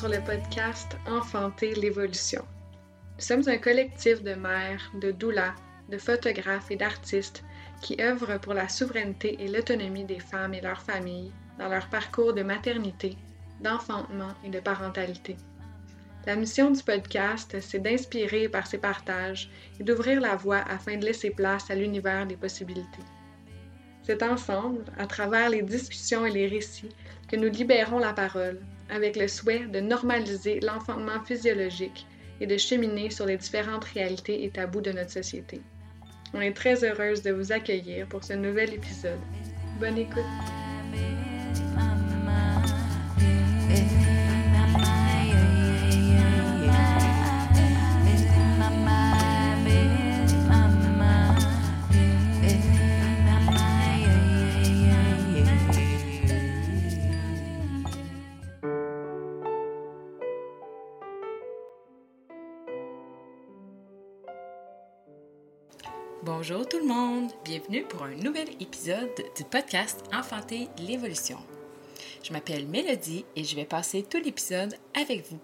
Sur le podcast Enfanter l'évolution. Nous sommes un collectif de mères, de doulas, de photographes et d'artistes qui œuvrent pour la souveraineté et l'autonomie des femmes et leurs familles dans leur parcours de maternité, d'enfantement et de parentalité. La mission du podcast, c'est d'inspirer par ces partages et d'ouvrir la voie afin de laisser place à l'univers des possibilités. C'est ensemble, à travers les discussions et les récits, que nous libérons la parole, avec le souhait de normaliser l'enfantement physiologique et de cheminer sur les différentes réalités et tabous de notre société. On est très heureuse de vous accueillir pour ce nouvel épisode. Bonne écoute! Bonjour tout le monde, bienvenue pour un nouvel épisode du podcast Enfanter l'évolution. Je m'appelle Mélodie et je vais passer tout l'épisode avec vous.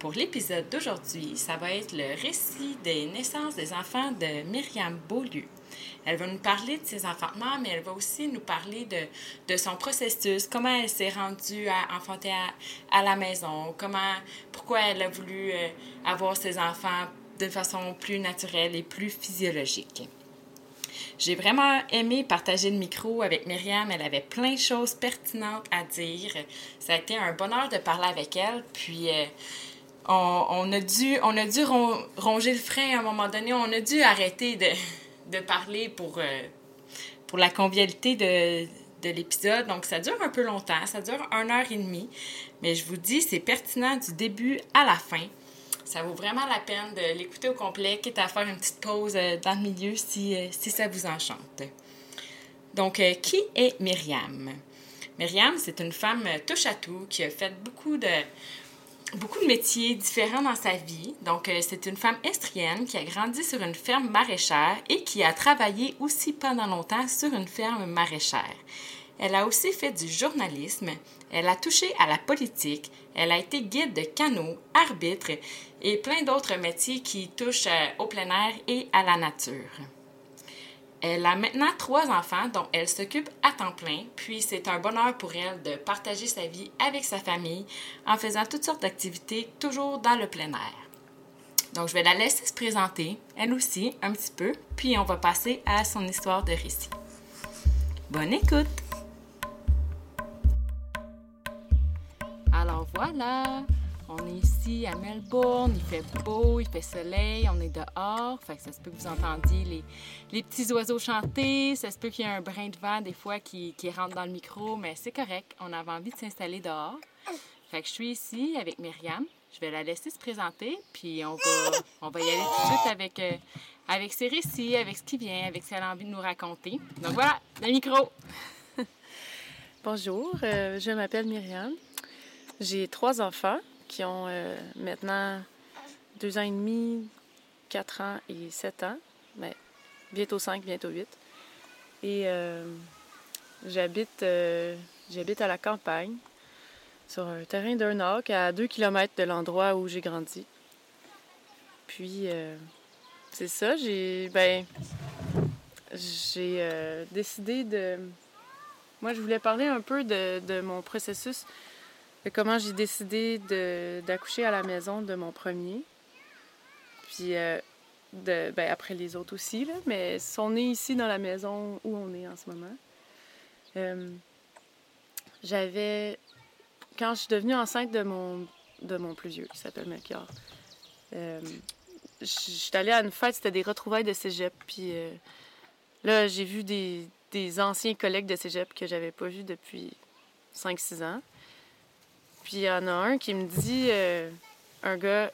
Pour l'épisode d'aujourd'hui, ça va être le récit des naissances des enfants de Myriam Beaulieu. Elle va nous parler de ses enfantements, mais elle va aussi nous parler de, de son processus, comment elle s'est rendue à enfanter à, la maison, comment, pourquoi elle a voulu euh, avoir ses enfants de façon plus naturelle et plus physiologique. J'ai vraiment aimé partager le micro avec Myriam. Elle avait plein de choses pertinentes à dire. Ça a été un bonheur de parler avec elle. Puis, euh, on, a dû, on a dû ronger le frein à un moment donné. On a dû arrêter de, parler pour, euh, pour la convivialité de, de l'épisode. Donc, ça dure un peu longtemps. Ça dure une heure et demie. Mais je vous dis, c'est pertinent du début à la fin. Ça vaut vraiment la peine de l'écouter au complet, quitte à faire une petite pause euh, dans le milieu si, euh, si ça vous enchante. Donc, euh, qui est Myriam? Myriam, c'est une femme touche à tout qui a fait beaucoup de, beaucoup de métiers différents dans sa vie. Donc, c'est une femme estrienne qui a grandi sur une ferme maraîchère et qui a travaillé aussi pendant longtemps sur une ferme maraîchère. Elle a aussi fait du journalisme, elle a touché à la politique, elle a été guide de canot, arbitre et plein d'autres métiers qui touchent euh, au plein air et à la nature. Elle a maintenant trois enfants dont elle s'occupe à temps plein, puis c'est un bonheur pour elle de partager sa vie avec sa famille en faisant toutes sortes d'activités toujours dans le plein air. Donc je vais la laisser se présenter, elle aussi, un petit peu, puis on va passer à son histoire de récit. Bonne écoute! Alors voilà, on est ici à Melbourne, il fait beau, il fait soleil, on est dehors. Fait que ça se peut que vous entendiez les, petits oiseaux chanter, ça se peut qu'il y ait un brin de vent des fois qui, rentre dans le micro, mais c'est correct, on avait envie de s'installer dehors. Fait je suis ici avec Myriam. Je vais la laisser se présenter, puis on va, on va y aller tout de suite avec, euh, avec ses récits, avec ce qui vient, avec ce qu'elle a envie de nous raconter. Donc voilà, le micro. Bonjour, euh, je m'appelle Myriam. J'ai trois enfants qui ont euh, maintenant deux ans et demi, quatre ans et sept ans. Mais bientôt cinq, bientôt huit. Et euh, j'habite, euh, j'habite à la campagne, sur un terrain d'un arc à deux kilomètres de l'endroit où j'ai grandi. Puis, c'est ça, j'ai, ben, j'ai décidé de... Moi, je voulais parler un peu de mon processus comment j'ai décidé d'accoucher à la maison de mon premier. Puis euh, de, ben, après les autres aussi, là, mais sont nés ici dans la maison où on est en ce moment. Euh, j'avais. Quand je suis devenue enceinte de mon, de mon plus vieux, qui s'appelle Melchior, euh, je suis allée à une fête, c'était des retrouvailles de cégep. Puis là, j'ai vu des, des anciens collègues de cégep que j'avais pas vus depuis 5-6 ans. Puis il y en a un qui me dit, euh, un gars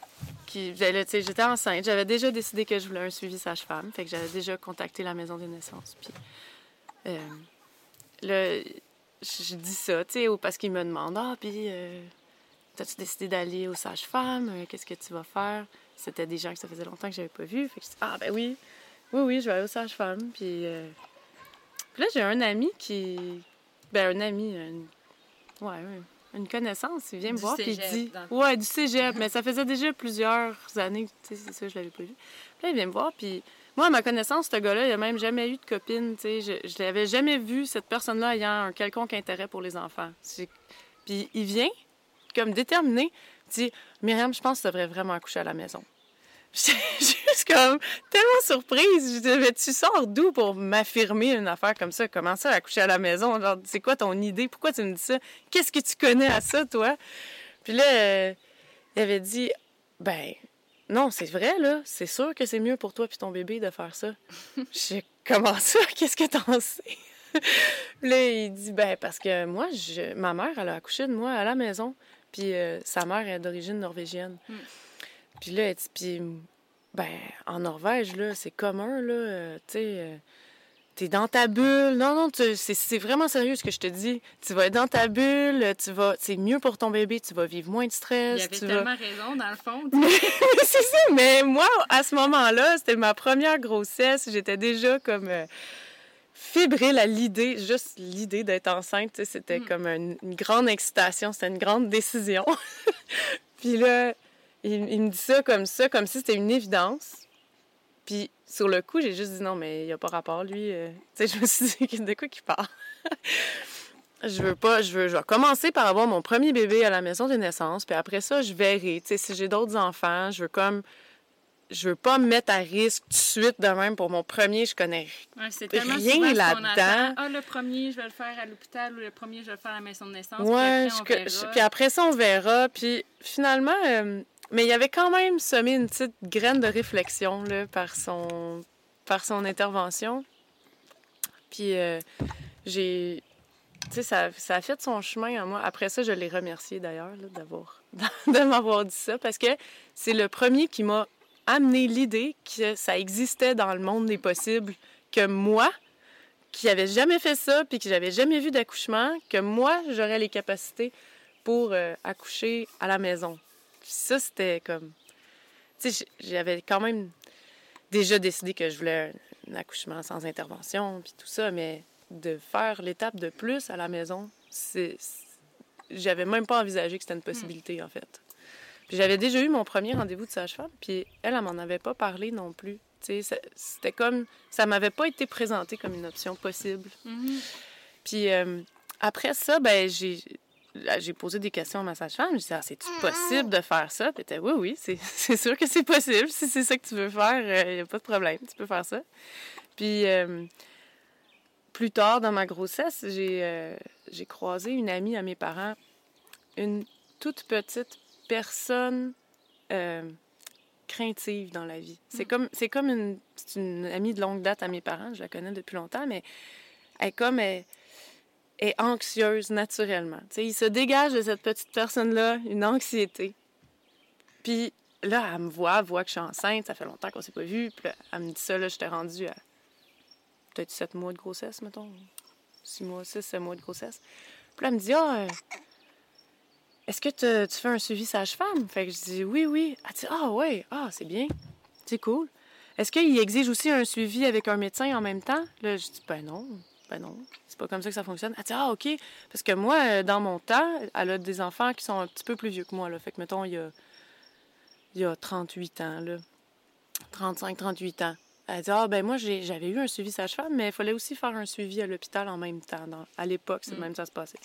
qui. J'étais enceinte. J'avais déjà décidé que je voulais un suivi sage-femme. Fait que j'avais déjà contacté la maison des naissances. Puis euh, là, je dis ça, tu sais, parce qu'il me demande Ah, puis, euh, as-tu décidé d'aller aux sages-femmes Qu'est-ce que tu vas faire? C'était des gens que ça faisait longtemps que j'avais pas vu. Fait que je dis Ah, ben oui, oui, oui, je vais aller aux sages-femmes. Puis, là, j'ai un ami qui. Ben, un ami. Ouais, ouais une connaissance, il vient me voir puis il dit Ouais, du cégep, mais ça faisait déjà plusieurs années, tu sais, c'est ça, je l'avais pas vu. Puis là, il vient me voir, puis moi, à ma connaissance, ce gars-là, il a même jamais eu de copine, tu sais. Je, je l'avais jamais vu, cette personne-là, ayant un quelconque intérêt pour les enfants. Puis il vient, comme déterminé, dit Myriam, je pense que tu devrais vraiment accoucher à la maison. J'étais juste comme tellement surprise. Je disais, Mais tu sors d'où pour m'affirmer une affaire comme ça? Comment ça, accoucher à la maison? Genre, c'est quoi ton idée? Pourquoi tu me dis ça? Qu'est-ce que tu connais à ça, toi? Puis là, euh, il avait dit, ben, non, c'est vrai, là. C'est sûr que c'est mieux pour toi puis ton bébé de faire ça. J'ai comment ça? Qu'est-ce que t'en sais? Puis là, il dit, ben, parce que moi, je... ma mère, elle a accouché de moi à la maison. Puis euh, sa mère est d'origine norvégienne. Mm. Puis là, elle dit, puis, ben, en Norvège, là, c'est commun, là, euh, tu sais, euh, t'es dans ta bulle. Non, non, c'est vraiment sérieux ce que je te dis. Tu vas être dans ta bulle, tu vas, c'est mieux pour ton bébé, tu vas vivre moins de Il stress. avait tu vas- tellement raison, dans le fond. c'est ça, mais moi, à ce moment-là, c'était ma première grossesse. J'étais déjà comme euh, fébrile à l'idée, juste l'idée d'être enceinte. C'était Mm. comme une, une grande excitation, c'était une grande décision. Puis là, il, me dit ça comme ça, comme si c'était une évidence. Puis sur le coup, j'ai juste dit non, mais il n'y a pas rapport, lui. euh. Tu sais, je me suis dit, de quoi qu'il parle? Je veux pas, je veux, je vais commencer par avoir mon premier bébé à la maison de naissance, puis après ça, je verrai. Tu sais, si j'ai d'autres enfants, je veux comme, je veux pas me mettre à risque tout de suite de même pour mon premier, je connais. Ouais, Rien là-dedans. Ah, le premier, je vais le faire à l'hôpital ou le premier, je vais le faire à la maison de naissance. puis Ouais, après, on verra. puis après ça, on verra. Puis finalement, euh, mais il y avait quand même semé une petite graine de réflexion là, par son, par son intervention. Puis euh, j'ai, tu sais, ça, ça a fait son chemin à moi. Après ça, je l'ai remercié d'ailleurs d'avoir, de m'avoir dit ça parce que c'est le premier qui m'a amené l'idée que ça existait dans le monde des possibles, que moi, qui n'avais jamais fait ça, puis que j'avais jamais vu d'accouchement, que moi, j'aurais les capacités pour euh, accoucher à la maison. Puis ça, c'était comme... Tu sais, j'avais quand même déjà décidé que je voulais un, accouchement sans intervention, puis tout ça, mais de faire l'étape de plus à la maison, c'est... c'est- J'avais même pas envisagé que c'était une possibilité, en fait. Puis j'avais déjà eu mon premier rendez-vous de sage-femme, puis elle, elle m'en avait pas parlé non plus. Tu sais, ça- c'était comme... Ça m'avait pas été présenté comme une option possible. Mhm. Puis euh, après ça, ben j'ai posé des questions à ma sage-femme. J'ai dit, ah, c'est-tu possible de faire ça? Puis elle était, oui, oui, c'est c'est sûr que c'est possible. Si c'est ça que tu veux faire, il n'y a pas de problème. Tu peux faire ça. Puis euh, plus tard dans ma grossesse, j'ai euh, j'ai croisé une amie à mes parents, une toute petite personne euh, craintive dans la vie. C'est comme, c'est comme une, amie de longue date à mes parents, je la connais depuis longtemps, mais elle est comme elle, est anxieuse naturellement. Tu sais, il se dégage de cette petite personne-là une anxiété. Puis là, elle me voit, elle voit que je suis enceinte, ça fait longtemps qu'on s'est pas vu. Puis là, elle me dit ça, là, j'étais rendue à peut-être sept mois de grossesse, mettons. Six mois, six, sept mois de grossesse. Puis là, elle me dit, ah, euh, est-ce que te- tu fais un suivi sage-femme? Fait que je dis, oui, oui. Elle dit, ah, ouais, ah, c'est bien. C'est cool. Est-ce qu'il exige aussi un suivi avec un médecin en même temps? Là, je dis, ben non, ben non. C'est pas comme ça que ça fonctionne. Elle dit, ah, OK. Parce que moi, euh, dans mon temps, elle a des enfants qui sont un petit peu plus vieux que moi. Là. Fait que, mettons, il y a, il y a 38 ans, là. 35, 38 ans. Elle dit, ah, ben moi, j'avais eu un suivi sage-femme, mais il fallait aussi faire un suivi à l'hôpital en même temps. Dans- à l'époque, c'est Mm. même que ça se passait.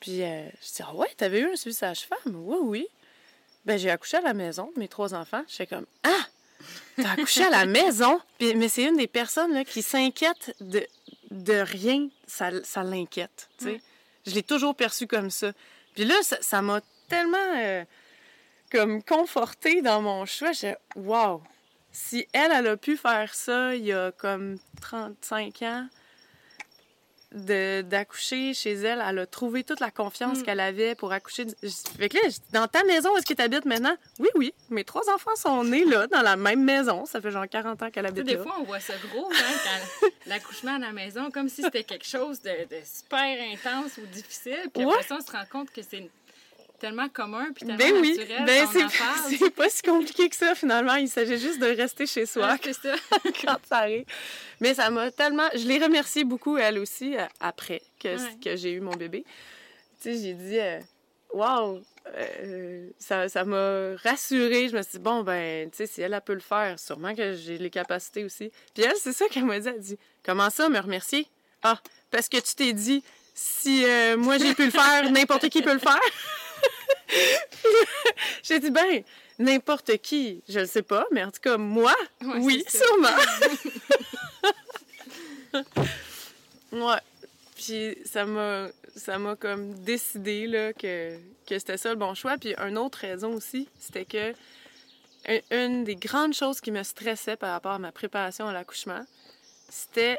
Puis, euh, je dis, ah ouais, t'avais eu un suivi sage-femme? Oui, oui. Ben, j'ai accouché à la maison, mes trois enfants. J'étais comme, ah! T'as accouché à la maison? Puis, mais c'est une des personnes là, qui s'inquiète de, de rien, ça, ça l'inquiète. Ouais. Je l'ai toujours perçu comme ça. Puis là, ça m'a tellement euh, comme confortée dans mon choix. J'ai wow! Si elle, elle a pu faire ça il y a comme 35 ans, d'accoucher chez elle, elle a trouvé toute la confiance Mm. qu'elle avait pour accoucher. Fait que là, dans ta maison, est-ce que tu habites maintenant? Oui, oui. Mes trois enfants sont nés là, dans la même maison. Ça fait genre 40 ans qu'elle habite des là. fois, on voit ça gros, hein, l'accouchement à la maison, comme si c'était quelque chose de, de super intense ou difficile. Puis Ouais. après ça, on se rend compte que c'est tellement commun puis tellement Ben oui, naturel ben c'est pas si compliqué que ça finalement. Il s'agit juste de rester chez soi Ouais, ça. quand ça arrive. Mais ça m'a tellement. Je l'ai remerciée beaucoup, elle aussi, euh, après que, Ouais. que j'ai eu mon bébé. Tu sais, j'ai dit. euh, wow! Euh, ça ça m'a rassurée. Je me suis dit, bon, ben, tu sais, si elle, a peut le faire, sûrement que j'ai les capacités aussi. Puis elle, c'est ça qu'elle m'a dit. Elle dit, comment ça, me remercier? Ah, parce que tu t'es dit, si euh, moi j'ai pu le faire, n'importe qui peut le faire. j'ai dit, ben, n'importe qui, je le sais pas, mais en tout cas, moi, oui, sûrement. ouais. Puis ça m'a ça m'a comme décidé là, que, que c'était ça le bon choix. Puis une autre raison aussi, c'était que une des grandes choses qui me stressait par rapport à ma préparation à l'accouchement, c'était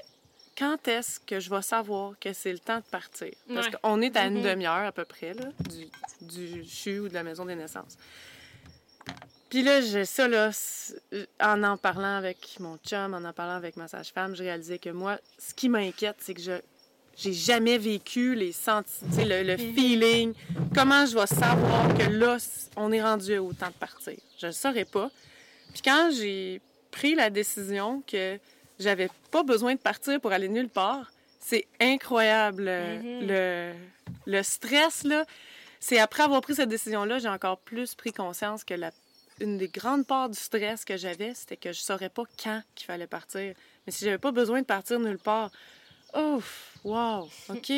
quand est-ce que je vais savoir que c'est le temps de partir? Parce qu'on est à une mm-hmm. demi-heure à peu près là, du, du CHU ou de la maison des naissances. Puis là, je, ça, là, en en parlant avec mon chum, en en parlant avec ma sage-femme, je réalisais que moi, ce qui m'inquiète, c'est que je j'ai jamais vécu les sentiments, le, le mm-hmm. feeling. Comment je vais savoir que là, on est rendu au temps de partir? Je ne saurais pas. Puis quand j'ai pris la décision que j'avais pas besoin de partir pour aller nulle part, c'est incroyable. Mm-hmm. le, le stress, là, c'est après avoir pris cette décision-là, j'ai encore plus pris conscience que la, une des grandes parts du stress que j'avais, c'était que je saurais pas quand qu'il fallait partir. Mais si j'avais pas besoin de partir nulle part, Ouf! Wow! OK!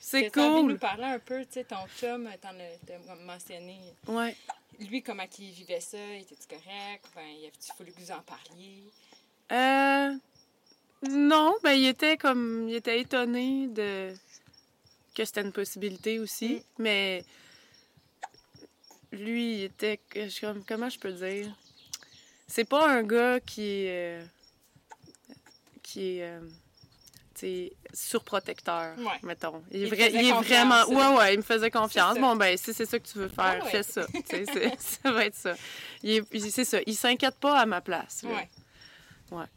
C'est cool! Tu nous parler un peu, tu sais, ton chum, t'en as mentionné. Ouais. Lui, comment il vivait ça? Il était correct? Ben, il avait-tu fallu que vous en parliez? Euh. Non, ben, il était comme. Il était étonné de. que c'était une possibilité aussi. Mm. Mais. Lui, il était. Comment je peux dire? C'est pas un gars qui est. qui est. Euh, surprotecteur, mettons. Il, est, vraiment. Ouais, ouais, il me faisait confiance. Bon, ben, si c'est ça que tu veux faire, fais ça. ça va être ça. C'est ça. Il s'inquiète pas à ma place. Ouais.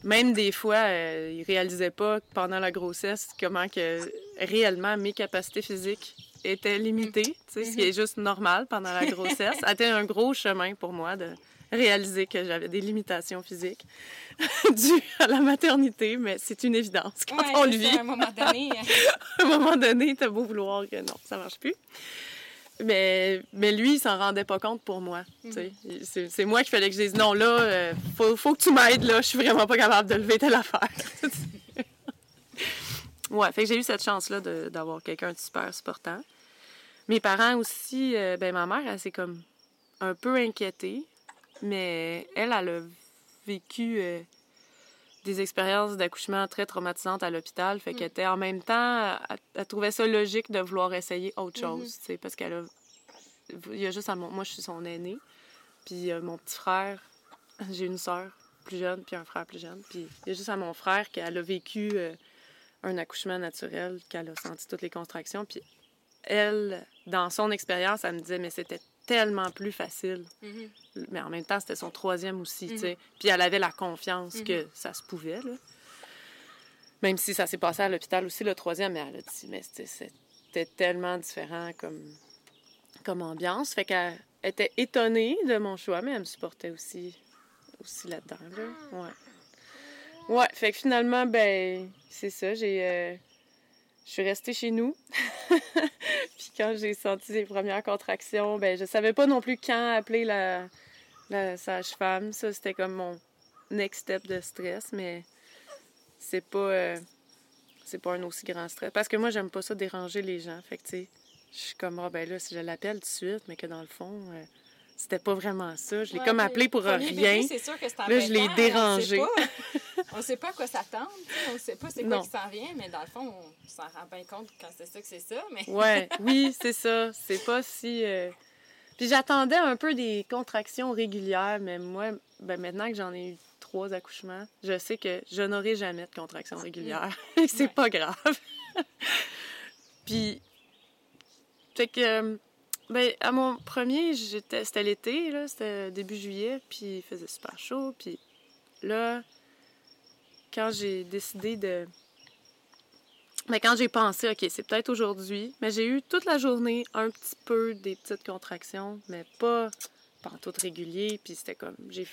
Même des fois, euh, il réalisait pas pendant la grossesse comment que réellement mes capacités physiques étaient limitées, ce qui est juste normal pendant la grossesse. C'était un gros chemin pour moi de réaliser que j'avais des limitations physiques dues à la maternité, mais c'est une évidence quand on le vit. À un moment donné. Hein. à un moment donné, t'as beau vouloir que non, ça marche plus. Mais, mais lui, il s'en rendait pas compte pour moi. Mhm. C'est moi qui fallait que je dise non, là, euh, faut, faut que tu m'aides, là, je suis vraiment pas capable de lever telle affaire. ouais, fait que j'ai eu cette chance-là d'avoir quelqu'un de super supportant. Mes parents aussi, euh, ben ma mère, elle s'est comme un peu inquiétée mais elle, elle a vécu euh, des expériences d'accouchement très traumatisantes à l'hôpital. Fait qu'elle mm. était en même temps, elle, trouvait ça logique de vouloir essayer autre mm-hmm. chose, tu sais, parce qu'elle a. Il y a juste à mon... Moi, je suis son aînée. Puis mon petit frère, j'ai une sœur plus jeune, puis un frère plus jeune. Puis il y a juste à mon frère qu'elle a vécu euh, un accouchement naturel, qu'elle a senti toutes les contractions. Puis elle, dans son expérience, elle me disait, mais c'était tellement plus facile. Mm-hmm. Mais en même temps, c'était son troisième aussi, tu sais. Mm-hmm. Puis elle avait la confiance que ça se pouvait, là. Même si ça s'est passé à l'hôpital aussi, le troisième, mais elle a dit, mais c'était tellement différent comme, comme ambiance. Fait qu'elle était étonnée de mon choix, mais elle me supportait aussi, aussi là-dedans, là. Ouais. Ouais, fait que finalement, ben, c'est ça, j'ai... Euh, je suis restée chez nous. puis quand j'ai senti les premières contractions, ben je savais pas non plus quand appeler la, sage-femme. Ça, c'était comme mon next step de stress, mais c'est pas euh, c'est pas un aussi grand stress. Parce que moi, j'aime pas ça déranger les gens. Fait tu sais, je suis comme, ah, ben là, si je l'appelle tout de suite, mais que dans le fond, euh, c'était pas vraiment ça. Je l'ai comme appelé pour rien. sûr que là, je l'ai dérangé. On ne sait pas à quoi s'attendre. On ne sait pas c'est quoi qui s'en vient, mais dans le fond, on s'en rend bien compte quand c'est ça que c'est ça. Mais... ouais, oui, c'est ça. C'est pas si. Euh, puis j'attendais un peu des contractions régulières, mais moi, ben maintenant que j'en ai eu trois accouchements, je sais que je n'aurai jamais de contractions régulières. c'est pas grave. Puis. Fait que ben, à mon premier, c'était l'été, là, c'était début juillet, puis il faisait super chaud, puis là, quand j'ai décidé de... Mais ben, quand j'ai pensé, OK, c'est peut-être aujourd'hui, mais j'ai eu toute la journée un petit peu des petites contractions, mais pas, pas tout régulier, puis c'était comme... j'ai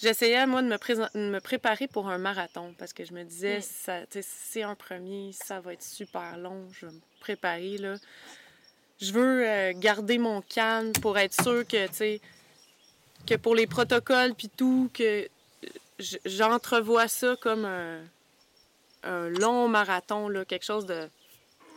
J'essayais, moi, de me, me préparer pour un marathon parce que je me disais, mm. c'est un premier, ça va être super long, je vais me préparer, là je veux euh, garder mon calme pour être sûr que, tu sais, que pour les protocoles puis tout, que j'entrevois ça comme un, long marathon, là, quelque chose de,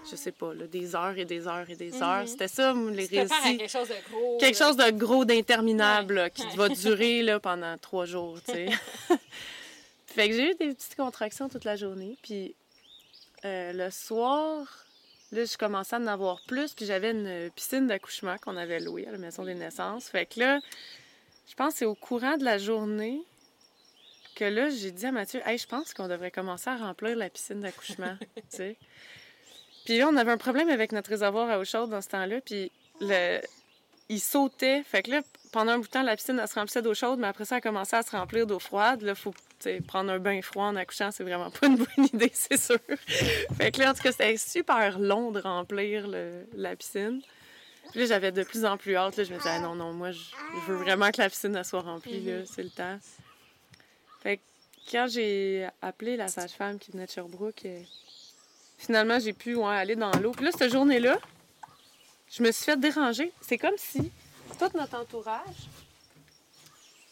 je sais pas, là, des heures et des heures et des heures. Mhm. C'était ça, les récits. quelque chose de gros. Quelque chose de gros, d'interminable, qui va durer là, pendant trois jours, tu sais. fait que j'ai eu des petites contractions toute la journée. Puis euh, le soir, là, je commençais à en avoir plus. Puis j'avais une piscine d'accouchement qu'on avait louée à la maison des naissances. Fait que là, je pense que c'est au courant de la journée que là, j'ai dit à Mathieu, hey, je pense qu'on devrait commencer à remplir la piscine d'accouchement. Puis là, on avait un problème avec notre réservoir à eau chaude dans ce temps-là. Puis le... il sautait. Fait que là, pendant un bout de temps, la piscine, elle se remplissait d'eau chaude, mais après ça, elle commençait à se remplir d'eau froide. Là, faut prendre un bain froid en accouchant, c'est vraiment pas une bonne idée, c'est sûr. fait que là, en tout cas, c'était super long de remplir la piscine. Puis là, j'avais de plus en plus hâte. Là, je me disais, ah, non, non, moi, je, veux vraiment que la piscine soit remplie, mm-hmm. c'est le temps. Fait que quand j'ai appelé la sage-femme qui venait de Sherbrooke, euh, finalement, j'ai pu aller dans l'eau. Puis là, cette journée-là, je me suis fait déranger. C'est comme si tout notre entourage,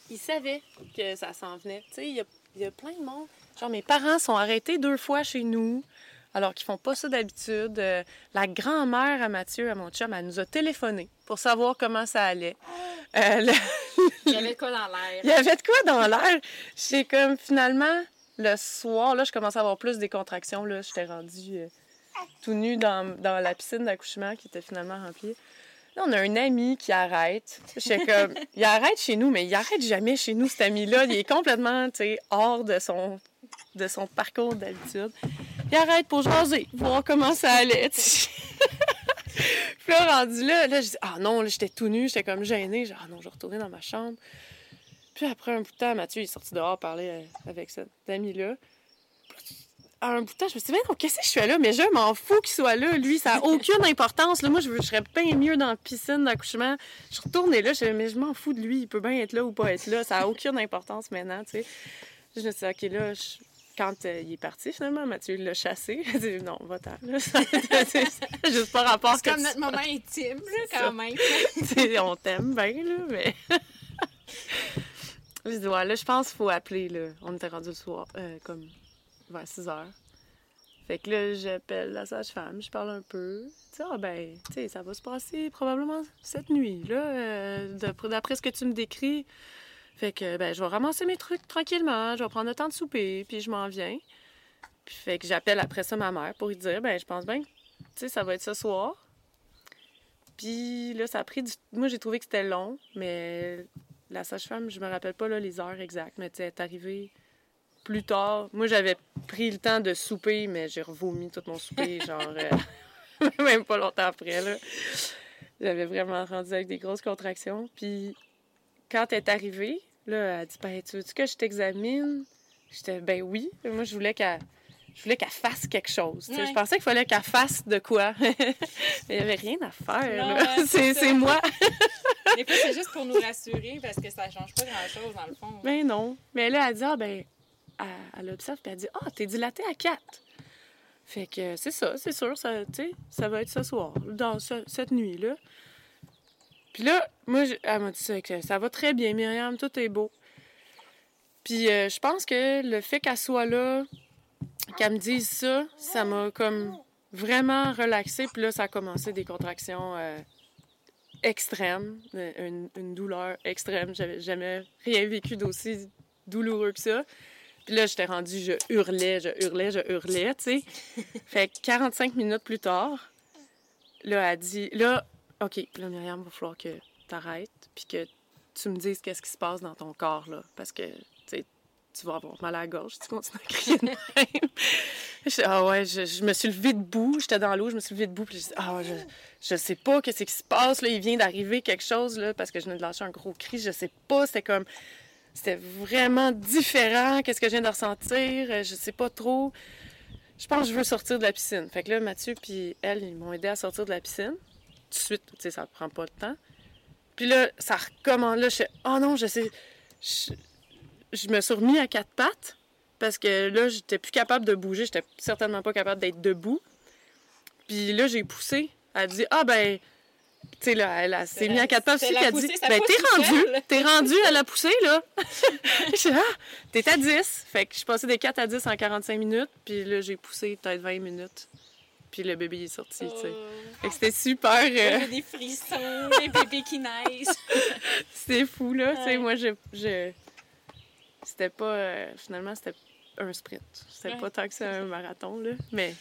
il savait que ça s'en venait. Tu sais, il y a, plein de monde. Genre, mes parents sont arrêtés deux fois chez nous alors qu'ils font pas ça d'habitude. Euh, la grand-mère à Mathieu, à mon chum, elle nous a téléphoné pour savoir comment ça allait. Euh, il y avait de quoi dans l'air. Il y avait de quoi dans l'air. C'est comme finalement le soir, là, je commençais à avoir plus des contractions. Là, j'étais rendue euh, tout nue dans, dans la piscine d'accouchement qui était finalement remplie. Là, on a un ami qui arrête. Comme, il arrête chez nous, mais il arrête jamais chez nous, cet ami-là. Il est complètement, hors de son, de son parcours d'habitude. Il arrête pour jaser, voir comment ça allait. puis là, rendu là, là, je dis, ah non, j'étais tout nu, j'étais comme gênée. J'ai ah non, je retourner dans ma chambre. Puis après un bout de temps, Mathieu est sorti dehors parler euh, avec cet ami-là. Un bout de temps, je me suis dit, mais qu'est-ce que je fais là? Mais je m'en fous qu'il soit là. Lui, ça n'a aucune importance. Là, moi, je, serais bien mieux dans la piscine d'accouchement. Je retournais là, je mais je m'en fous de lui. Il peut bien être là ou pas être là. Ça n'a aucune importance maintenant, tu sais. Je me suis dit, OK, là, je, quand euh, il est parti, finalement, Mathieu l'a chassé. A dit non, va-t'en. c'est juste pas rapport. C'est comme notre moment intime, quand même. on t'aime bien, là, mais. je dis, ouais, là, je pense qu'il faut appeler, là. On était rendu le soir, euh, comme vers 6 heures. Fait que là, j'appelle la sage-femme, je parle un peu. Tu ah ben, tu sais, ça va se passer probablement cette nuit, là. Euh, d'après ce que tu me décris, fait que, ben, je vais ramasser mes trucs tranquillement, je vais prendre le temps de souper, puis je m'en viens. Puis fait que j'appelle après ça ma mère pour lui dire, ben, je pense bien tu sais, ça va être ce soir. Puis là, ça a pris du... Moi, j'ai trouvé que c'était long, mais la sage-femme, je me rappelle pas là, les heures exactes, mais tu sais, elle est arrivée plus tard. Moi, j'avais pris le temps de souper, mais j'ai revomi tout mon souper, genre, euh, même pas longtemps après, là. J'avais vraiment rendu avec des grosses contractions. Puis quand elle est arrivée, là, elle dit Ben, tu veux-tu que je t'examine? J'étais Ben oui. Moi, je voulais qu'elle. Je voulais qu'elle fasse quelque chose. Je pensais qu'il fallait qu'elle fasse de quoi. il n'y avait rien à faire. c'est moi. Mais puis, c'est juste pour nous rassurer parce que ça ne change pas grand-chose dans le fond. Ben non. Mais là, elle dit Ah, ben, elle, observe puis elle dit Ah, t'es dilatée à 4. Fait que c'est ça, c'est sûr, ça, ça va être ce soir, dans cette nuit-là. Puis là, moi, elle m'a dit ça, que ça va très bien, Myriam, tout est beau. Puis euh, je pense que le fait qu'elle soit là, qu'elle me dise ça, ça m'a comme vraiment relaxée. Puis là, ça a commencé des contractions euh, extrêmes, une, douleur extrême. J'avais jamais rien vécu d'aussi douloureux que ça. Puis là, j'étais rendue, je hurlais, je hurlais, je hurlais, tu sais. fait que 45 minutes plus tard, là, elle dit, là, OK, là, Myriam, il va falloir que tu arrêtes, puis que tu me dises qu'est-ce qui se passe dans ton corps, là. Parce que, tu tu vas avoir mal à la gorge tu continues à crier même. ah ouais, je, me suis levée debout, j'étais dans l'eau, je me suis levée debout, puis je dis, ah, je, je sais pas qu'est-ce qui se passe, là, il vient d'arriver quelque chose, là, parce que je viens de lâcher un gros cri, je sais pas, c'était comme, c'était vraiment différent, qu'est-ce que je viens de ressentir, je sais pas trop. Je pense que je veux sortir de la piscine. Fait que là, Mathieu puis elle, ils m'ont aidé à sortir de la piscine de suite, tu sais, ça prend pas de temps. Puis là, ça recommence. Là, je fais, oh non, je sais. Je, me suis remis à quatre pattes parce que là, j'étais plus capable de bouger. J'étais certainement pas capable d'être debout. Puis là, j'ai poussé. Elle dit, ah ben, Tu sais, là, elle, elle s'est mise à quatre pattes aussi, elle dit Ben, t'es rendu, t'es rendu à la poussée, là. Ah, t'es à 10. Fait que je suis passée de 4 à 10 en 45 minutes, puis là, j'ai poussé peut-être 20 minutes. Puis le bébé est sorti, tu sais. Fait que c'était super. euh, des frissons, des bébés qui naissent. C'était fou, là. Tu sais, Ouais. moi, je. je... C'était pas. euh, Finalement, c'était un sprint. C'était Ouais, pas tant que c'est un marathon, là. Mais.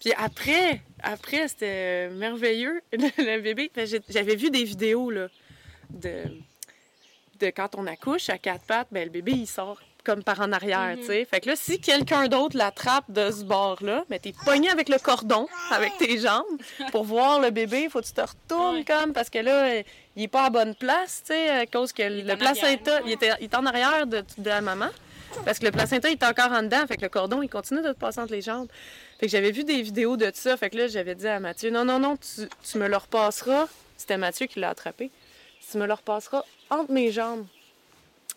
Puis après, après, c'était merveilleux, le, bébé. J'avais vu des vidéos, là, de. de quand on accouche à quatre pattes, ben, le bébé, il sort comme par en arrière, Mhm. tu sais. Fait que là, si quelqu'un d'autre l'attrape de ce bord-là, ben, t'es pogné avec le cordon, avec tes jambes, pour voir le bébé. Faut que tu te retournes Ouais. comme, parce que là, il est pas à bonne place, tu sais, à cause que est le en placenta, il, était, il est en arrière de, de la maman. Parce que le placenta il est encore en dedans, fait que le cordon, il continue de te passer entre les jambes. Fait que j'avais vu des vidéos de ça, fait que là, j'avais dit à Mathieu, non, non, non, tu, tu me le repasseras. C'était Mathieu qui l'a attrapé. Tu me le repasseras entre mes jambes,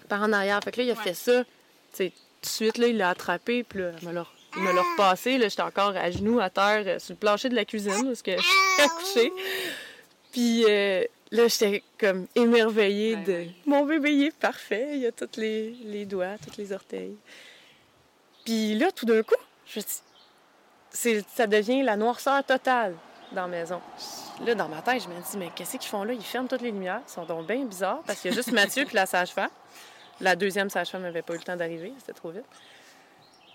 par en arrière. Fait que là, il a Ouais. fait ça. Tout de suite, là, il l'a attrapé, puis là, il me l'a- il me l'a repassé. Là, j'étais encore à genoux, à terre, euh, sur le plancher de la cuisine, parce que je suis accouchée. Puis euh, là, j'étais comme émerveillée Ouais, de... ouais. Mon bébé, il est parfait. Il a tous les, les doigts, tous les orteils. Puis là, tout d'un coup, je me dis... Ça devient la noirceur totale dans la maison. Là, dans ma tête, je me dis, mais qu'est-ce qu'ils font là? Ils ferment toutes les lumières. Ils sont donc bien bizarres parce qu'il y a juste Mathieu puis la sage-femme. La deuxième sage-femme n'avait pas eu le temps d'arriver. C'était trop vite.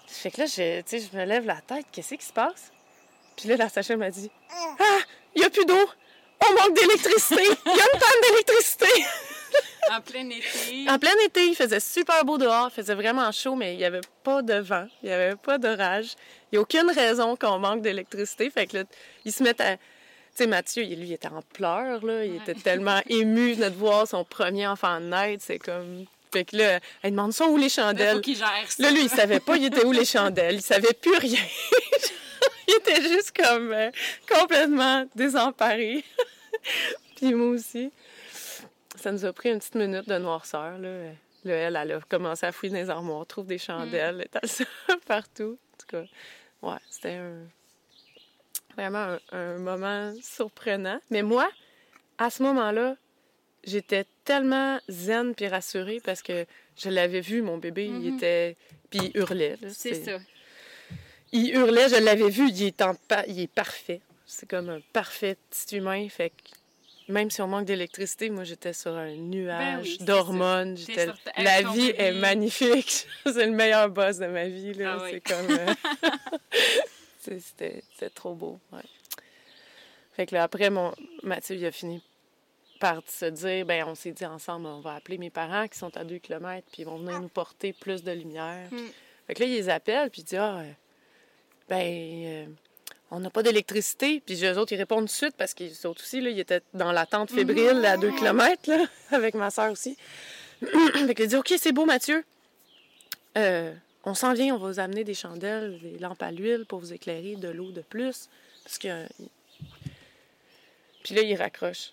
Fait que là, je, je me lève la tête. Qu'est-ce qui se passe? Puis là, la sage-femme m'a dit, ah, il n'y a plus d'eau. On manque d'électricité. Il y a une panne d'électricité. En plein été. En plein été, il faisait super beau dehors, il faisait vraiment chaud, mais il n'y avait pas de vent, il n'y avait pas d'orage. Il n'y a aucune raison qu'on manque d'électricité. Fait que là, ils se mettent à. Tu sais, Mathieu, lui, il était en pleurs, là. Il était tellement ému de voir son premier enfant naître. C'est comme. Fait que là, elle demande ça où les Là, chandelles. qu'il gère ça. Là, lui, il savait pas il était où les chandelles. Il savait plus rien. il était juste comme euh, complètement désemparé. Puis moi aussi. Ça nous a pris une petite minute de noirceur. Là, Là, elle, elle a commencé à fouiller dans les armoires, trouve des chandelles, étale ça partout. En tout cas, ouais, c'était un... vraiment un, un moment surprenant. Mais moi, à ce moment-là, j'étais tellement zen puis rassurée parce que je l'avais vu, mon bébé, il Mhm. était... Puis il hurlait. C'est ça. Il hurlait, je l'avais vu, il est, en pa- il est parfait. C'est comme un parfait petit humain, fait que même si on manque d'électricité, moi j'étais sur un nuage Ben oui, d'hormones. J'étais... La vie est magnifique. c'est le meilleur boss de ma vie. Là. Ah oui. C'est comme. euh, c'était, c'était trop beau. Ouais. Fait que là, après, mon... Mathieu, il a fini par se dire ben on s'est dit ensemble, on va appeler mes parents qui sont à 2 km, puis ils vont venir nous porter plus de lumière. Mm. Fait que là, ils les appellent, puis ils disent Ah, ben, euh, on n'a pas d'électricité. Puis eux autres, ils répondent tout de suite parce qu'ils autres aussi, là, ils étaient dans l'attente fébrile à 2 km, là, avec ma soeur aussi. fait qu'ils disent Ok, c'est beau, Mathieu. Euh, on s'en vient, on va vous amener des chandelles, des lampes à l'huile pour vous éclairer, de l'eau de plus. Parce que. Puis là, il raccroche.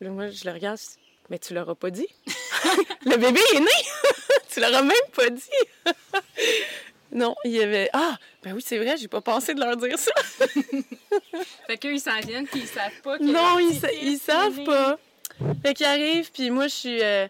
Là, moi, je le regarde, je dis, mais tu l'auras pas dit? le bébé est né! tu l'auras même pas dit! Non, il y avait. Ah, ben oui, c'est vrai, j'ai pas pensé de leur dire ça. Fait qu'eux, ils s'en viennent, puis ils savent pas que Non, ils, sa- ils savent pas. Fait qu'ils arrivent, puis moi, je suis euh,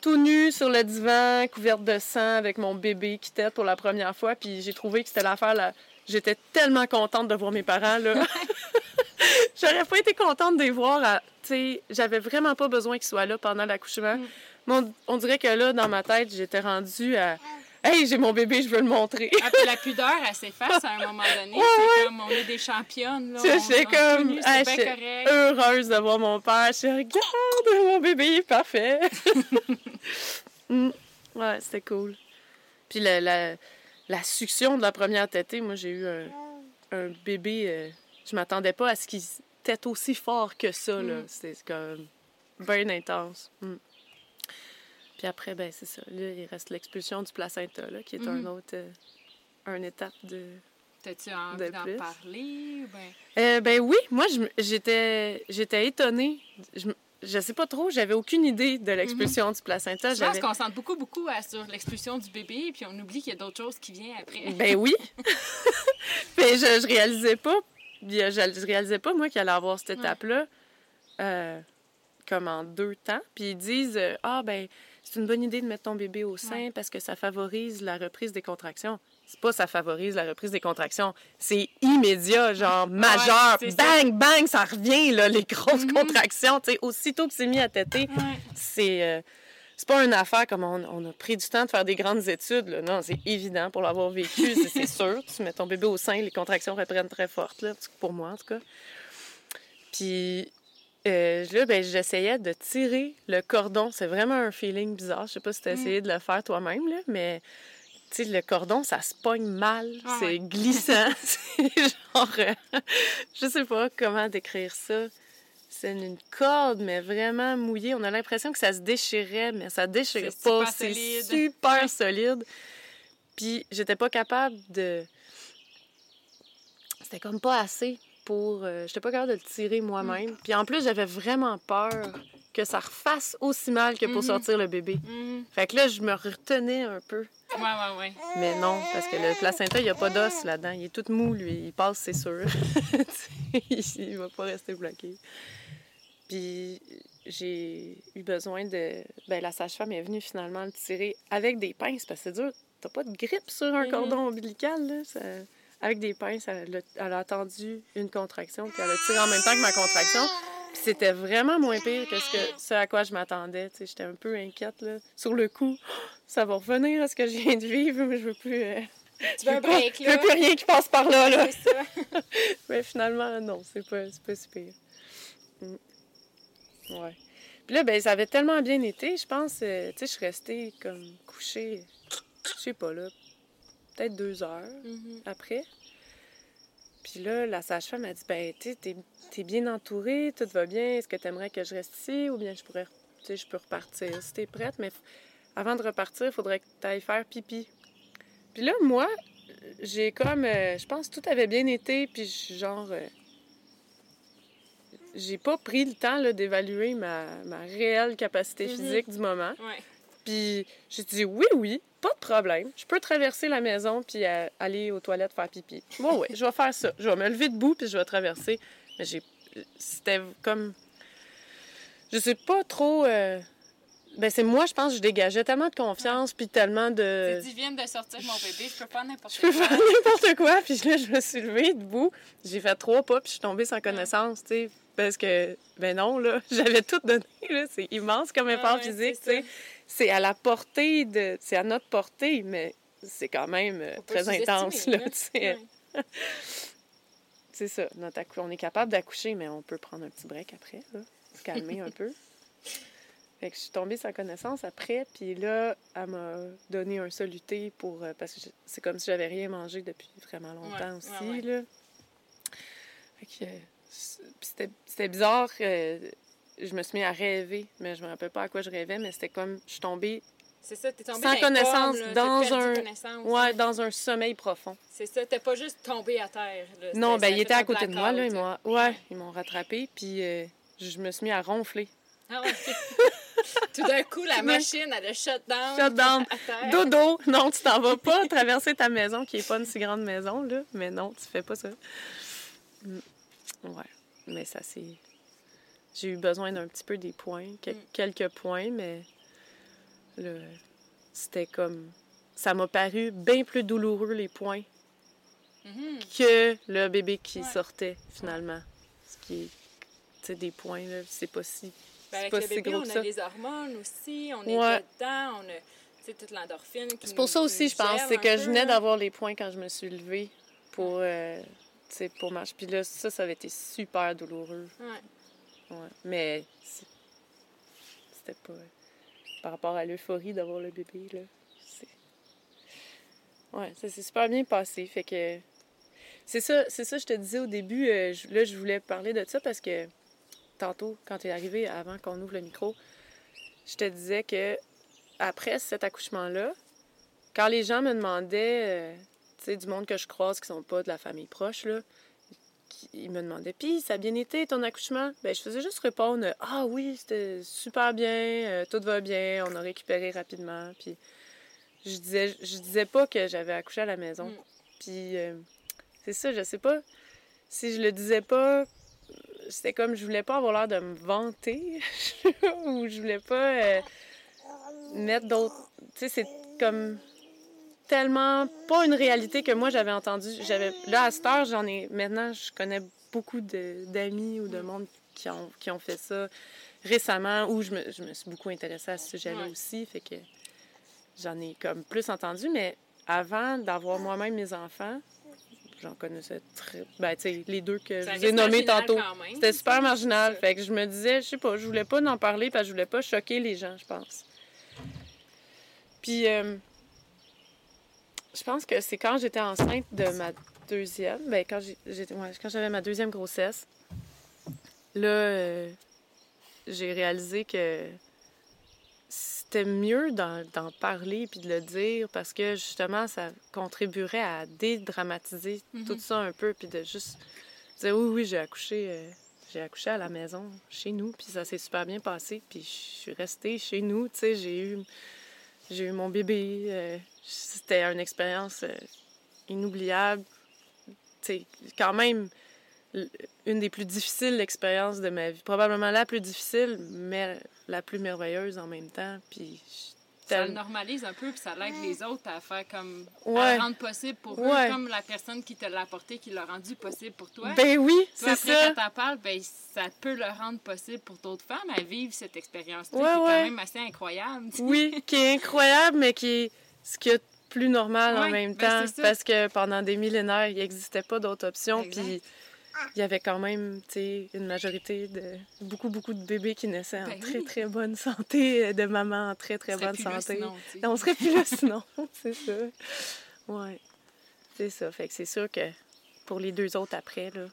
tout nue sur le divan, couverte de sang, avec mon bébé qui tète pour la première fois, puis j'ai trouvé que c'était l'affaire là. J'étais tellement contente de voir mes parents, là. J'aurais pas été contente de les voir. à- Tu sais, j'avais vraiment pas besoin qu'ils soient là pendant l'accouchement. Mm. Mais on, on dirait que là, dans ma tête, j'étais rendue à Hey, j'ai mon bébé, je veux le montrer. Après, la pudeur, elle s'efface à un moment donné. Ouais, c'est comme, on est des championnes, là. On comme, nu, ah, c'est correct. heureuse de voir mon père. Je regarde, mon bébé il est parfait. Mm. Ouais, c'était cool. Puis la, la, la succion de la première tétée, moi, j'ai eu un, un bébé. euh, je m'attendais pas à ce qu'il tète aussi fort que ça, là. Mm. C'était comme bien intense. Mm. Puis après, ben c'est ça. Là, il reste l'expulsion du placenta, là, qui est un Mhm. autre... euh, un étape de... T'as-tu envie de d'en parler? ou Ben... Euh, ben oui, moi j'étais j'étais étonnée. Je, je sais pas trop, j'avais aucune idée de l'expulsion du placenta. Je pense qu'on concentre beaucoup, beaucoup à- sur l'expulsion du bébé, puis on oublie qu'il y a d'autres choses qui viennent après. ben oui. Mais je, je réalisais pas, euh, je, je réalisais pas moi qu'il allait avoir cette étape-là euh, comme en deux temps. Puis ils disent euh, Ah, ben, c'est une bonne idée de mettre ton bébé au sein parce que ça favorise la reprise des contractions. C'est pas ça favorise la reprise des contractions. C'est immédiat, genre majeur. bang, bang, ça revient, là, les grosses Mhm. contractions. Aussitôt que c'est mis à têter, Ouais. c'est. euh, c'est pas une affaire comme on, on a pris du temps de faire des grandes études. Là. Non, c'est évident pour l'avoir vécu, c'est- c'est sûr. Tu mets ton bébé au sein, les contractions reprennent très fortes, là, pour moi en tout cas. Puis euh, là, ben, j'essayais de tirer le cordon. C'est vraiment un feeling bizarre. Je sais pas si tu as Mm. essayé de le faire toi-même, là, mais tu sais, le cordon, ça se pogne mal. Ah c'est ouais. glissant. c'est genre. euh, je sais pas comment décrire ça. C'est une corde, mais vraiment mouillée. On a l'impression que ça se déchirait, mais ça déchire C'est pas. C'est super Ouais. solide. Puis j'étais pas capable de. C'était comme pas assez pour. euh, J'étais pas capable de le tirer moi-même. Puis en plus, j'avais vraiment peur que ça refasse aussi mal que pour Mhm. sortir le bébé. Mhm. Fait que là, je me retenais un peu. Ouais, ouais, ouais. Mais non, parce que le placenta, il n'y a pas d'os là-dedans. Il est tout mou, lui. Il passe, c'est sûr. Il va pas rester bloqué. Puis j'ai eu besoin de... Ben, la sage-femme est venue finalement le tirer avec des pinces, parce que c'est dur. T'as pas de grippe sur un Mhm. cordon ombilical, là. Ça- Avec des pinces, elle a, elle a attendu une contraction, puis elle a tiré en même temps que ma contraction. Puis c'était vraiment moins pire que ce, que, ce à quoi je m'attendais. J'étais un peu inquiète, là. Sur le coup, ça va revenir à ce que je viens de vivre, mais je veux plus... euh, Tu veux un pas- break, Je veux plus rien qui passe par là, là. C'est ça. Mais finalement, non, c'est pas, pas si pire. Mm. Ouais. Puis là, ben, ça avait tellement bien été, je pense. euh, tu sais, je suis restée comme couchée, je sais pas, là, peut-être deux heures Mhm. après. Puis là, la sage-femme a dit Ben, tu sais, t'es, t'es bien entourée, tout va bien. Est-ce que tu aimerais que je reste ici ou bien je pourrais, tu sais, je peux repartir si t'es prête, mais f- avant de repartir, il faudrait que tu ailles faire pipi. Puis là, moi, j'ai comme, euh, je pense que tout avait bien été, puis je suis genre. euh, j'ai pas pris le temps là, d'évaluer ma, ma réelle capacité Mhm. physique du moment. Ouais. Puis j'ai dit oui, oui, pas de problème. Je peux traverser la maison puis euh, aller aux toilettes faire pipi. Bon, oui, je vais faire ça. Je vais me lever debout puis je vais traverser. Mais j'ai. C'était comme. Je sais pas trop. euh, Ben, c'est moi, je pense, je dégageais tellement de confiance puis tellement de. Tu viens de sortir mon bébé, je peux faire n'importe Je peux quoi. faire n'importe quoi. Puis là, je me suis levée debout. J'ai fait trois pas, puis je suis tombée sans connaissance, tu sais. Parce que, ben non, là, j'avais tout donné, là. C'est immense comme effort Ah ouais, physique, tu sais. C'est à la portée de... C'est à notre portée, mais c'est quand même euh, très intense, là. Ouais. C'est ça. Notre On est capable d'accoucher, mais on peut prendre un petit break après, là. Se calmer un peu. Fait que je suis tombée sans connaissance après, puis là, elle m'a donné un soluté pour... euh, parce que c'est comme si j'avais rien mangé depuis vraiment longtemps Ouais, aussi, ouais, là. Fait que... euh, c'était bizarre. euh, je me suis mis à rêver, mais je me rappelle pas à quoi je rêvais, mais c'était comme... Je suis tombée, C'est ça, t'es tombé Sans dans connaissance, là, dans un- connaissance, ouais, dans un sommeil profond. C'est ça, t'es pas juste tombé à terre. là. Non, ben il était à côté de moi, là. Ils m'ont, ouais, ils m'ont rattrapé, puis euh, je me suis mis à ronfler. Ah ouais. Tout d'un coup, la machine, elle a shut down. Shut down. à terre. Dodo! Non, tu t'en vas pas traverser ta maison, qui est pas une si grande maison, là. Mais non, tu fais pas ça. Mm. Ouais. Mais ça, c'est. J'ai eu besoin d'un petit peu des points, que- Mm. quelques points, mais. Là, c'était comme. Ça m'a paru bien plus douloureux, les points, Mhm. que le bébé qui Ouais. sortait, finalement. Ce qui est. Tu sais, des points, là, c'est pas si. Ben, c'est avec pas le si bébé, gros on a les hormones aussi, on est Ouais. dedans, on a toute l'endorphine. C'est pour nous- ça aussi, je pense. C'est que peu, je venais d'avoir les points quand je me suis levée pour, euh, pour marcher. Puis là, ça, ça avait été super douloureux. Ouais. Mais c'était pas... Par rapport à l'euphorie d'avoir le bébé, là. Ouais, ça s'est super bien passé. Fait que... C'est ça, c'est ça, je te disais au début. euh, je- là, je voulais parler de ça parce que tantôt, quand tu es arrivé, avant qu'on ouvre le micro, je te disais que après cet accouchement-là, quand les gens me demandaient, euh, tu sais, du monde que je croise qui sont pas de la famille proche, là, ils me demandaient, puis ça a bien été ton accouchement? Ben, je faisais juste répondre, ah oui, c'était super bien, euh, tout va bien, on a récupéré rapidement. Puis je disais, je disais pas que j'avais accouché à la maison. Mm. Puis euh, c'est ça, je sais pas. Si je le disais pas, c'était comme, je voulais pas avoir l'air de me vanter, ou je voulais pas euh, mettre d'autres. Tu sais, c'est comme tellement pas une réalité que moi j'avais entendue. J'avais là à cette heure, j'en ai maintenant, je connais beaucoup d'amis ou de monde qui ont, qui ont fait ça récemment ou je me, je me suis beaucoup intéressée à ce sujet-là Ouais. aussi, fait que j'en ai comme plus entendu, mais avant d'avoir moi-même mes enfants, j'en connaissais très ben tu sais les deux que Ça je vous ai nommés tantôt. C'était super marginal. Fait que je me disais, je sais pas, je voulais pas en parler parce que je voulais pas choquer les gens, je pense. Puis, euh, je pense que c'est quand j'étais enceinte de ma deuxième, ben quand ouais, j'avais ma deuxième grossesse, là, euh, j'ai réalisé que c'était mieux d'en, d'en parler puis de le dire parce que justement, ça contribuerait à dédramatiser Mhm. tout ça un peu puis de juste dire oui, oui, j'ai accouché. euh, j'ai accouché à la maison, chez nous, puis ça s'est super bien passé. Puis je suis restée chez nous, tu sais, j'ai eu, j'ai eu mon bébé. euh, c'était une expérience euh, inoubliable. Sais, quand même, une des plus difficiles expériences de ma vie. Probablement la plus difficile, mais la plus merveilleuse en même temps. Puis Ça le normalise un peu, puis ça l'aide les autres à faire comme. Ouais. à rendre possible pour Ouais. eux, comme la personne qui te l'a apporté, qui l'a rendu possible pour toi. Ben oui, c'est après, ça. quand t'en parles, ben, ça peut le rendre possible pour d'autres femmes à vivre cette expérience-là, Ouais, qui est quand même assez incroyable. Oui, qui est incroyable, mais qui est ce a de plus normal en même ben, temps. Parce que pendant des millénaires, il n'existait pas d'autres options. Puis il y avait quand même tu sais, une majorité de. beaucoup, beaucoup de bébés qui naissaient en Ben très, oui. très bonne santé, euh, de mamans en très, très On bonne santé. sinon. On serait plus là sinon, c'est ça. Ouais. C'est ça. Fait que c'est sûr que pour les deux autres après, là,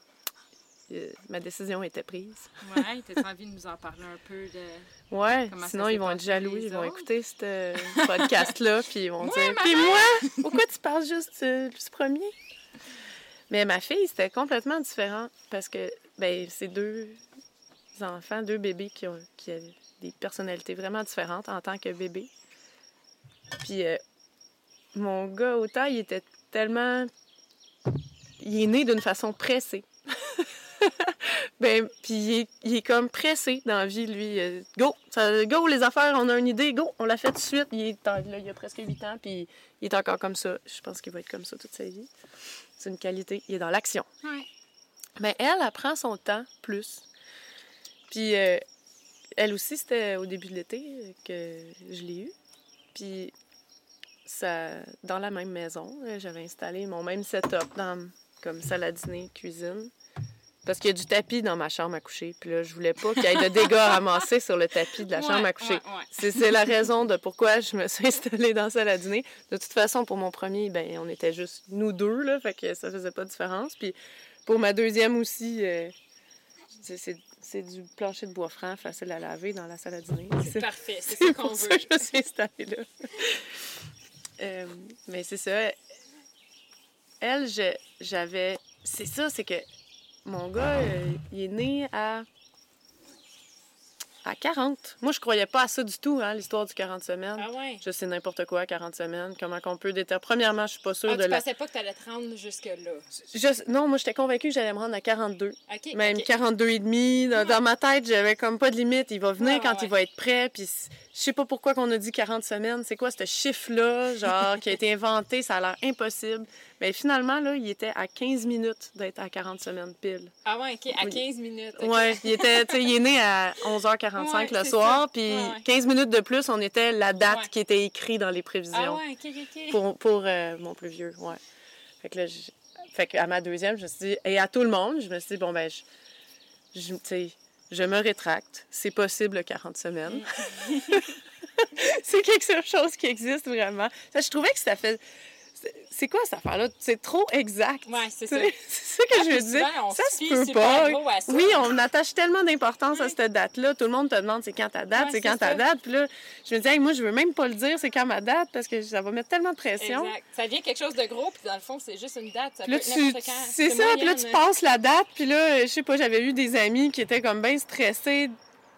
euh, ma décision était prise. Ouais, t'as envie de nous en parler un peu de. Ouais, sinon ils vont être jaloux, ils vont écouter ce euh, podcast-là, puis ils vont Moi, dire Puis moi, pourquoi tu parles juste euh, du premier? Mais ma fille, c'était complètement différent parce que, ben, c'est deux enfants, deux bébés qui ont qui avaient des personnalités vraiment différentes en tant que bébé. Puis euh, mon gars, autant, il était tellement. Il est né d'une façon pressée. Ben, puis il est, il est comme pressé dans la vie, lui. Euh, Go! Ça- go, les affaires, on a une idée, go! On l'a fait tout de suite. Il est là, il a presque 8 ans, puis il est encore comme ça. Je pense qu'il va être comme ça toute sa vie. C'est une qualité. Il est dans l'action. Ouais. Mais elle, elle prend son temps plus. Puis euh, elle aussi, c'était au début de l'été euh, que je l'ai eu. Puis ça, dans la même maison, j'avais installé mon même setup dans comme salle à dîner, cuisine. Parce qu'il y a du tapis dans ma chambre à coucher. Puis là, je voulais pas qu'il y ait de dégâts ramassés sur le tapis de la chambre à coucher. ouais, ouais. C'est la raison de pourquoi je me suis installée dans la salle à dîner. De toute façon, pour mon premier, ben, on était juste nous deux, là, fait que ça faisait pas de différence. Puis pour ma deuxième aussi, euh, c'est- du plancher de bois franc, facile à laver dans la salle à dîner. C'est Parfait, c'est ça qu'on veut. ça que je me suis installée là. Euh, mais c'est ça. Elle, j'avais... C'est ça, c'est que mon gars, euh, il est né à... à 40. Moi, je croyais pas à ça du tout, hein, l'histoire du 40 semaines. Ah ouais? Je sais n'importe quoi à 40 semaines. Comment qu'on peut déterminer... Premièrement, je suis pas sûre Ah, de tu la... pensais pas que t'allais te rendre jusque-là? Je- Non, moi, j'étais convaincue que j'allais me rendre à 42. OK. Même ok. 42 et demi. Dans, dans ma tête, j'avais comme pas de limite. Il va venir Ouais, quand il va être prêt. Puis je sais pas pourquoi qu'on a dit 40 semaines. C'est quoi ce chiffre-là, genre, qui a été inventé? Ça a l'air impossible. Mais finalement, là, il était à 15 minutes d'être à 40 semaines pile. Ah ouais, OK. À Oui. 15 minutes. ok. Ouais, il était, il est né à 11h45 Ouais, le soir. Puis Ouais, ouais. 15 minutes de plus, on était la date Ouais. qui était écrite dans les Ah prévisions ouais, OK, OK, OK. pour, pour euh, mon plus vieux, ouais. Fait que là, je- fait que à ma deuxième, je me suis dit, et à tout le monde, je me suis dit, bon, ben, je, je, tu sais, je me rétracte. C'est possible 40 semaines. c'est quelque chose qui existe vraiment. Ça, je trouvais que ça fait. C'est- quoi cette affaire-là? C'est trop exact. Ouais, c'est ça. C'est c'est ça que Ah, je veux dire. souvent, Ça se peut pas. ça. Oui, on attache tellement d'importance à cette date-là. Tout le monde te demande c'est quand ta date, Ouais, c'est quand ta date. Puis là, je me dis, hey, moi, je veux même pas le dire, c'est quand ma date, parce que ça va mettre tellement de pression. Exact. Ça devient quelque chose de gros, puis dans le fond, c'est juste une date. Ça là, peut tu... C'est ça, puis là, tu passes la date, puis là, je sais pas, j'avais eu des amis qui étaient comme bien stressés,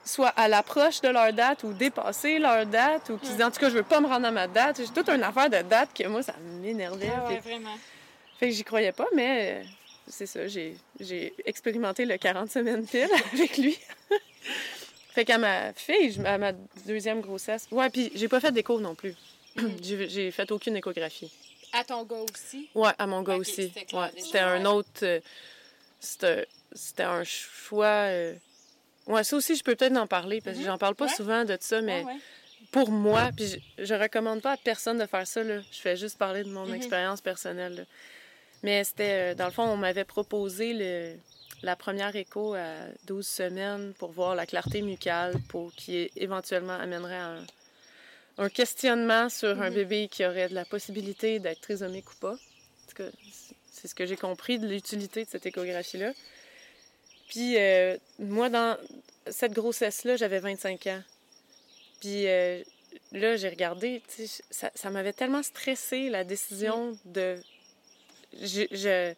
soit à l'approche de leur date ou dépasser leur date, ou qui disaient, en tout cas, je veux pas me rendre à ma date. J'ai toute une affaire de date que moi, ça m'énervait. Ah ouais, Fait- vraiment. Fait que j'y croyais pas, mais euh, c'est ça, j'ai, j'ai expérimenté le 40 semaines pile avec lui. fait qu'à ma fille, à ma deuxième grossesse, ouais, puis j'ai pas fait d'écho non plus. j'ai, j'ai fait aucune échographie. À ton gars aussi? Ouais, à mon gars Ok, aussi. c'était Ouais, un autre. euh, c'était, c'était un choix. euh, Ouais, ça aussi, je peux peut-être en parler parce que Mhm. j'en parle pas Ouais. souvent de ça, mais Ouais, ouais. pour moi, puis je, je recommande pas à personne de faire ça, là. Je fais juste parler de mon Mhm. expérience personnelle, là. Mais c'était, euh, dans le fond, on m'avait proposé le, la première écho à 12 semaines pour voir la clarté mucale, pour qui éventuellement amènerait à un, un questionnement sur un Mhm. bébé qui aurait de la possibilité d'être trisomique ou pas. En tout cas, c'est- c'est ce que j'ai compris de l'utilité de cette échographie-là. Puis euh, moi, dans cette grossesse-là, j'avais 25 ans. Puis euh, là, j'ai regardé, ça, ça m'avait tellement stressé la décision de. Je, je-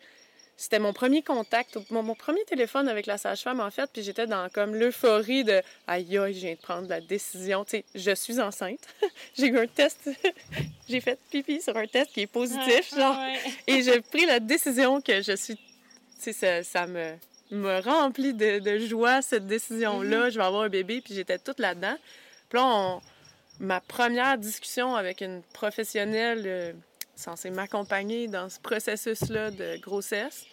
C'était mon premier contact, mon, mon premier téléphone avec la sage-femme, en fait, puis j'étais dans comme l'euphorie de aïe, aïe, je viens de prendre la décision. Tu sais, je suis enceinte. j'ai eu un test, j'ai fait pipi sur un test qui est positif, Ouais, genre. ouais. Et j'ai pris la décision que je suis. Tu sais, ça, ça me, me remplit de, de joie, cette décision-là. Je vais avoir un bébé, puis j'étais toute là-dedans. Puis là, on- ma première discussion avec une professionnelle euh, censée m'accompagner dans ce processus-là de grossesse,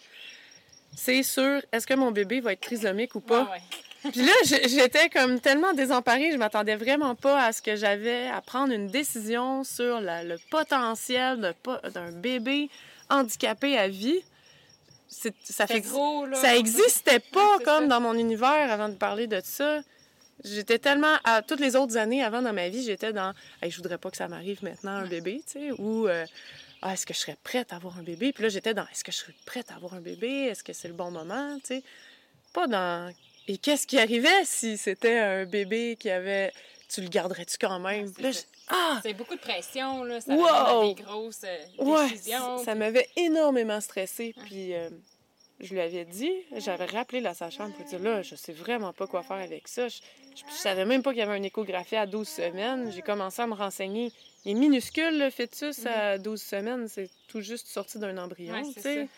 c'est sur est-ce que mon bébé va être trisomique ou pas? Ouais, ouais. Puis là, j'étais comme tellement désemparée, je m'attendais vraiment pas à ce que j'avais à prendre une décision sur la- le potentiel d'un bébé handicapé à vie. Ça fait C'était gros, là. ça existait pas comme ça. dans mon univers avant de parler de ça. J'étais tellement à toutes les autres années avant dans ma vie, j'étais dans Hey, je voudrais pas que ça m'arrive maintenant un bébé, tu sais, ou euh, Ah, est-ce que je serais prête à avoir un bébé? Puis là j'étais dans est-ce que je serais prête à avoir un bébé? Est-ce que c'est le bon moment, tu sais? Pas dans et qu'est-ce qui arrivait si c'était un bébé qui avait tu le garderais-tu quand même? Ouais, c'est je- Ah C'est beaucoup de pression, là. Ça Wow! des grosses euh, Ouais, décisions. ça m'avait énormément stressée. Puis euh, je lui avais dit, j'avais rappelé la sage-femme pour dire là, je sais vraiment pas quoi faire avec ça. Je, je, je savais même pas qu'il y avait une échographie à 12 semaines. J'ai commencé à me renseigner. Il est minuscule, le fœtus, à 12 semaines. C'est tout juste sorti d'un embryon. Ouais, tu sais.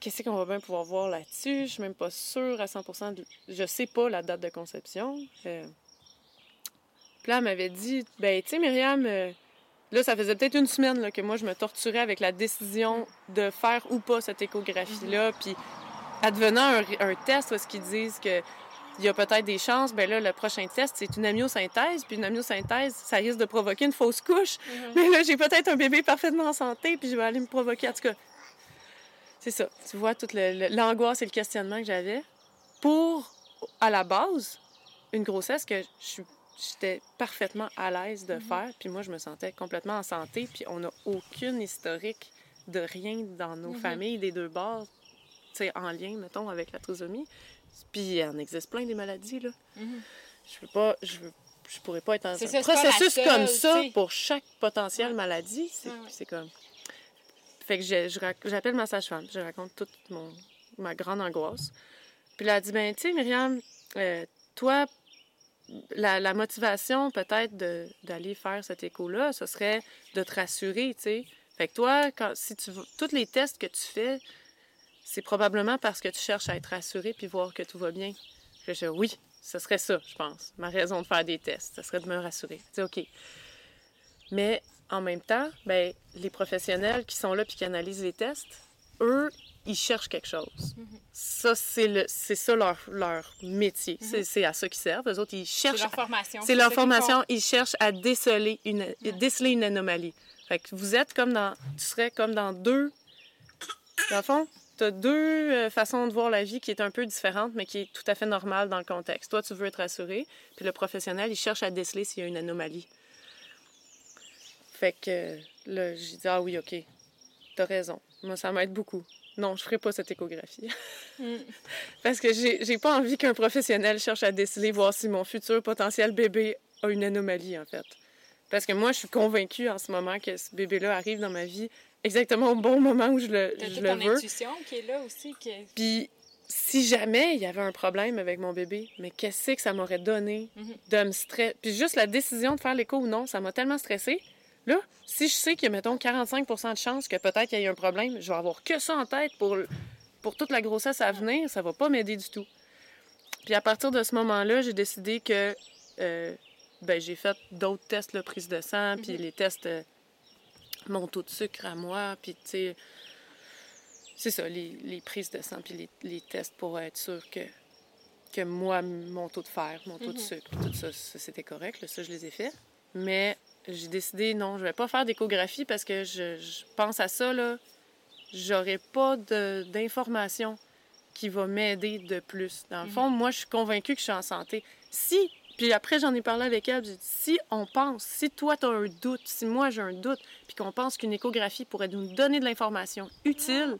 Qu'est-ce qu'on va bien pouvoir voir là-dessus? Je suis même pas sûre à 100 de... Je sais pas la date de conception. Euh, Puis là, elle m'avait dit, ben, tu sais, Myriam, euh, là, ça faisait peut-être une semaine là, que moi, je me torturais avec la décision de faire ou pas cette échographie-là. Puis, advenant un, un test où est-ce qu'ils disent que il y a peut-être des chances, ben là, le prochain test, c'est une amyosynthèse. Puis une amyosynthèse, ça risque de provoquer une fausse couche. Mhm. Mais là, j'ai peut-être un bébé parfaitement en santé, puis je vais aller me provoquer. En tout cas, c'est ça. Tu vois toute le- le- l'angoisse et le questionnement que j'avais pour, à la base, une grossesse que je suis- j'étais parfaitement à l'aise de faire. Puis moi, je me sentais complètement en santé. Puis on n'a aucune historique de rien dans nos Mhm. familles des deux bords, tu sais, en lien, mettons, avec la trisomie. Puis il en existe plein des maladies, là. Mhm. Je veux pas... Je veux je pourrais pas être dans un ça, processus seule, comme ça pour chaque potentielle Ouais. maladie. C'est Ouais, comme... Fait que j'appelle ma sage-femme, je raconte toute mon, ma grande angoisse. Puis là, elle dit, ben, tu sais, Myriam, euh, toi, la, motivation peut-être d'aller faire cet écho-là, ce serait de te rassurer, tu sais. Fait que toi, si tu tous les tests que tu fais, c'est probablement parce que tu cherches à être rassuré puis voir que tout va bien. Je dis, oui, ce serait ça, je pense. Ma raison de faire des tests, ce serait de me rassurer. Dis, OK. Mais en même temps, ben, les professionnels qui sont là puis qui analysent les tests, eux, ils cherchent quelque chose. Ça, c'est c'est ça leur, leur métier. C'est, c'est à ça qu'ils servent. Eux autres, ils C'est cherchent. leur formation. C'est leur formation. Ils cherchent à déceler une, déceler une anomalie. Fait que vous êtes comme dans. Tu serais comme dans deux. Dans le fond, tu as deux euh, façons de voir la vie qui est un peu différente, mais qui est tout à fait normale dans le contexte. Toi, tu veux être rassuré, puis le professionnel, il cherche à déceler s'il y a une anomalie. Fait que euh, là, j'ai dit Ah oui, OK. T'as raison. Moi, ça m'aide beaucoup. Non, je ferai pas cette échographie. Mm. Parce que j'ai pas envie qu'un professionnel cherche à déceler, voir si mon futur potentiel bébé a une anomalie, en fait. Parce que moi, je suis convaincue en ce moment que ce bébé-là arrive dans ma vie exactement au bon moment où je le, je toute le ton veux. intuition qui est là aussi. Puis, si jamais il y avait un problème avec mon bébé, mais qu'est-ce que ça m'aurait donné Mhm. de me stresser? Puis juste la décision de faire l'écho ou non, ça m'a tellement stressée. Là, si je sais qu'il y a, mettons, 45% de chances que peut-être qu'il y ait un problème, je vais avoir que ça en tête pour pour toute la grossesse à venir, ça va pas m'aider du tout. Puis à partir de ce moment-là, j'ai décidé que euh, ben, j'ai fait d'autres tests, la prise de sang, puis Mhm. les tests, euh, mon taux de sucre à moi, puis tu sais, c'est ça, les, les prises de sang, puis les, les tests pour être sûr que, que moi, mon taux de fer, mon taux de Mhm. sucre, tout ça, ça, c'était correct, là, ça, je les ai fait. Mais j'ai décidé, non, je vais pas faire d'échographie parce que je, je pense à ça, là, j'aurai pas d'informations qui va m'aider de plus. Dans le Mhm. fond, moi, je suis convaincue que je suis en santé. Si, puis après, j'en ai parlé avec elle, j'ai dit, si on pense, si toi, tu as un doute, si moi, j'ai un doute, puis qu'on pense qu'une échographie pourrait nous donner de l'information utile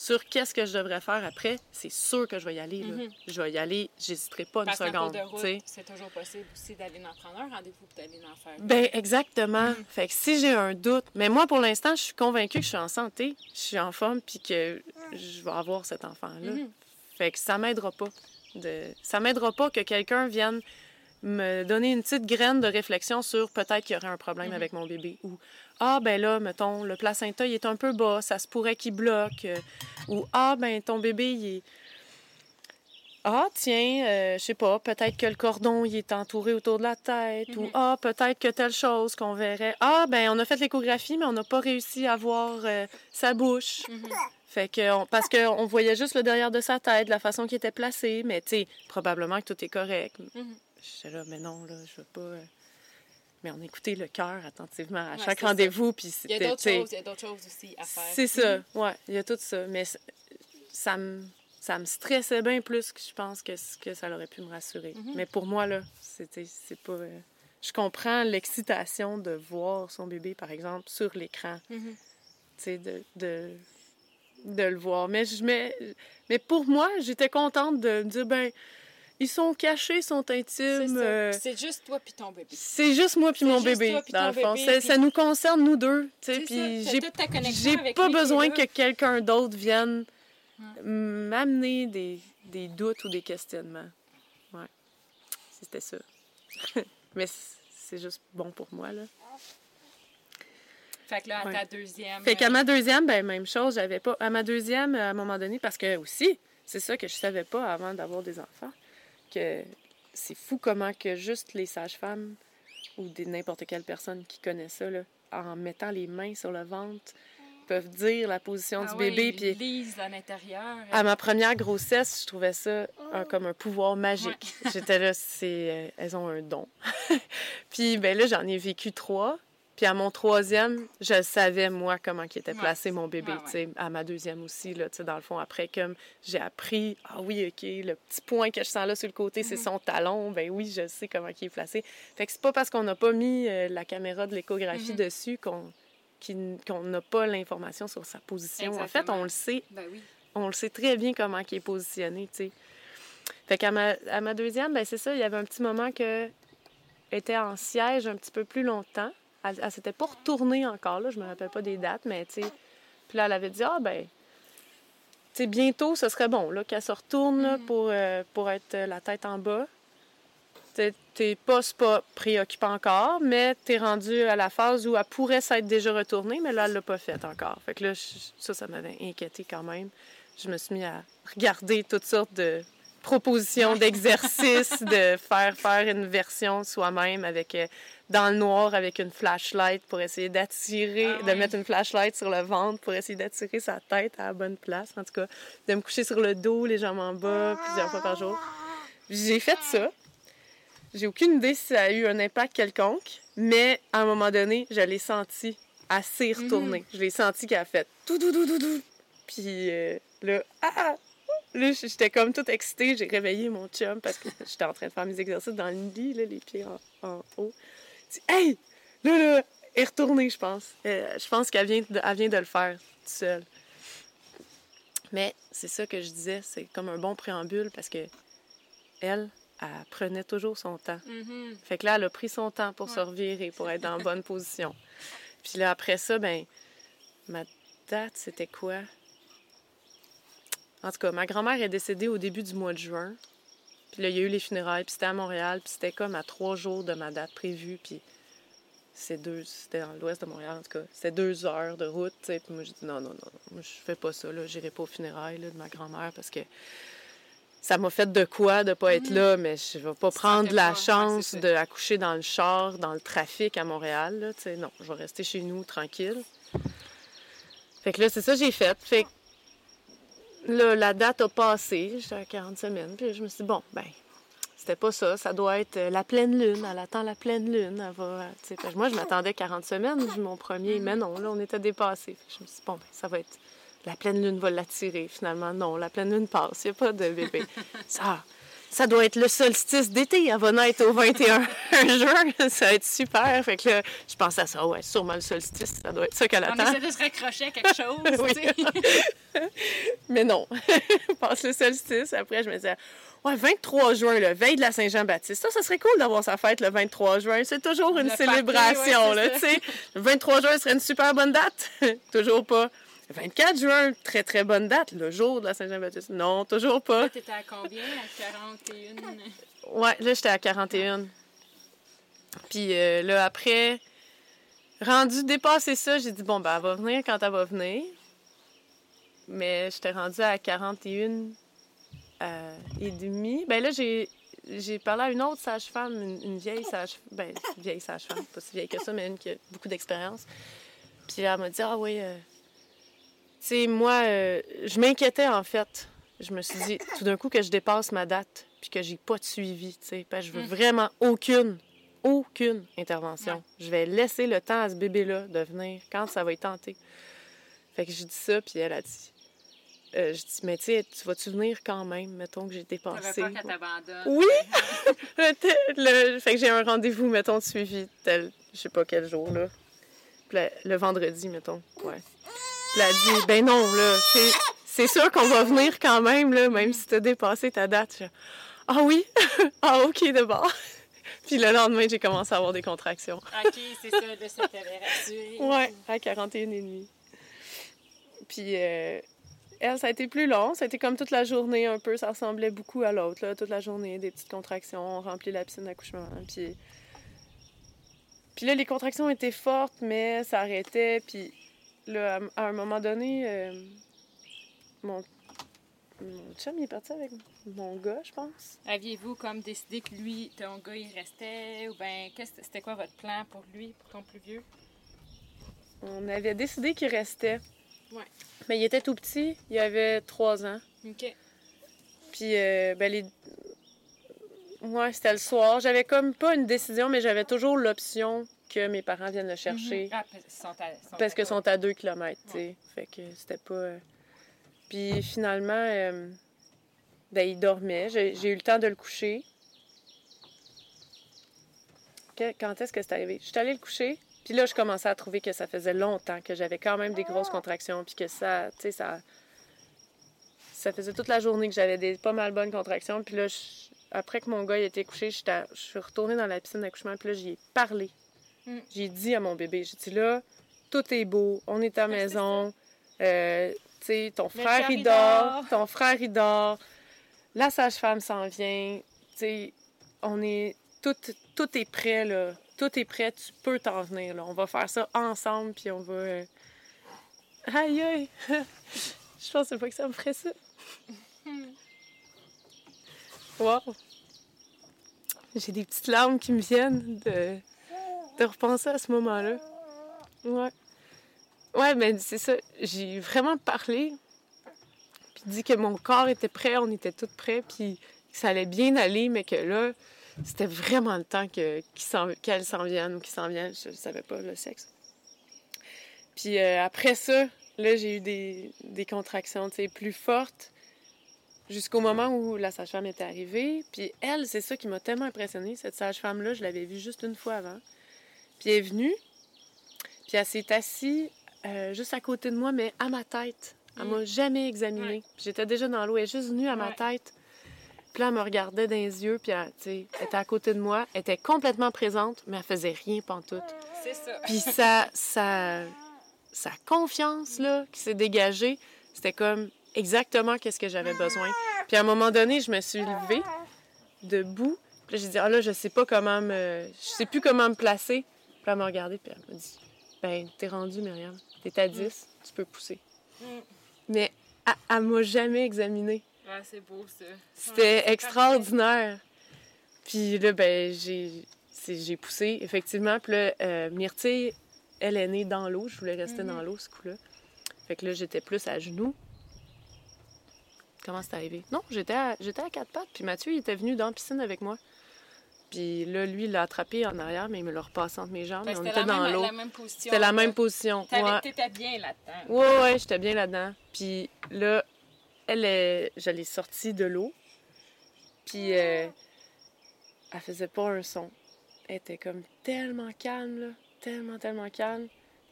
sur qu'est-ce que je devrais faire après, c'est sûr que je vais y aller. là. Mhm. Je vais y aller, j'hésiterai pas une Parce seconde. c'est toujours possible aussi d'aller en prendre un rendez-vous puis d'aller en faire. Ben exactement. Fait que si j'ai un doute, mais moi pour l'instant, je suis convaincue que je suis en santé, je suis en forme puis que je vais avoir cet enfant-là. Mhm. Fait que ça m'aidera pas de ça m'aidera pas que quelqu'un vienne me donner une petite graine de réflexion sur peut-être qu'il y aurait un problème Mhm. avec mon bébé ou ah ben là mettons le placenta il est un peu bas, ça se pourrait qu'il bloque euh, ou ah ben ton bébé il est ah, tiens, euh, je sais pas, peut-être que le cordon il est entouré autour de la tête. Ou Mhm. ah, peut-être que telle chose qu'on verrait. Ah, ben on a fait l'échographie, mais on n'a pas réussi à voir euh, sa bouche. Mhm. Fait que, on- parce qu'on voyait juste le derrière de sa tête, la façon qu'il était placé. Mais tu sais, probablement que tout est correct. Mhm. J'étais là, mais non, là, je veux pas. Mais on écoutait le cœur attentivement à Ouais, chaque rendez-vous. Puis Il y a d'autres choses, il y a d'autres choses aussi à faire. c'est ça, ouais, il y a tout ça. Mais ça me, ça me stressait bien plus que je pense que, que ça aurait pu me rassurer. Mhm. Mais pour moi, là, c'est pas. euh, Je comprends l'excitation de voir son bébé, par exemple, sur l'écran, Mhm. tu sais, de, de, de le voir. Mais, je, mais, mais pour moi, j'étais contente de me dire, ben, ils sont cachés, ils sont intimes. euh, C'est juste toi puis ton bébé. c'est juste moi puis mon bébé, toi dans le fond. bébé, Ça, nous concerne, nous deux. Puis j'ai pas besoin que quelqu'un d'autre vienne m'amener des, des doutes ou des questionnements. Ouais. C'était ça. Mais c'est juste bon pour moi, là. Fait que là, à Ouais. ta deuxième. Fait qu'à euh, ma deuxième, ben même chose, j'avais pas... À ma deuxième, à un moment donné, parce que aussi, c'est ça que je savais pas avant d'avoir des enfants, que c'est fou comment que juste les sages-femmes ou n'importe quelle personne qui connaît ça, là, en mettant les mains sur le ventre, peuvent dire la position ah du ouais, bébé. ils Puis lisent à l'intérieur. à ma première grossesse, je trouvais ça un- comme un pouvoir magique. J'étais là, c'est, euh, elles ont un don. puis ben là, j'en ai vécu trois. Puis à mon troisième, je savais, moi, comment qui était Ouais. placé mon bébé. Ouais. À ma deuxième aussi, là, dans le fond, après, comme j'ai appris, ah oui, OK, le petit point que je sens là sur le côté, c'est Mhm. son talon. Ben oui, je sais comment il est placé. Fait que c'est pas parce qu'on n'a pas mis euh, la caméra de l'échographie Mhm. dessus qu'on n'a pas l'information sur sa position. En fait, on le sait Ben oui. on le sait très bien comment il est positionné, tu sais. Fait qu'à ma, à ma deuxième, ben c'est ça, il y avait un petit moment que était en siège un petit peu plus longtemps. Elle, elle s'était pas retournée encore, là, je me rappelle pas des dates, mais tu sais. Puis là, elle avait dit, ah ben, tu sais, bientôt, ce serait bon, là, qu'elle se retourne là, Mhm. pour, euh, pour être euh, la tête en bas. T'es- pas, pas préoccupant encore, mais t'es rendu à la phase où elle pourrait s'être déjà retournée, mais là, elle l'a pas fait encore. Fait que là, je- ça, ça m'avait inquiété quand même. Je me suis mis à regarder toutes sortes de propositions d'exercices, de faire faire une version soi-même avec euh, dans le noir avec une flashlight pour essayer d'attirer, Ah de mettre une flashlight sur le ventre pour essayer d'attirer sa tête à la bonne place. En tout cas, de me coucher sur le dos, les jambes en bas, plusieurs fois par jour. J'ai fait ça. J'ai aucune idée si ça a eu un impact quelconque, mais à un moment donné, je l'ai senti assez retourner. Je l'ai senti qu'elle a fait tout, tout, tout, tout, tout. Puis euh, là, ah! Là, j'étais comme toute excitée. J'ai réveillé mon chum parce que j'étais en train de faire mes exercices dans le lit, là, les pieds en, en haut. Il dit, hey! Là, là, elle est retournée, je pense. Euh, je pense qu'elle vient, de, elle vient de le faire toute seule. Mais c'est ça que je disais, c'est comme un bon préambule parce que elle, elle prenait toujours son temps. Mhm. Fait que là, elle a pris son temps pour se revirer, pour être en bonne position. Puis là, après ça, ben, ma date, c'était quoi? En tout cas, ma grand-mère est décédée au début du mois de juin. Puis là, il y a eu les funérailles, puis c'était à Montréal, puis c'était comme à trois jours de ma date prévue. Puis c'est deux, c'était dans l'ouest de Montréal, en tout cas. C'était deux heures de route, tu sais. Puis moi, j'ai dit, non, non, non, moi, je fais pas ça, là. J'irai pas aux funérailles là, de ma grand-mère parce que ça m'a fait de quoi de pas être là, mais je vais pas prendre la pas, ouais, chance d'accoucher dans le char, dans le trafic à Montréal, là, tu sais. Non, je vais rester chez nous, tranquille. Fait que là, c'est ça que j'ai fait. Fait que la date a passé, j'étais à 40 semaines, puis je me suis dit, bon, ben, c'était pas ça, ça doit être euh, la pleine lune, elle attend la pleine lune, elle va, que moi, je m'attendais 40 semaines, mon premier, mais non, là, on était dépassé. Je me suis dit, bon, ben, ça va être, la pleine lune va l'attirer, finalement. Non, la pleine lune passe, il n'y a pas de bébé. Ça, ça doit être le solstice d'été, elle va naître au 21 juin, ça va être super. Fait que là, je pensais à ça, ouais, sûrement le solstice, ça doit être ça qu'elle On attend. essaie de se raccrocher à quelque chose, Oui. Mais non, passe le solstice. Après, je me disais, ouais, 23 juin, le veille de la Saint-Jean-Baptiste. Ça, ça serait cool d'avoir sa fête le 23 juin. C'est toujours une Le party, célébration, ouais, là. Le 23 juin serait une super bonne date. toujours pas. Le 24 juin, très, très bonne date. Le jour de la Saint-Jean-Baptiste. Non, toujours pas. Là, t'étais à combien? À 41? Ouais, là, j'étais à 41. Puis euh, là, après, rendu dépasser ça, j'ai dit, bon, ben, elle va venir quand elle va venir. Mais j'étais rendue à 41 euh, et demi. Ben là, j'ai, j'ai parlé à une autre sage-femme, une, une vieille sage ben, une vieille sage-femme, pas si vieille que ça, mais une qui a beaucoup d'expérience. Puis là, elle m'a dit, ah oui, euh, tu sais, moi, euh, je m'inquiétais en fait. Je me suis dit, tout d'un coup, que je dépasse ma date, puis que j'ai pas de suivi, tu sais. Parce que je veux Mm. vraiment aucune, aucune intervention. Je vais laisser le temps à ce bébé-là de venir quand ça va être tenté. Fait que j'ai dit ça, puis elle a dit, euh, je dis, mais tu sais, tu vas-tu venir quand même, mettons que j'ai dépassé. peur qu'elle t'abandonne. Oui! Le le- fait que j'ai un rendez-vous, mettons, de suivi, tel, je sais pas quel jour, là. Là, le vendredi, mettons. Ouais. Elle dit, ben non, là, c'est, sûr qu'on va venir quand même, là, même si t'as dépassé ta date. Ah oui? ah, ok, d'abord. Puis le lendemain, j'ai commencé à avoir des contractions. OK, c'est ça, là, ça t'avait rassuré. Ouais, à 41 et demi. Puis euh, elle, ça a été plus long. Ça a été comme toute la journée un peu. Ça ressemblait beaucoup à l'autre, là. Toute la journée, des petites contractions. On remplit la piscine d'accouchement. Puis... Puis là, les contractions étaient fortes, mais ça arrêtait. Puis là, à, un moment donné, euh, mon... mon chum, il est parti avec mon gars, je pense. Aviez-vous comme décidé que lui, ton gars, il restait? Ou bien, qu'est-ce- c'était quoi votre plan pour lui, pour ton plus vieux? On avait décidé qu'il restait. Ouais. Mais il était tout petit. Il avait trois ans. OK. Puis, euh, ben, les. Ouais, c'était le soir. J'avais comme pas une décision, mais j'avais toujours l'option que mes parents viennent le chercher. Mhm. Ah, parce qu'ils sont à, sont Parce côté. sont à deux kilomètres, tu sais. Fait que c'était pas. euh, Puis finalement, euh, ben, il dormait. J'ai eu le temps de le coucher. Que- Quand est-ce que c'est arrivé? Je suis allée le coucher. Puis là, je commençais à trouver que ça faisait longtemps, que j'avais quand même des grosses contractions, puis que ça, tu sais, ça... Ça faisait toute la journée que j'avais des pas mal bonnes contractions. Puis là, je- après que mon gars il était couché, je suis retournée dans la piscine d'accouchement, puis là, j'y ai parlé. Mm. J'ai dit à mon bébé, j'ai dit là, tout est beau, on est à la maison, euh, tu sais, ton Le frère il dort. ton frère il dort, la sage-femme s'en vient, tu sais, on est, tout, tout est prêt, là, tout est prêt, tu peux t'en venir, là, on va faire ça ensemble, puis on va... euh, Aïe, aïe! Je pensais pas que ça me ferait ça. Wow! J'ai des petites larmes qui me viennent de, de repenser à ce moment-là. Ouais. Ouais, mais c'est ça. J'ai vraiment parlé. Puis dit que mon corps était prêt, on était tous prêts, puis que ça allait bien aller, mais que là, c'était vraiment le temps que, qu'elle s'en vienne ou qu'il s'en vienne. Je, je savais pas le sexe. Puis euh, après ça, là, j'ai eu des, des contractions, plus fortes jusqu'au moment où la sage-femme était arrivée. Puis elle, c'est ça qui m'a tellement impressionnée. Cette sage-femme-là, je l'avais vue juste une fois avant. Puis elle est venue, puis elle s'est assise euh, juste à côté de moi, mais à ma tête. Elle Mm. m'a jamais examinée. Ouais. J'étais déjà dans l'eau, elle est juste venue à ma Ouais. tête. Puis là, elle me regardait dans les yeux, puis elle, elle était à côté de moi. Elle était complètement présente, mais elle faisait rien pantoute. C'est ça. Puis ça, ça, sa confiance là, qui s'est dégagée, c'était comme exactement qu'est-ce que j'avais besoin. Puis à un moment donné, je me suis levée debout. Puis là, j'ai dit, ah là, je sais pas comment me... Je sais plus comment me placer. Puis elle m'a regardée, puis elle m'a dit Ben, t'es rendue, Myriam. T'es à 10, tu peux pousser. Mm. Mais elle, elle m'a jamais examinée. C'est beau, ça. C'était extraordinaire. Puis là, ben, j'ai, poussé, effectivement. Puis là, euh, Myrtille, elle est née dans l'eau. Je voulais rester Mhm. dans l'eau, ce coup-là. Fait que là, j'étais plus à genoux. Comment c'est arrivé? Non, j'étais à, j'étais à quatre pattes. Puis Mathieu, il était venu dans la piscine avec moi. Puis là, lui, il l'a attrapé en arrière, mais il me l'a repassé entre mes jambes. Fait que on c'était était la dans même, l'eau. la même position. C'était la même position. Ouais. T'étais bien là-dedans. Ouais, j'étais bien là-dedans. Puis là, elle est... je l'ai sortie de l'eau. Puis euh, elle faisait pas un son. Elle était comme tellement calme, là. Tellement, tellement calme.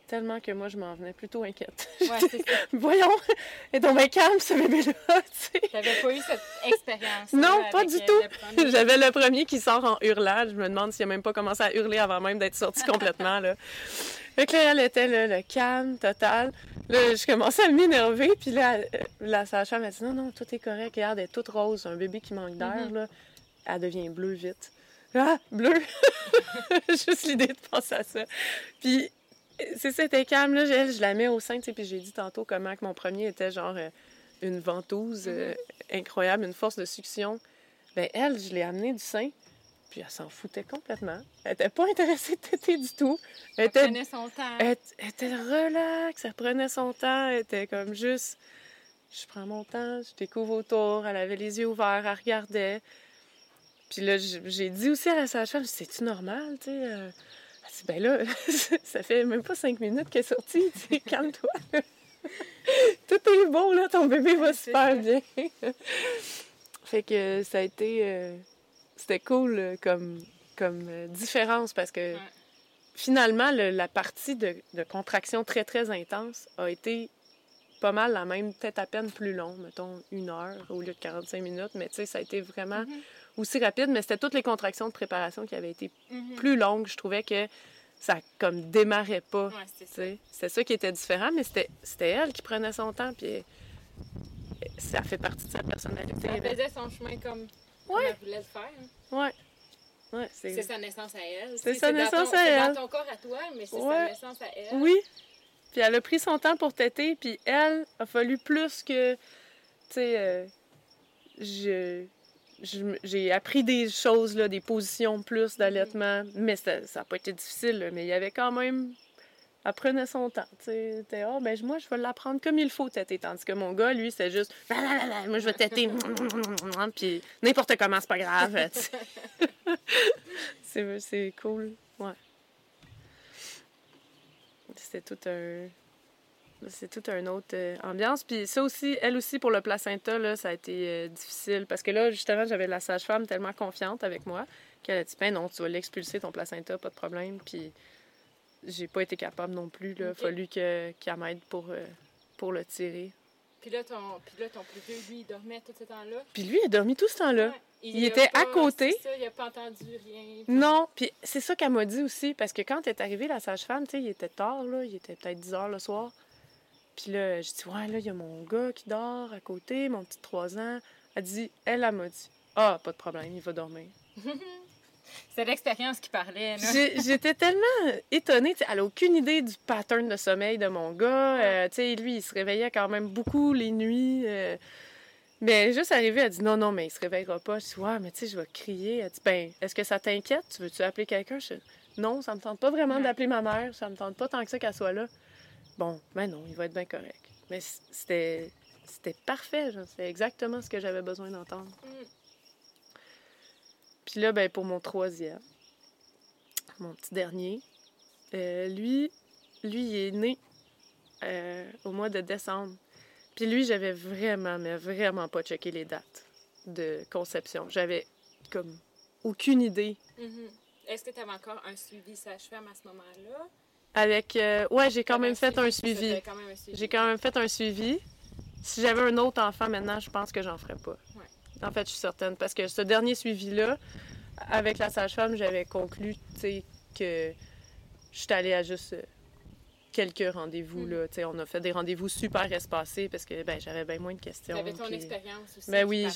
Tellement que moi, je m'en venais plutôt inquiète. Ouais, c'est ça. Voyons, elle est donc bien calme, ce bébé-là, tu sais. T'avais pas eu cette expérience. Non, pas du tout. J'avais le premier qui sort en hurlant. Je me demande s'il a même pas commencé à hurler avant même d'être sorti complètement. Là. Fait que là, elle était là, le calme total. Là, je commençais à m'énerver. Puis là, euh, la sage-femme m'a dit Non, non, tout est correct. Regarde, elle est toute rose. Un bébé qui manque d'air, Mhm. là, elle devient bleue vite. Ah, bleu Juste l'idée de penser à ça. Puis, c'est ça, c'était calme. Là, elle, je la mets au sein. tu sais, Puis j'ai dit tantôt comment que mon premier était genre euh, une ventouse euh, incroyable, une force de succion. Ben elle, je l'ai amenée du sein, puis elle s'en foutait complètement. Elle était pas intéressée de téter du tout. Elle était, prenait son temps. elle, elle était relax, elle prenait son temps, elle était comme juste... Je prends mon temps, je découvre autour, elle avait les yeux ouverts, elle regardait. Puis là, j'ai dit aussi à la sage-femme, c'est-tu normal, tu sais? euh? Ben là, ça fait même pas cinq minutes qu'elle est sortie, calme-toi. Tout est bon, là, ton bébé va super bien. fait que ça a été... euh, C'était cool euh, comme, comme euh, différence parce que Ouais. finalement, le- la partie de, de contraction très, très intense a été pas mal la même, peut-être à peine plus longue, mettons une heure au lieu de 45 minutes, mais tu sais, ça a été vraiment Mhm. Aussi rapide, mais c'était toutes les contractions de préparation qui avaient été Mhm. plus longues. Je trouvais que ça comme démarrait pas. Ouais, c'est ça. C'était ça qui était différent, mais c'était c'était elle qui prenait son temps, puis elle- ça fait partie de sa personnalité. Elle faisait son chemin comme, Ouais. elle voulait le faire. hein. Ouais. Ouais, C'est c'est... sa naissance à elle. C'est sa naissance ton- à C'est elle. dans ton corps à toi, mais c'est sa naissance à elle. Oui. Puis elle a pris son temps pour têter, puis elle a fallu plus que, tu sais, euh, je- j'ai appris des choses, là, des positions plus d'allaitement, mais ça n'a pas été difficile, mais il y avait quand même, elle prenait son temps, tu sais, ah, ben moi, je vais l'apprendre comme il faut têter, tandis que mon gars, lui, c'est juste, moi, je vais têter, puis n'importe comment, c'est pas grave, c'est cool, ouais. C'était tout un. C'est toute une autre euh, ambiance. Puis ça aussi, elle aussi, pour le placenta, là, ça a été euh, difficile. Parce que là, justement, j'avais la sage-femme tellement confiante avec moi qu'elle a dit Ben non, tu vas l'expulser ton placenta, pas de problème. Puis j'ai pas été capable non plus. Il a fallu que- qu'elle m'aide pour, euh, pour le tirer. Puis là, ton, puis là, ton plus vieux, lui, il dormait tout ce temps-là? Puis lui, il a dormi tout ce temps-là. Ouais. Il était à côté. Ça, il a pas entendu rien. Non, puis c'est ça qu'elle m'a dit aussi, parce que quand est arrivée la sage-femme, tu sais, il était tard, là, il était peut-être 10 heures le soir. Puis là, je dis, ouais, là, il y a mon gars qui dort à côté, mon petit 3 ans. Elle dit, elle, elle m'a dit, ah, pas de problème, il va dormir. C'est l'expérience qui parlait, J'étais tellement étonnée, elle a aucune idée du pattern de sommeil de mon gars. Euh, tu sais, lui, il se réveillait quand même beaucoup les nuits. euh, mais juste arrivé, elle dit non, non, mais il se réveillera pas. Je dis ouais, mais tu sais, je vais crier. Elle dit ben, est-ce que ça t'inquiète? Tu veux-tu appeler quelqu'un? Je dis non, ça me tente pas vraiment d'appeler ma mère. Ça me tente pas tant que ça qu'elle soit là. Bon, ben non, il va être bien correct. Mais c'était c'était parfait. C'était exactement ce que j'avais besoin d'entendre. Puis là, ben, pour mon troisième, mon petit dernier, euh, lui, lui, il est né euh, au mois de décembre. Puis lui, j'avais vraiment, mais vraiment pas checké les dates de conception. J'avais comme aucune idée. Mhm. Est-ce que tu avais encore un suivi sage-femme à ce moment-là? Avec, euh, ouais, j'ai quand T'avais même fait un t'avais suivi. J'ai quand même fait un suivi. Si j'avais un autre enfant maintenant, je pense que j'en ferais pas. En fait, je suis certaine. Parce que ce dernier suivi-là, avec la sage-femme, j'avais conclu, tu sais, que je suis allée à juste euh, quelques rendez-vous, Mm. là. Tu sais, on a fait des rendez-vous super espacés parce que, ben, j'avais bien moins de questions. Tu avais ton expérience aussi. Ben oui,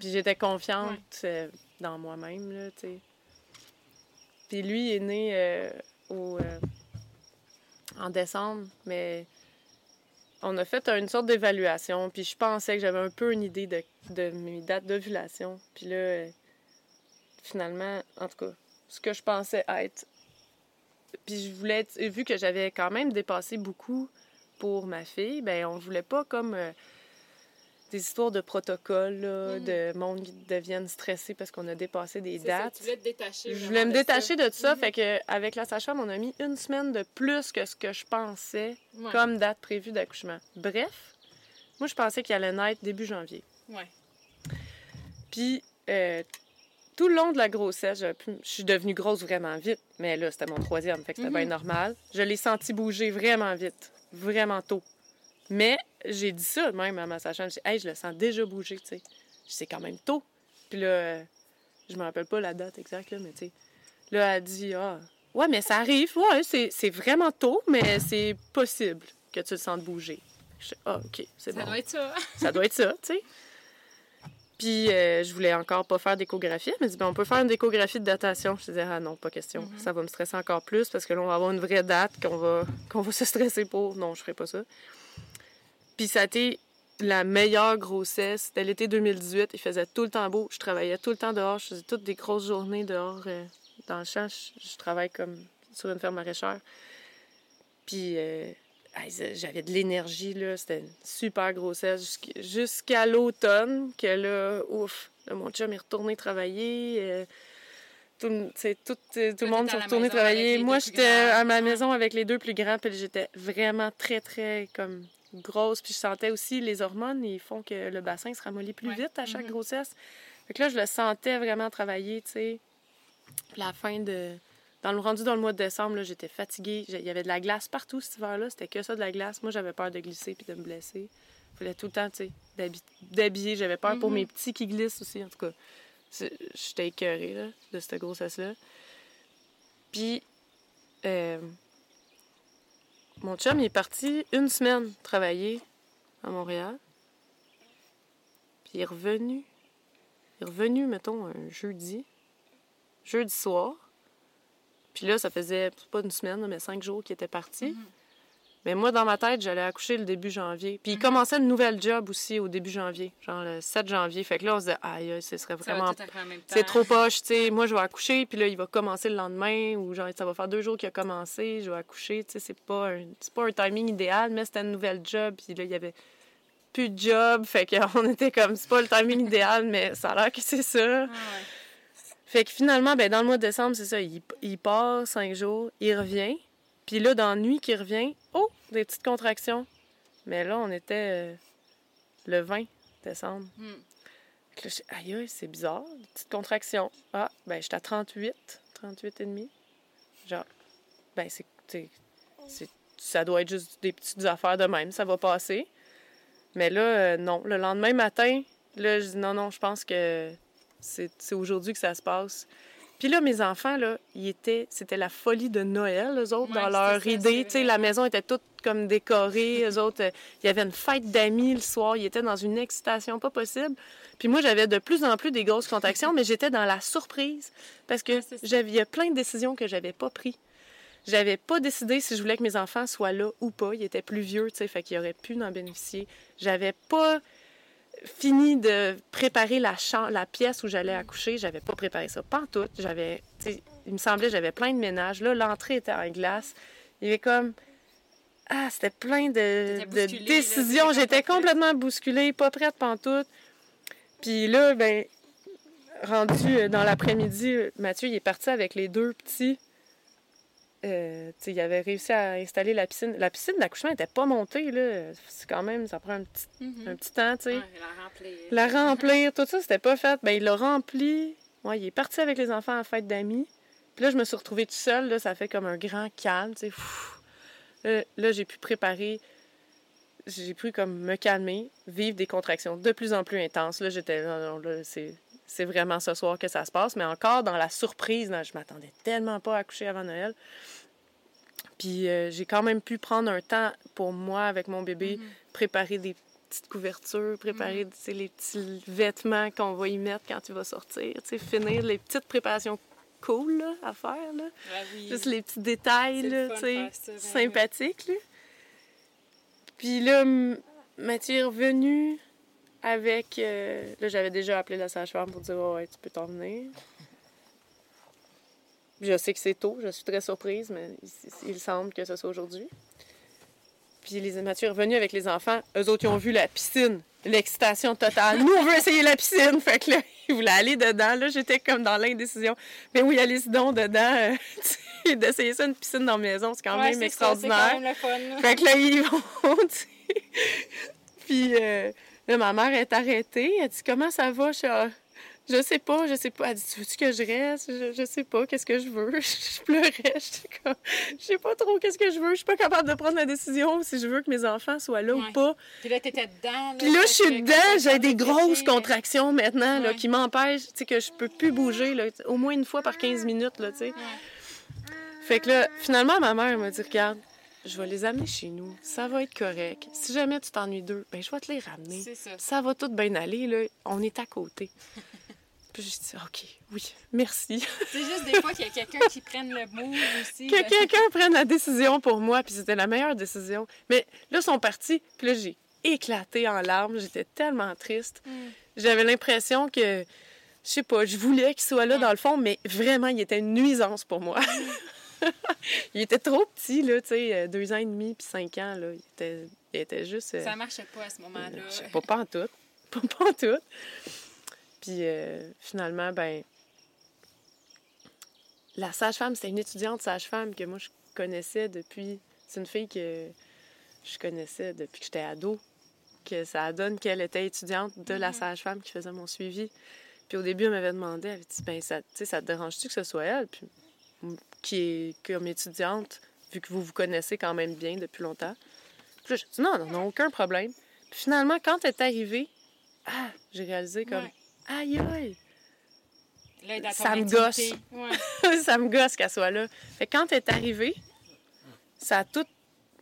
puis j'étais confiante euh, dans moi-même, là, tu sais. Puis lui est né euh, au, euh, en décembre, mais on a fait une sorte d'évaluation, puis je pensais que j'avais un peu une idée de, mes dates d'ovulation. Puis là, finalement, en tout cas, ce que je pensais être. Puis je voulais, vu que j'avais quand même dépassé beaucoup pour ma fille, ben on voulait pas comme euh, des histoires de protocole, là, Mhm. de monde qui deviennent stressés parce qu'on a dépassé des ça, dates. tu voulais te détacher. Je voulais me ça. détacher de ça, Mhm. fait que avec la sage-femme, on a mis une semaine de plus que ce que je pensais Ouais. comme date prévue d'accouchement. Bref, moi je pensais qu'il allait naître début janvier. Ouais. Puis euh, tout le long de la grossesse, pu- je suis devenue grosse vraiment vite, mais là c'était mon troisième, fait que c'était Mhm. bien normal. Je l'ai senti bouger vraiment vite, vraiment tôt. Mais j'ai dit ça même à ma sage-femme, j'ai dit, hey, je le sens déjà bouger, tu sais. C'est quand même tôt. Puis là, je me rappelle pas la date exacte, là, mais tu sais. Là, elle dit, ah, ouais, mais ça arrive, ouais, c'est c'est vraiment tôt, mais c'est possible que tu le sentes bouger. Je dis, ah, OK, c'est Ça bon. doit être ça. Ça doit être ça, tu sais. Puis euh, je voulais encore pas faire d'échographie. Elle m'a dit, ben, on peut faire une échographie de datation. Je disais, ah non, pas question. Mhm. Ça va me stresser encore plus parce que là, on va avoir une vraie date qu'on va, qu'on va se stresser pour. Non, je ferai pas ça. Puis ça a été la meilleure grossesse. C'était l'été 2018. Il faisait tout le temps beau. Je travaillais tout le temps dehors. Je faisais toutes des grosses journées dehors euh, dans le champ. Je, je travaille comme sur une ferme maraîchère. Puis euh, j'avais de l'énergie, là. C'était une super grossesse jusqu'- jusqu'à l'automne, que là, ouf, là, mon chum est retourné travailler. euh, tout, sais, tout, euh, tout le monde s'est retourné travailler. Moi, j'étais à ma maison avec les deux plus grands, puis j'étais vraiment très, très, comme, grosse. Puis je sentais aussi les hormones, ils font que le bassin se ramollit plus Ouais. vite à chaque Mhm. grossesse. Fait que là, je le sentais vraiment travailler, tu sais. La fin de... Dans le rendu dans le mois de décembre, là, j'étais fatiguée. Il y avait de la glace partout cet hiver-là. C'était que ça de la glace. Moi, j'avais peur de glisser puis de me blesser. Il fallait tout le temps, tu sais, d'habi- d'habiller. J'avais peur pour Mhm. mes petits qui glissent aussi, en tout cas. J'étais écœurée, là, de cette grossesse-là. Puis, euh, mon chum, est parti une semaine travailler à Montréal. Puis il est revenu. Il est revenu, mettons, un jeudi. Jeudi soir. Puis là, ça faisait pas une semaine, mais cinq jours qu'il était parti. Mhm. Mais moi, dans ma tête, j'allais accoucher le début janvier. Puis il commençait une nouvelle job aussi au début janvier, genre le 7 janvier. Fait que là, on se disait, aïe, ce serait vraiment c'est trop poche, tu sais. Moi, je vais accoucher, puis là, il va commencer le lendemain, ou genre, ça va faire deux jours qu'il a commencé, je vais accoucher, tu sais. C'est pas, un, pas un timing idéal, mais c'était une nouvelle job, puis là, il y avait plus de job, fait qu'on était comme, c'est pas le timing idéal, mais ça a l'air que c'est ça. Ah ouais. Fait que finalement, ben, dans le mois de décembre, c'est ça, il, il part cinq jours, il revient, puis là, dans la nuit qu'il revient, oh, des petites contractions. Mais là, on était euh, le 20 décembre. Que là, aïe, aïe, c'est bizarre, des petites contractions. Ah, ben, j'étais à 38, 38 et demi. Genre, ben, c'est, c'est, c'est- ça doit être juste des petites affaires de même, ça va passer. Mais là, euh, non. Le lendemain matin, là, je dis, non, non, je pense que c'est, c'est aujourd'hui que ça se passe. Puis là, mes enfants, là, ils étaient, c'était la folie de Noël, eux autres, Ouais, dans leur idée. Tu sais, la maison était toute comme décorée. eux autres, euh, il y avait une fête d'amis le soir. Ils étaient dans une excitation pas possible. Puis moi, j'avais de plus en plus des grosses contractions, mais j'étais dans la surprise parce que j'avais, il y a plein de décisions que j'avais pas prises. J'avais pas décidé si je voulais que mes enfants soient là ou pas. Ils étaient plus vieux, tu sais, fait qu'ils auraient pu en bénéficier. J'avais pas fini de préparer la, chambre, la pièce où j'allais accoucher. J'avais pas préparé ça. Pas en tout. J'avais, tu sais, il me semblait que j'avais plein de ménage. Là, l'entrée était en glace. Il y avait comme... Ah, c'était plein de, de décisions. J'étais complètement bousculée, pas prête pantoute. Puis là, ben, rendu euh, dans l'après-midi, euh, Mathieu, il est parti avec les deux petits. Euh, il avait réussi à installer la piscine. La piscine d'accouchement n'était pas montée, là. C'est quand même, ça prend un petit, Mhm. un petit temps, tu sais. Ouais, la remplir. La remplir, tout ça, c'était pas fait. Ben, il l'a rempli. Ouais, il est parti avec les enfants la fête d'amis. Puis là, je me suis retrouvée toute seule, là. Ça fait comme un grand calme, tu sais. Pfff. Là, là, j'ai pu préparer. J'ai pu comme me calmer, vivre des contractions de plus en plus intenses. Là, j'étais. Là, c'est. C'est vraiment ce soir que ça se passe, mais encore dans la surprise, je m'attendais tellement pas à coucher avant Noël. Puis euh, j'ai quand même pu prendre un temps pour moi avec mon bébé, Mhm. préparer des petites couvertures, préparer tu sais, les petits vêtements qu'on va y mettre quand tu vas sortir, finir les petites préparations cool là, à faire. Là. Ah oui. Juste les petits détails, là, le ça, sympathiques. Puis là, Mathieu est revenu avec... euh, Là, j'avais déjà appelé la sage-femme pour dire « Ouais, tu peux t'en venir. » Je sais que c'est tôt, je suis très surprise, mais il, il semble que ce soit aujourd'hui. Puis les, Mathieu est revenu avec les enfants. Eux autres, ils ont vu la piscine. L'excitation totale. Nous, on veut essayer la piscine. Fait que là, ils voulaient aller dedans. Là, j'étais comme dans l'indécision. Mais oui, allez-y donc dedans. euh, D'essayer ça, une piscine dans la maison, c'est quand Ouais, même c'est ça, extraordinaire. quand même le fun. Fait que là, ils vont. Puis euh, là, ma mère est arrêtée. Elle dit Comment ça va? Je, suis, Ah, je sais pas, je sais pas. Elle dit Tu veux-tu que je reste? Je, je sais pas, qu'est-ce que je veux? Je pleurais. Comme Je sais pas trop qu'est-ce que je veux. Je suis pas capable de prendre la décision si je veux que mes enfants soient là Ouais. ou pas. Puis là, t'étais dedans. Puis là, je suis dedans, j'ai des grosses contractions maintenant là, qui m'empêchent, tu sais, que je peux plus bouger, là, au moins une fois par 15 minutes, là, tu sais. Fait que là, finalement, ma mère m'a dit, regarde, je vais les amener chez nous, ça va être correct. Si jamais tu t'ennuies d'eux, ben je vais te les ramener. C'est ça. Ça va tout bien aller, là, on est à côté. Puis j'ai dit, OK, oui, merci. C'est juste des fois qu'il y a quelqu'un qui prenne le move aussi. que quelqu'un prenne la décision pour moi, puis c'était la meilleure décision. Mais là, ils sont partis, puis là, j'ai éclaté en larmes. J'étais tellement triste. Mm. J'avais l'impression que, je sais pas, je voulais qu'il soit là Ouais. dans le fond, mais vraiment, il était une nuisance pour moi. il était trop petit, là, tu sais, euh, deux ans et demi, puis cinq ans, là. Il était, il était juste... euh, Ça marchait pas à ce moment-là. sais pas, pas en tout. Pas, pas en tout. Puis euh, finalement, ben, la sage-femme, c'était une étudiante sage-femme que moi, je connaissais depuis. C'est une fille que je connaissais depuis que j'étais ado. Que ça donne qu'elle était étudiante de la Mhm. sage-femme qui faisait mon suivi. Puis au début, elle m'avait demandé, elle avait dit, ben, ça, ça te dérange-tu que ce soit elle? Puis, qui est comme étudiante, vu que vous vous connaissez quand même bien depuis longtemps. Puis là, j'ai dit, non, non, non, aucun problème. Puis finalement, quand elle est arrivée, ah, j'ai réalisé comme, Ouais. aïe, aïe, Là, Ça me. Ouais. ça me gosse qu'elle soit là. Fait que quand elle est arrivée, ça a tout,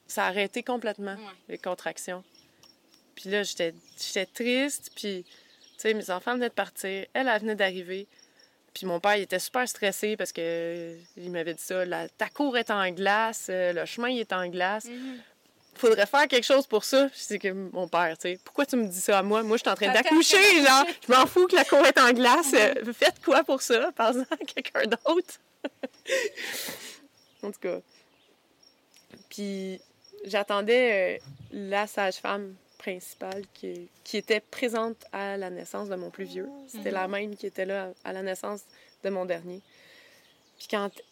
ça a arrêté complètement, Ouais. les contractions. Puis là, j'étais j'étais triste, puis, tu sais, mes enfants venaient de partir, elle, elle venait d'arriver. Puis mon père, il était super stressé parce que euh, il m'avait dit ça, la, ta cour est en glace, euh, le chemin il est en glace. Mhm. Faudrait faire quelque chose pour ça. Puis C'est que mon père, tu sais, pourquoi tu me dis ça à moi? Moi, je suis en train d'accoucher, genre, je m'en fous que la cour est en glace. euh, Faites quoi pour ça? Par exemple, à quelqu'un d'autre. en tout cas. Puis j'attendais euh, la sage-femme principale qui, qui était présente à la naissance de mon plus vieux. C'était Mhm. la même qui était là à la naissance de mon dernier. Puis quand tu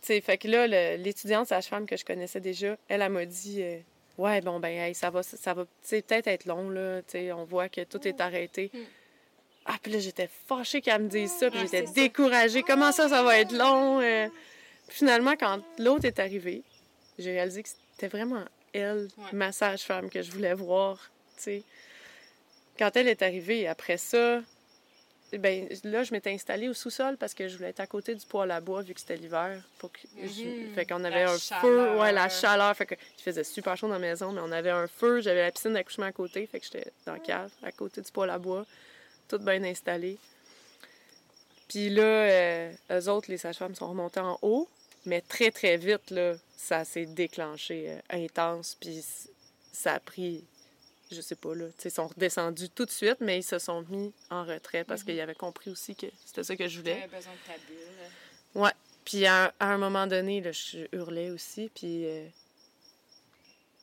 sais, fait que là, l'étudiante sage-femme que je connaissais déjà, elle, elle m'a dit euh, Ouais, bon, ben, hey, ça va, ça va peut-être être long, là. Tu sais, on voit que tout est arrêté. Mm. Ah, puis là, j'étais fâchée qu'elle me dise ça, puis j'étais ça. découragée. Comment ça, ça va être long? euh? Puis finalement, quand l'autre est arrivé, j'ai réalisé que c'était vraiment elle, Ouais. ma sage-femme, que je voulais voir, tu sais. Quand elle est arrivée, après ça, ben là, je m'étais installée au sous-sol parce que je voulais être à côté du poêle à bois vu que c'était l'hiver. Pour que je- Mhm. Fait qu'on La avait un feu, ouais, la chaleur. Fait que il faisait super chaud dans la maison, mais on avait un feu. J'avais la piscine d'accouchement à côté, fait que j'étais dans la cave, à côté du poêle à bois, tout bien installé. Puis là, euh, eux autres, les sages-femmes sont remontées en haut, mais très, très vite, là, ça s'est déclenché euh, intense, puis ça a pris, je sais pas, là, ils sont redescendus tout de suite, mais ils se sont mis en retrait parce Mhm. qu'ils avaient compris aussi que c'était ça que je voulais. T'avais besoin de ta bulle. Ouais. Puis à, un- à un moment donné, là, je hurlais aussi. Puis euh,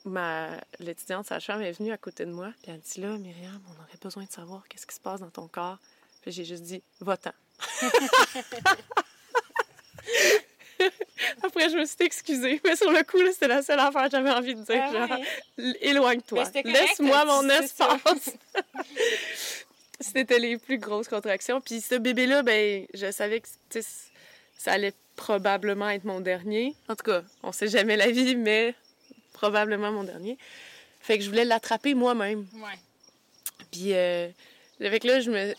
ma l'étudiante sage-femme est venue à côté de moi. Puis elle me dit là, Myriam, on aurait besoin de savoir qu'est-ce qui se passe dans ton corps. Puis j'ai juste dit va-t'en. Après, je me suis excusée. Mais sur le coup, là, c'était la seule affaire que j'avais envie de dire. Ah ouais. Éloigne-toi. Laisse-moi mon espace. C'était les plus grosses contractions. Puis ce bébé-là, ben, je savais que ça allait probablement être mon dernier. En tout cas, on sait jamais la vie, mais probablement mon dernier. Fait que je voulais l'attraper moi-même. Ouais. Puis euh, avec là, je me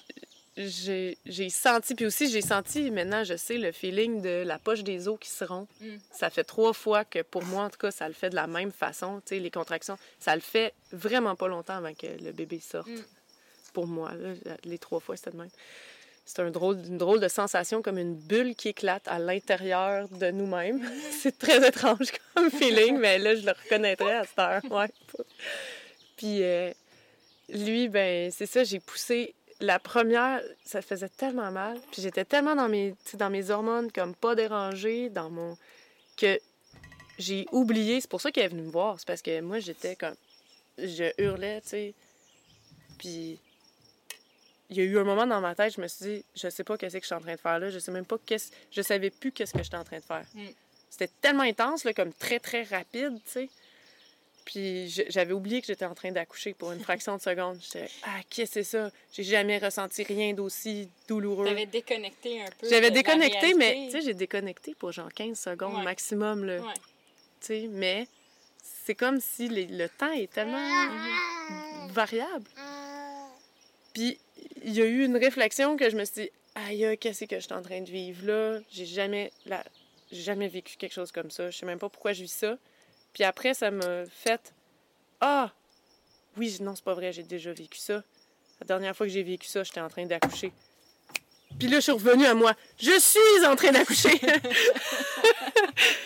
j'ai j'ai senti, puis aussi j'ai senti, maintenant je sais, le feeling de la poche des os qui se rompt. Mm. Ça fait trois fois que pour moi, en tout cas, ça le fait de la même façon. Tu sais, les contractions, ça le fait vraiment pas longtemps avant que le bébé sorte. Mm. Pour moi, là, les trois fois, c'était de même. c'est un drôle, une drôle de sensation, comme une bulle qui éclate à l'intérieur de nous-mêmes. c'est très étrange comme feeling, mais là, je le reconnaîtrais à cette heure. Ouais. Puis euh, lui, ben c'est ça, j'ai poussé. La première, ça faisait tellement mal. Puis j'étais tellement dans mes, dans mes hormones, comme pas dérangée, dans mon. que j'ai oublié. C'est pour ça qu'elle est venue me voir. C'est parce que moi, j'étais comme. Je hurlais, tu sais. Puis il y a eu un moment dans ma tête, je me suis dit, je sais pas qu'est-ce que je suis en train de faire là, je sais même pas qu'est-ce, je savais plus qu'est-ce que j'étais en train de faire. Mm. C'était tellement intense, là, comme très très rapide, tu sais. Puis j'avais oublié que j'étais en train d'accoucher pour une fraction de seconde. J'étais, ah, qu'est-ce que c'est ça? J'ai jamais ressenti rien d'aussi douloureux. T'avais déconnecté un peu. J'avais la déconnecté, mais tu sais, j'ai déconnecté pour genre 15 secondes Ouais. maximum, là. Ouais. Tu sais, mais c'est comme si les- le temps est tellement variable. Puis il y a eu une réflexion que je me suis dit, aïe, qu'est-ce que je suis en train de vivre là? J'ai jamais, la... j'ai jamais vécu quelque chose comme ça. Je sais même pas pourquoi je vis ça. Puis après, ça m'a fait, ah, oui, non, c'est pas vrai, j'ai déjà vécu ça. La dernière fois que j'ai vécu ça, j'étais en train d'accoucher. Puis là, je suis revenue à moi. Je suis en train d'accoucher.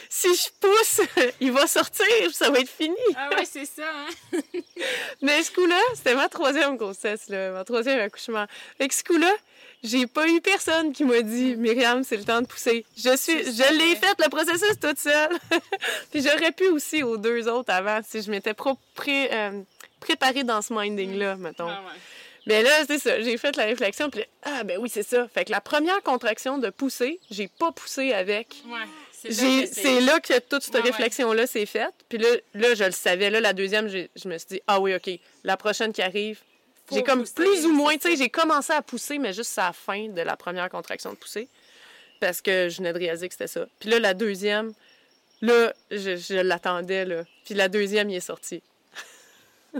si je pousse, il va sortir, ça va être fini. Ah ouais, c'est ça, hein? Mais ce coup-là, c'était ma troisième grossesse, là, mon troisième accouchement. Que ce coup-là, j'ai pas eu personne qui m'a dit Myriam, c'est le temps de pousser. Je suis, je l'ai fait le processus toute seule. Puis j'aurais pu aussi aux deux autres avant si je m'étais pro- pré- euh, préparée dans ce minding-là, mettons. Ah ouais. Mais là, c'est ça, j'ai fait la réflexion, puis là, ah ben oui, c'est ça. Fait que la première contraction de pousser, j'ai pas poussé avec. Ouais. C'est là que là toute cette Ouais, réflexion-là s'est faite. Puis là, là, je le savais. Là, la deuxième, je me suis dit, ah oui, OK, la prochaine qui arrive, j'ai comme pousser, plus ou moins, tu sais, j'ai commencé à pousser, mais juste à la fin de la première contraction de pousser. Parce que je venais de réaliser que c'était ça. Puis là, la deuxième, là, je, je l'attendais, là. Puis la deuxième, il est sorti.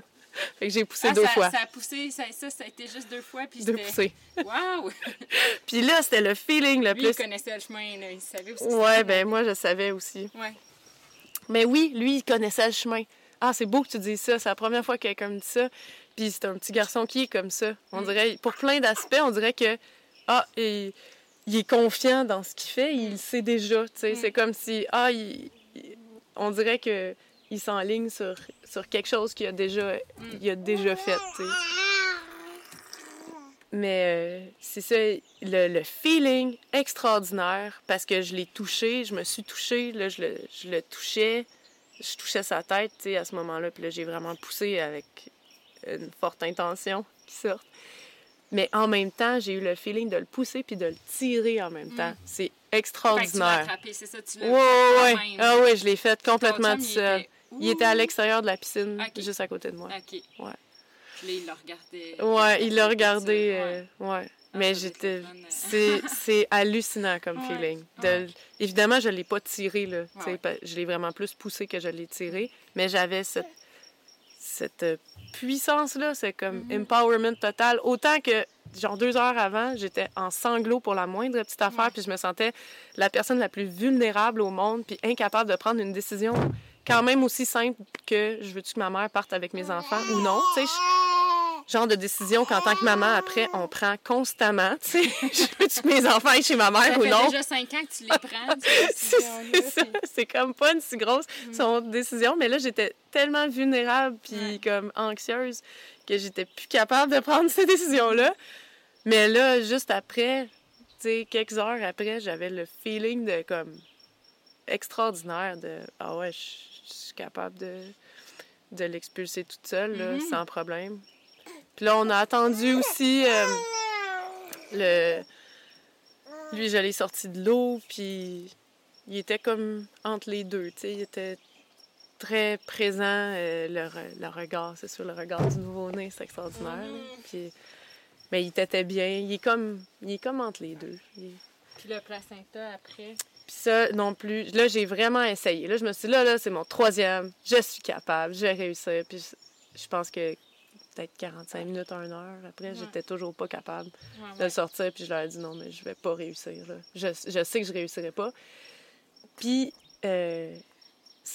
fait que j'ai poussé Ah, deux ça, fois. Ça a poussé, ça, ça, ça a été juste deux fois, puis Deux poussées. Wow! Puis là, c'était le feeling le Lui, il plus. connaissait le chemin, là. Il savait aussi. Ouais, ben moi, je savais aussi. Ouais. Mais oui, lui, il connaissait le chemin. Ah, c'est beau que tu dises ça. C'est la première fois que quelqu'un me dit ça. Puis c'est un petit garçon qui est comme ça. On Mm. dirait, pour plein d'aspects, on dirait que, ah, il, il est confiant dans ce qu'il fait. Il le sait déjà. tu sais. Mm. C'est comme si, ah, il- il- on dirait que il s'enligne sur, sur quelque chose qu'il a déjà, Mm. il a déjà fait. tu sais. Mais euh, c'est ça, le, le feeling extraordinaire, parce que je l'ai touché, je me suis touchée, là, je le, je le touchais, je touchais sa tête, tu sais, à ce moment-là, puis là, j'ai vraiment poussé avec une forte intention qui sorte. Mais en même temps, j'ai eu le feeling de le pousser puis de le tirer en même temps. C'est Mm. L'as extraordinaire. c'est ça, tu l'as Ouais, ouais, même. Ah ouais, je l'ai fait complètement tout il seul. était Il était à l'extérieur de la piscine, juste à côté de moi. OK. Ouais. Puis là, il. Ouais, il l'a regardé. regardé. Ouais. euh, ouais. Ah, Mais ça doit être j'étais. euh. C'est c'est hallucinant comme Ouais, feeling. De- ouais. Évidemment, je ne l'ai pas tiré, là. Ouais. Je l'ai vraiment plus poussé que je l'ai tiré. Mais j'avais cette, cette euh, puissance-là. C'est comme Mhm. empowerment total. Autant que, genre, deux heures avant, j'étais en sanglots pour la moindre petite affaire. Ouais. Puis je me sentais la personne la plus vulnérable au monde. Puis incapable de prendre une décision quand même aussi simple que je veux-tu que ma mère parte avec mes enfants ou non. Tu sais, genre de décision qu'en tant que maman, après, on prend constamment. Tu sais, je veux-tu que mes enfants aillent chez ma Ça mère ou fait non? déjà cinq ans que tu les prends, ces C'est ça. comme pas une si grosse son décision, mais là, j'étais tellement vulnérable puis comme anxieuse que j'étais plus capable de prendre ces décisions-là. Mais là, juste après, tu sais, quelques heures après, j'avais le feeling de comme extraordinaire de ah ouais, je suis capable de, de l'expulser toute seule, là, Mhm. sans problème. Puis là, on a attendu aussi euh, le. Lui, je l'ai sorti de l'eau, puis il était comme entre les deux, tu sais. Il était très présent, euh, le, re- le regard, c'est sûr, le regard du nouveau-né, c'est extraordinaire. là. Puis, mais il t'était bien. Il est comme, il est comme entre les deux. Il- Puis le placenta après? puis ça, non plus. Là, j'ai vraiment essayé. Là, je me suis dit, là, là, c'est mon troisième. Je suis capable. Je vais réussir. Puis je, je pense que peut-être 45 minutes, une heure après, Ouais. j'étais toujours pas capable Ouais, de le sortir. Puis je leur ai dit, non, mais je vais pas réussir. là. Je, je sais que je réussirai pas. Puis euh,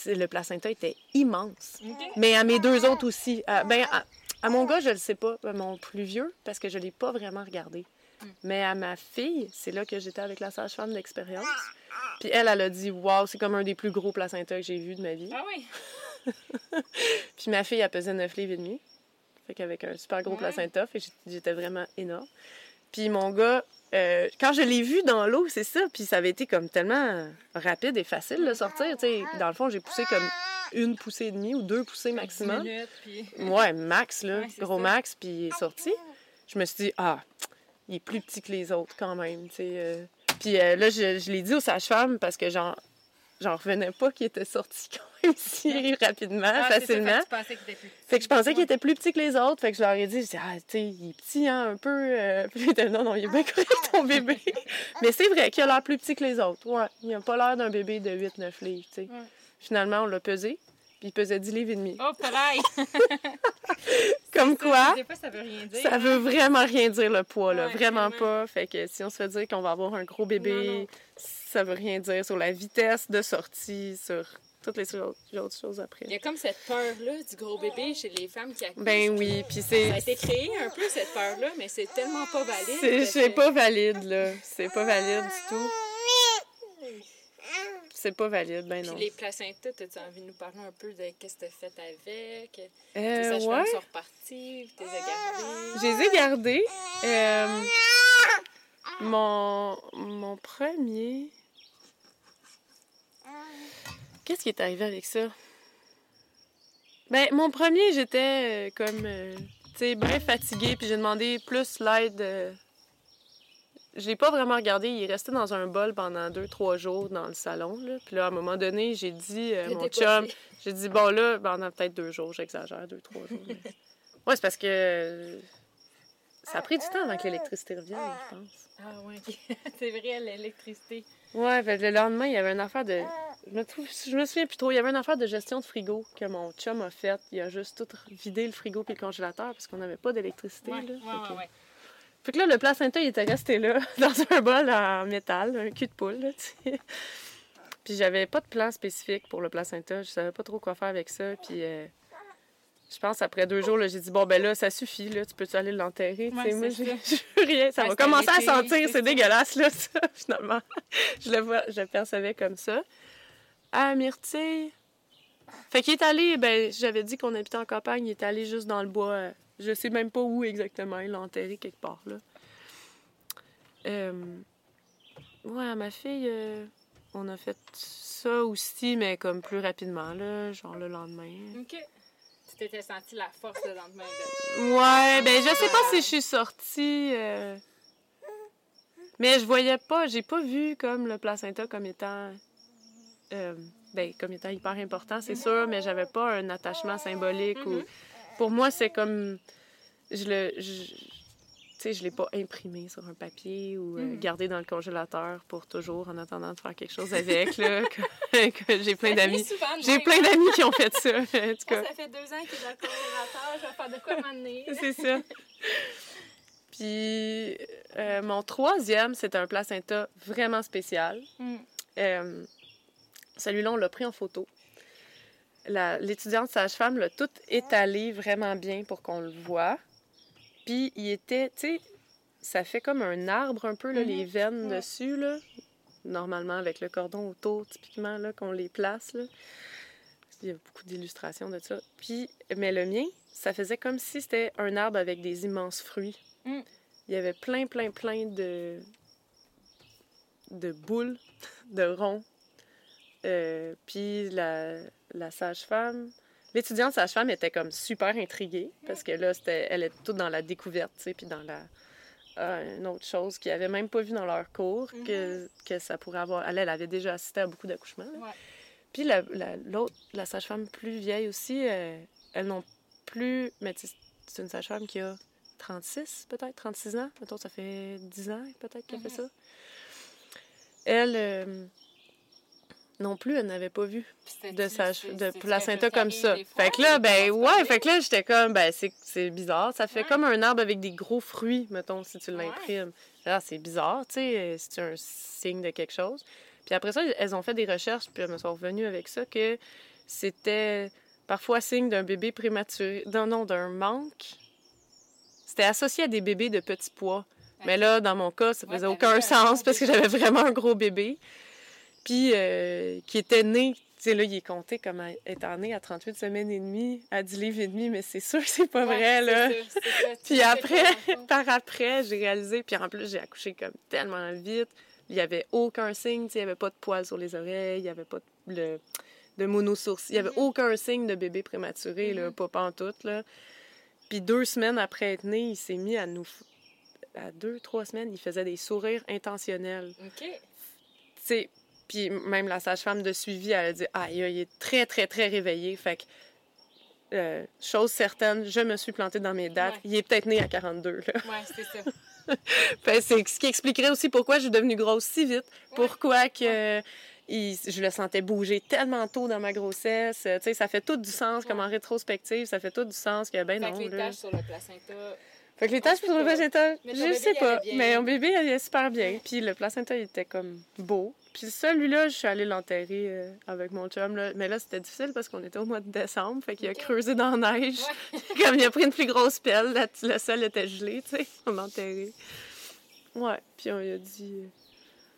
le placenta était immense. Mais à mes deux autres aussi. À- ben, à, À mon gars, je le sais pas, mon plus vieux, parce que je l'ai pas vraiment regardé. Mm. Mais à ma fille, c'est là que j'étais avec la sage-femme d'expérience. Puis elle, elle a dit Waouh, c'est comme un des plus gros placentas que j'ai vu de ma vie. Ah oui. Puis ma fille, elle pesait 9 livres et demi. Fait qu'avec un super gros Ouais. placenta, fait j'étais vraiment énorme. Puis mon gars, euh, quand je l'ai vu dans l'eau, c'est ça, puis ça avait été comme tellement rapide et facile de sortir. tu sais. Dans le fond, j'ai poussé comme une poussée et demie ou deux poussées maximum. Minutes, puis... Ouais, max, là. Ouais, gros ça. max, puis il est sorti. Je me suis dit, ah, il est plus petit que les autres quand même, tu sais. euh. Puis euh, là, je, je l'ai dit aux sages-femmes parce que j'en, j'en revenais pas qu'il était sorti quand même si rapidement, Ah, ça, facilement. fait que tu pensais qu'il était plus petit. Fait que je pensais qu'il était plus petit que les autres. Fait que je leur ai dit, je dis, ah, tu sais, il est petit, hein, un peu. euh. Puis ils étaient, non, non, il est bien correct, ton bébé. Mais c'est vrai qu'il a l'air plus petit que les autres. Ouais, il a pas l'air d'un bébé de 8-9 livres, tu sais. Ouais. Finalement, on l'a pesé, puis il pesait 10 livres et demi. Oh, pareil! Comme quoi, Des fois, ça veut rien dire. ça veut vraiment rien dire le poids, là. Ouais, vraiment vraiment. pas. Fait que si on se fait dire qu'on va avoir un gros bébé, Non, non. ça veut rien dire sur la vitesse de sortie, sur toutes les autres choses après. Il y a comme cette peur-là du gros bébé chez les femmes qui accouchent. Ben oui, puis Ça c'est. a été créé un peu, cette peur-là, mais c'est tellement pas valide. C'est pas valide, là. C'est pas valide du tout. C'est pas valide, ben Puis non. les placentas, as-tu envie de nous parler un peu de qu'est-ce que tu as fait avec? Tes Euh, sages-femmes ouais, sont reparties, gardées. je les ai gardés. Euh, mon, mon premier... Qu'est-ce qui est arrivé avec ça? Ben, mon premier, j'étais euh, comme, euh, tu sais, bien fatiguée, puis j'ai demandé plus l'aide. euh, Je l'ai pas vraiment regardé, il est resté dans un bol pendant deux, trois jours dans le salon, là. Puis là, à un moment donné, j'ai dit, euh, mon chum, j'ai dit, bon là, pendant peut-être deux jours, j'exagère, deux, trois jours. mais- Ouais, c'est parce que ça a pris du temps avant que l'électricité revienne, je pense. Ah ouais, c'est vrai, l'électricité. Ouais, que le lendemain, il y avait une affaire de. Je me, trouve... je me souviens plus trop. Il y avait une affaire de gestion de frigo que mon chum a faite. Il a juste tout vidé le frigo puis le congélateur parce qu'on n'avait pas d'électricité. Ouais, là. ouais, Fait ouais, que- ouais. Fait que là, le placenta, il était resté là, dans un bol en métal, un cul de poule, là, tu sais. Puis j'avais pas de plan spécifique pour le placenta. Je savais pas trop quoi faire avec ça. Puis euh, je pense après deux jours, j'ai dit, bon, ben là, ça suffit, là, tu peux-tu aller l'enterrer? tu. Ouais, Moi, j'ai rien. Ça va commencer à sentir, c'est dégueulasse, là, ça, finalement. je, le vois, je le percevais comme ça. Ah, Myrtille. Fait qu'il est allé, ben, j'avais dit qu'on habitait en campagne, il est allé juste dans le bois. Je sais même pas où exactement, il l'a enterré quelque part, là. Euh, Ouais, ma fille, euh, on a fait ça aussi, mais comme plus rapidement, là, genre le lendemain. Ok. Tu t'étais senti la force le lendemain de. Ouais, ben je sais pas si je suis sortie. euh, Mais je voyais pas, j'ai pas vu comme le placenta comme étant. euh, Ben, comme étant hyper important, c'est sûr, mais j'avais pas un attachement symbolique ou. Mhm. Pour moi, c'est comme. Je le. je- Tu sais, je l'ai pas imprimé sur un papier ou euh, Mhm. gardé dans le congélateur pour toujours en attendant de faire quelque chose avec, là. que j'ai plein d'amis. J'ai plein d'amis qui ont fait ça, en tout cas. ça fait deux ans qu'il est dans le congélateur, je vais faire de quoi m'amener. C'est ça. Puis euh, mon troisième, c'est un placenta vraiment spécial. Mm. Euh, Celui-là, on l'a pris en photo. L'étudiante sage-femme l'a tout étalé vraiment bien pour qu'on le voit. Puis il était, tu sais, ça fait comme un arbre un peu, là, Mhm. les veines Ouais. dessus, là. Normalement, avec le cordon autour, typiquement, là, qu'on les place, là. Il y a beaucoup d'illustrations de ça. Puis, mais le mien, ça faisait comme si c'était un arbre avec des immenses fruits. Mm. Il y avait plein, plein, plein de, de boules, de ronds. Euh, puis la, la sage-femme, l'étudiante sage-femme était comme super intriguée parce que là, c'était, elle était toute dans la découverte, tu sais, puis dans la. Euh, une autre chose qu'ils n'avaient même pas vu dans leur cours, que, que ça pourrait avoir. Elle, elle avait déjà assisté à beaucoup d'accouchements. Ouais. Puis la, la- l'autre, la sage-femme plus vieille aussi, euh, elles n'ont plus. Mais c'est une sage-femme qui a 36, peut-être, 36 ans. Mettons, ça fait 10 ans, peut-être, qu'elle fait ça. Elle, euh, non plus, elle n'avait pas vu de, sage, de placenta comme ça. Fait que là, ben ouais, fait que là, j'étais comme, ben c'est, bizarre. Ça fait Ouais. comme un arbre avec des gros fruits, mettons, si tu l'imprimes. Là, c'est bizarre, tu sais, c'est un signe de quelque chose. Puis après ça, elles ont fait des recherches, puis elles me sont revenues avec ça, que c'était parfois signe d'un bébé prématuré, non, non, d'un manque. C'était associé à des bébés de petits poids. Mais là, dans mon cas, ça faisait aucun un sens parce que j'avais vraiment un gros bébé. Puis, euh, qui était né, tu sais, là, il est compté comme à- étant né à 38 semaines et demie, à 10 livres et demi, mais c'est sûr que c'est pas Ouais, vrai, c'est là. c'est. Tu Puis après, par après, j'ai réalisé, puis en plus, j'ai accouché comme tellement vite. Il n'y avait aucun signe, tu sais, il n'y avait pas de poils sur les oreilles, il n'y avait pas de, le- de monosourcil, il n'y avait Mhm. aucun signe de bébé prématuré, là, Mhm. pas pantoute, là. Puis deux semaines après être né, il s'est mis à nous... À deux, trois semaines, il faisait des sourires intentionnels. OK. Tu sais, puis même la sage-femme de suivi, elle a dit Ah, il est très, très, très réveillé. Fait que, euh, chose certaine, je me suis plantée dans mes dates. Ouais. Il est peut-être né à 42. Là. Ouais, c'est ça. Fait que c'est ce qui expliquerait aussi pourquoi je suis devenue grosse si vite. Pourquoi que il- je le sentais bouger tellement tôt dans ma grossesse. Tu sais, ça fait tout du sens, comme en rétrospective, ça fait tout du sens que, ben Fait non. que les là. sur le placenta. Fait que les sait sur le placenta, je sais pas. Mais mon bébé, il allait super bien. Puis le placenta, il était comme beau. Puis celui-là, je suis allée l'enterrer euh, avec mon chum. Là. Mais là, c'était difficile parce qu'on était au mois de décembre. Fait qu'il a creusé dans la neige. Ouais. comme il a pris une plus grosse pelle, le sol était gelé, tu sais. On l'a enterré. Ouais. Puis on lui a dit... euh,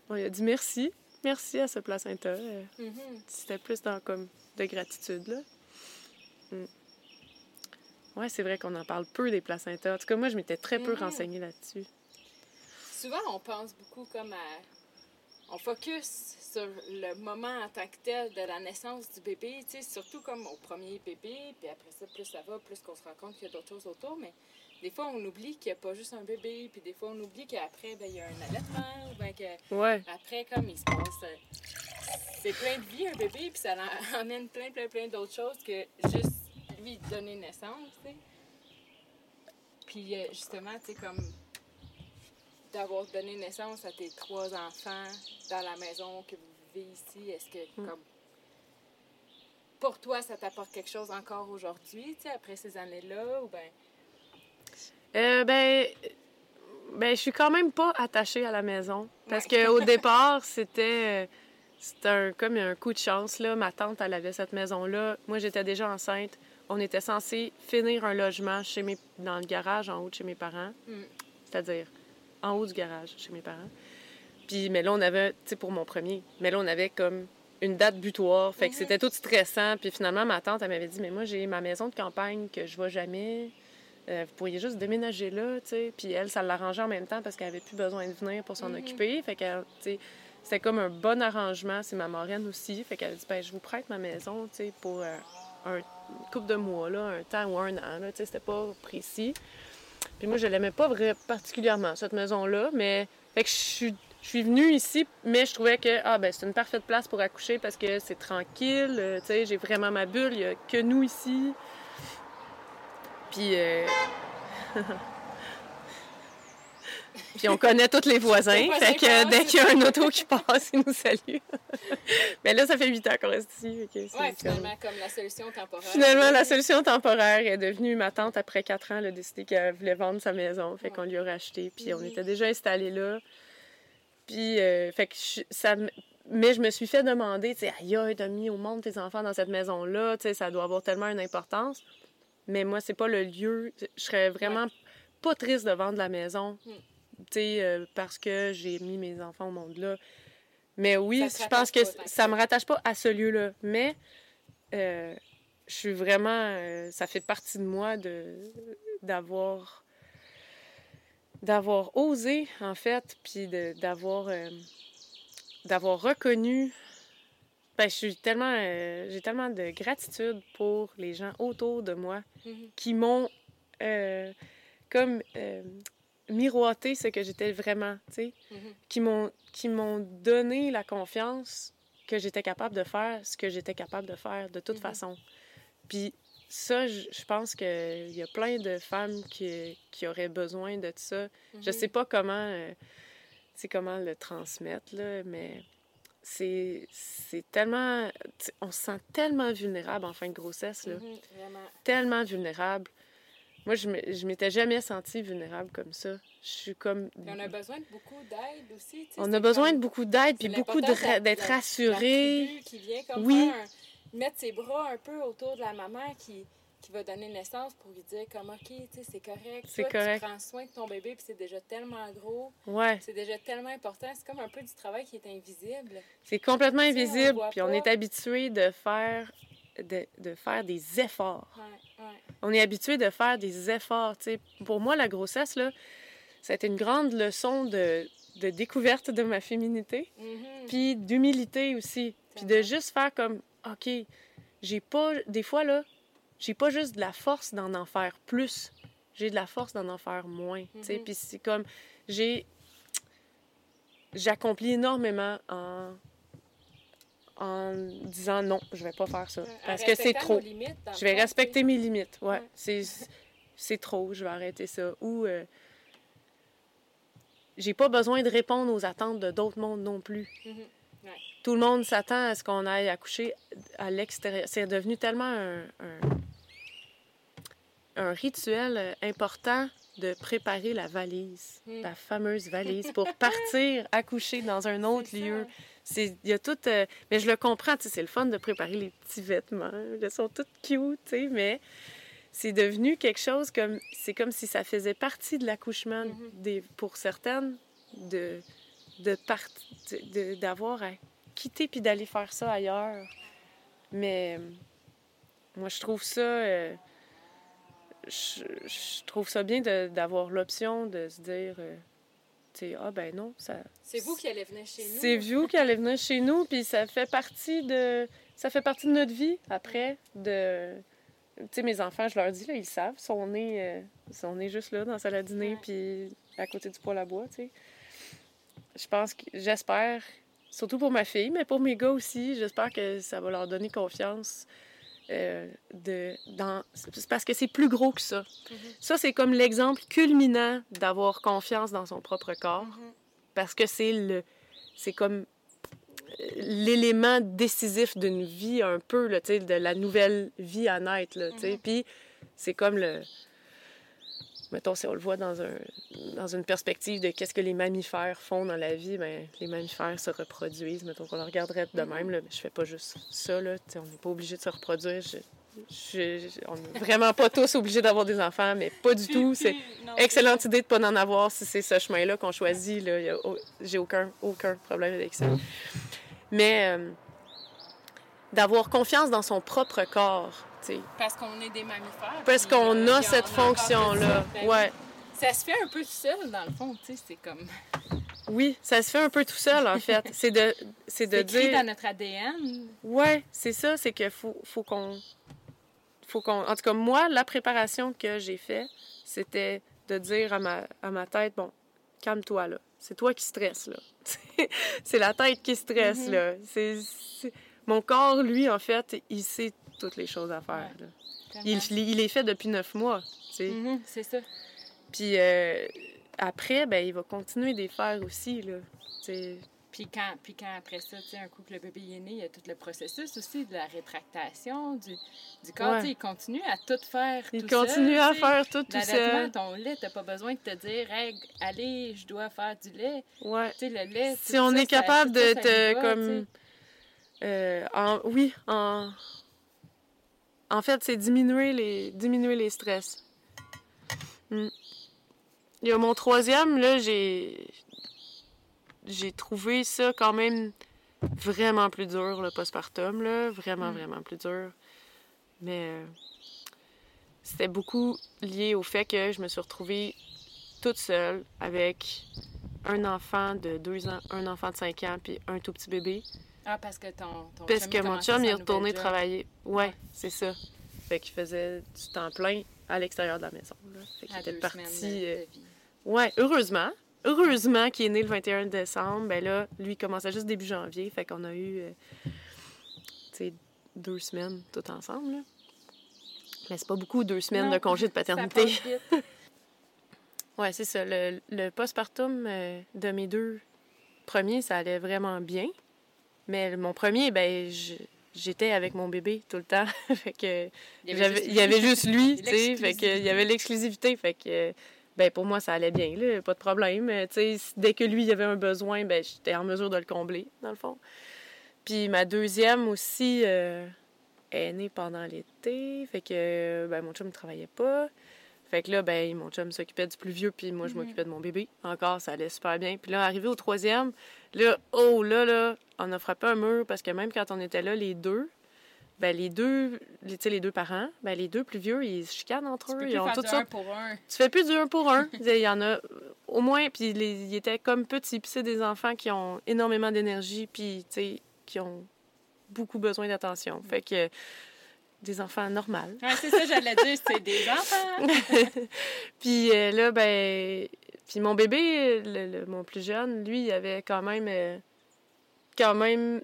On lui a dit merci. Merci à ce placenta. Euh, Mhm. C'était plus dans comme de gratitude, là. Mm. Ouais, c'est vrai qu'on en parle peu des placentas. En tout cas, moi, je m'étais très peu Mhm. renseignée là-dessus. Souvent, on pense beaucoup comme à. On focus sur le moment en tant que tel de la naissance du bébé, tu sais, surtout comme au premier bébé, puis après ça, plus ça va, plus qu'on se rend compte qu'il y a d'autres choses autour, mais des fois, on oublie qu'il n'y a pas juste un bébé, puis des fois, on oublie qu'après, ben, il y a un allaitement, ou ben, que Ouais. après, comme il se passe. euh, C'est plein de vie, un bébé, puis ça en- amène plein, plein, plein d'autres choses que juste lui donner naissance, tu sais. Puis euh, justement, tu sais, comme d'avoir donné naissance à tes trois enfants dans la maison que vous vivez ici, est-ce que, Mm. comme. Pour toi, ça t'apporte quelque chose encore aujourd'hui, tu sais, après ces années-là, ou ben. Euh, ben, ben, je suis quand même pas attachée à la maison. Parce Ouais. qu'au départ, c'était, euh, c'était un, comme un coup de chance. Là. Ma tante, elle avait cette maison-là. Moi, j'étais déjà enceinte. On était censé finir un logement chez mes, dans le garage en haut de chez mes parents. Mm. C'est-à-dire en haut du garage chez mes parents. Puis, mais là, on avait, tu sais, pour mon premier, mais là, on avait comme une date butoir. Fait que Mhm. c'était tout stressant. Puis finalement, ma tante, elle m'avait dit, mais moi, j'ai ma maison de campagne que je vois jamais. Euh, vous pourriez juste déménager là, tu sais. Puis elle, ça l'arrangeait en même temps parce qu'elle avait plus besoin de venir pour s'en Mhm. occuper. Fait que, tu sais, c'était comme un bon arrangement. C'est ma marraine aussi. Fait qu'elle a dit, ben, je vous prête ma maison, tu sais, pour euh, un couple de mois, là, un temps ou un an, c'était pas précis. Puis moi, je l'aimais pas vrai, particulièrement, cette maison-là, mais... Fait que je suis... Venue ici, mais je trouvais que ah, ben, c'est une parfaite place pour accoucher parce que c'est tranquille. euh, j'ai vraiment ma bulle. Il n'y a que nous ici. Puis, euh, Puis on connaît tous les voisins. Fait que dès qu'il y a un auto qui passe, ils nous saluent. Mais là, ça fait huit ans qu'on reste ici. c'est Ouais, comme- finalement, comme la solution temporaire. Finalement, la solution temporaire est devenue ma tante après quatre ans. Elle a décidé qu'elle voulait vendre sa maison. Fait qu'on lui a racheté. Puis on était déjà installés là. Puis, euh, fait que je- ça. Mais je me suis fait demander, tu sais, aïe, t'as mis au monde tes enfants dans cette maison-là, tu sais, ça doit avoir tellement une importance. Mais moi, c'est pas le lieu. Je serais vraiment pas triste de vendre la maison, Mm. Euh, parce que j'ai mis mes enfants au monde là. Mais oui, je pense que pas ça me rattache pas à ce lieu-là. Mais euh, je suis vraiment. euh, ça fait partie de moi de d'avoir d'avoir osé en fait, puis d'avoir d'avoir reconnu. Ben, je suis tellement, j'ai tellement de gratitude pour les gens autour de moi Mhm. qui m'ont comme miroité ce que j'étais vraiment, tu sais, Mhm. qui m'ont donné la confiance que j'étais capable de faire ce que j'étais capable de faire de toute Mhm. façon. Puis ça, je je pense qu'il y a plein de femmes qui, qui auraient besoin de ça. Je Mhm. sais pas comment, euh, sais, comment le transmettre, là, mais c'est c'est tellement... On se sent tellement vulnérable en fin de grossesse, là. Mhm, Vraiment. Tellement vulnérable. Moi, je je m'étais jamais sentie vulnérable comme ça. Je suis comme... Puis on a besoin de beaucoup d'aide aussi. On a besoin comme- de beaucoup d'aide, puis beaucoup ra- d'être rassuré. qui vient comme Oui. un- mettre ses bras un peu autour de la maman qui, qui va donner naissance pour lui dire comme OK, tu sais, c'est correct. C'est correct. Tu prends soin de ton bébé puis c'est déjà tellement gros, Ouais, c'est déjà tellement important. C'est comme un peu du travail qui est invisible. c'est complètement on invisible, voit puis on est habitué de faire, de, de faire des efforts. Ouais, ouais. On est habitué de faire des efforts. tu sais. Pour moi, la grossesse, là, été une grande leçon de, de découverte de ma féminité, Mhm. puis d'humilité aussi. Puis de juste faire comme, OK, j'ai pas, des fois, là, j'ai pas juste de la force d'en en faire plus, j'ai de la force d'en en faire moins. Mhm. Puis c'est comme, j'ai, j'accomplis énormément en, en disant non, je vais pas faire ça. En Parce que c'est trop. limites, Je vais respecter mes limites. Ouais. Ouais. C'est, trop, je vais arrêter ça. Ou euh, j'ai pas besoin de répondre aux attentes de d'autres mondes non plus. Mhm. Tout le monde s'attend à ce qu'on aille accoucher à l'extérieur. C'est devenu tellement un, un, un rituel euh, important de préparer la valise, Mm. la fameuse valise, pour partir accoucher dans un autre lieu. C'est, il y a tout, euh, mais je le comprends, tu sais, c'est le fun de préparer les petits vêtements. Ils sont tous cute, tu sais, mais c'est devenu quelque chose comme, c'est comme si ça faisait partie de l'accouchement Mhm. des, pour certaines de, de, part- de- d'avoir à quitter puis d'aller faire ça ailleurs. Mais moi, je trouve ça, euh, je, je trouve ça bien d'avoir l'option de se dire, euh, tu sais, ah ben non, ça, C'est vous qui allez venir chez nous. c'est vous qui allez venir chez nous, puis ça fait partie de ça fait partie de notre vie après. De, tu sais, mes enfants, je leur dis là, ils savent, ils sont nés, euh, ils sont nés juste là dans la salle à dîner, Ouais. puis à côté du poêle à bois, tu sais. Je pense que j'espère, surtout pour ma fille, mais pour mes gars aussi, j'espère que ça va leur donner confiance. Euh, de, dans, parce que c'est plus gros que ça. Mhm. Ça, c'est comme l'exemple culminant d'avoir confiance dans son propre corps Mhm. parce que c'est le c'est comme euh, l'élément décisif d'une vie un peu là, de la nouvelle vie à naître là. Mhm. puis c'est comme le mettons si on le voit dans un dans une perspective de qu'est-ce que les mammifères font dans la vie ben les mammifères se reproduisent mettons qu'on le regarderait de même là, je fais pas juste ça là, on n'est pas obligé de se reproduire je- je- je- on n'est vraiment pas tous obligés d'avoir des enfants mais pas du tout c'est Excellente idée de ne pas en avoir si c'est ce chemin-là qu'on choisit. Là. J'ai aucun, aucun problème avec ça. Mais euh, d'avoir confiance dans son propre corps. Parce qu'on est des mammifères. Parce qu'on euh, a cette fonction-là. ça. Ben oui. Ouais. Ça se fait un peu tout seul, dans le fond, tu sais, c'est comme... Oui, ça se fait un peu tout seul, en fait. C'est de, c'est de C'est écrit dire. dans notre ADN. Ouais, c'est ça, c'est qu'il faut, faut qu'on. Faut qu'on. En tout cas, moi, la préparation que j'ai faite, c'était de dire à ma, à ma tête bon, calme-toi, là. C'est toi qui stresses, là. c'est la tête qui stresse, Mhm. là. C'est, c'est- Mon corps, lui, en fait, il sait toutes les choses à faire. Il, il est fait depuis neuf mois, tu sais. Mhm, c'est ça. Puis euh, après, ben, il va continuer de les faire aussi, là. Puis quand, puis quand après ça, tu sais, un coup que le bébé est né, il y a tout le processus aussi de la rétractation du, du corps. Ouais. Tu sais, il continue à tout faire Il tout seul, continue à faire tout tout seul. ton lait, t'as pas besoin de te dire, hey, allez, je dois faire du lait. Ouais. Tu sais, le lait. Si on ça, est capable de ça, te va, comme euh, en, oui en en fait c'est diminuer les diminuer les stress. Hmm. Il y a mon troisième là j'ai j'ai trouvé ça quand même vraiment plus dur le postpartum là vraiment Mm. vraiment plus dur mais euh, c'était beaucoup lié au fait que je me suis retrouvée toute seule avec un enfant de deux ans, un enfant de cinq ans, puis un tout petit bébé. Ah, parce que ton, ton Parce chum, que mon chum, il est retourné job. travailler. Ouais, c'est ça. Fait qu'il faisait du temps plein à l'extérieur de la maison. Là. Fait qu'il était parti. de- euh, de vie. Ouais, heureusement. Heureusement qu'il est né le 21 décembre. Ben là, lui, il commençait juste début janvier. Fait qu'on a eu, euh, tu sais, deux semaines tout ensemble. là. Mais c'est pas beaucoup, deux semaines Non, de congé de Ça paternité. passe vite. Ouais, c'est ça. Le, le postpartum euh, de mes deux premiers, ça allait vraiment bien. Mais mon premier, ben, j'étais avec mon bébé tout le temps. fait que Il y avait juste il y avait lui. juste lui, tu sais. Fait que il y avait l'exclusivité. Fait que, ben, pour moi, ça allait bien, là, pas de problème. Sais, dès que lui, il avait un besoin, ben, j'étais en mesure de le combler, dans le fond. Puis ma deuxième aussi, euh, est née pendant l'été. Fait que ben, mon chum ne travaillait pas. Fait que là, ben, mon chum s'occupait du plus vieux, puis moi, je Mhm. m'occupais de mon bébé. Encore, ça allait super bien. Puis là, arrivé au troisième, là, oh, là, là, on a frappé un mur parce que même quand on était là, les deux, ben, les deux, les, tu sais, les deux parents, ben, les deux plus vieux, ils se chicanent entre Tu eux. peux Ils plus ont faire toutes du sortes un pour un. tu fais plus du un pour un. Il y en a au moins, puis ils étaient comme petits. Puis c'est des enfants qui ont énormément d'énergie, puis tu sais, qui ont beaucoup besoin d'attention. Fait que des enfants normaux. Ouais, c'est ça, j'allais dire, c'est des enfants. puis euh, là, ben, puis mon bébé, le- le- mon plus jeune, lui, il avait quand même, euh, quand même,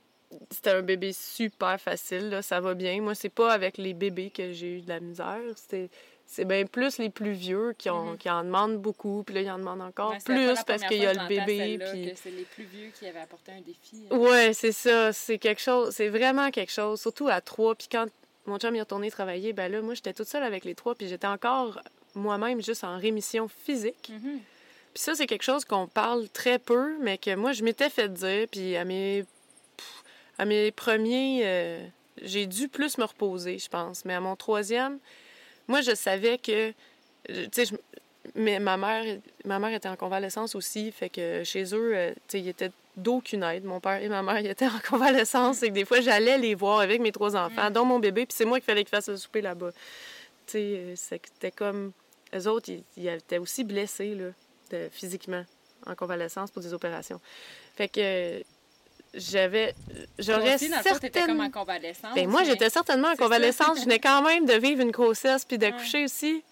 c'était un bébé super facile. Là, ça va bien. Moi, c'est pas avec les bébés que j'ai eu de la misère. C'était c'est bien plus les plus vieux qui, ont, Mhm. qui en demandent beaucoup, puis là, ils en demandent encore plus parce qu'il y a le bébé. Puis... c'est les plus vieux qui avaient apporté un défi. Ouais, c'est ça. C'est quelque chose. C'est vraiment quelque chose. Surtout à trois. Puis quand mon chum est retourné travailler, ben là, moi, j'étais toute seule avec les trois. Puis j'étais encore moi-même juste en rémission physique. Mhm. Puis ça, c'est quelque chose qu'on parle très peu, mais que moi, je m'étais fait dire. Puis à mes, pff, à mes premiers, euh, j'ai dû plus me reposer, je pense. Mais à mon troisième, moi, je savais que, euh, tu sais, je- mais ma mère, ma mère était en convalescence aussi, fait que chez eux, euh, tu sais, ils étaient d'aucune aide. Mon père et ma mère, ils étaient en convalescence, et que des fois, j'allais les voir avec mes trois enfants, dont mon bébé, puis c'est moi qui fallait qu'ils fassent le souper là-bas. Tu sais, euh, c'était comme... Eux autres, ils, ils étaient aussi blessés, là, de- physiquement, en convalescence pour des opérations. Fait que j'avais... J'aurais certainement... en convalescence. Ben, moi, j'étais certainement en convalescence. Je venais quand même de vivre une grossesse puis d'accoucher aussi.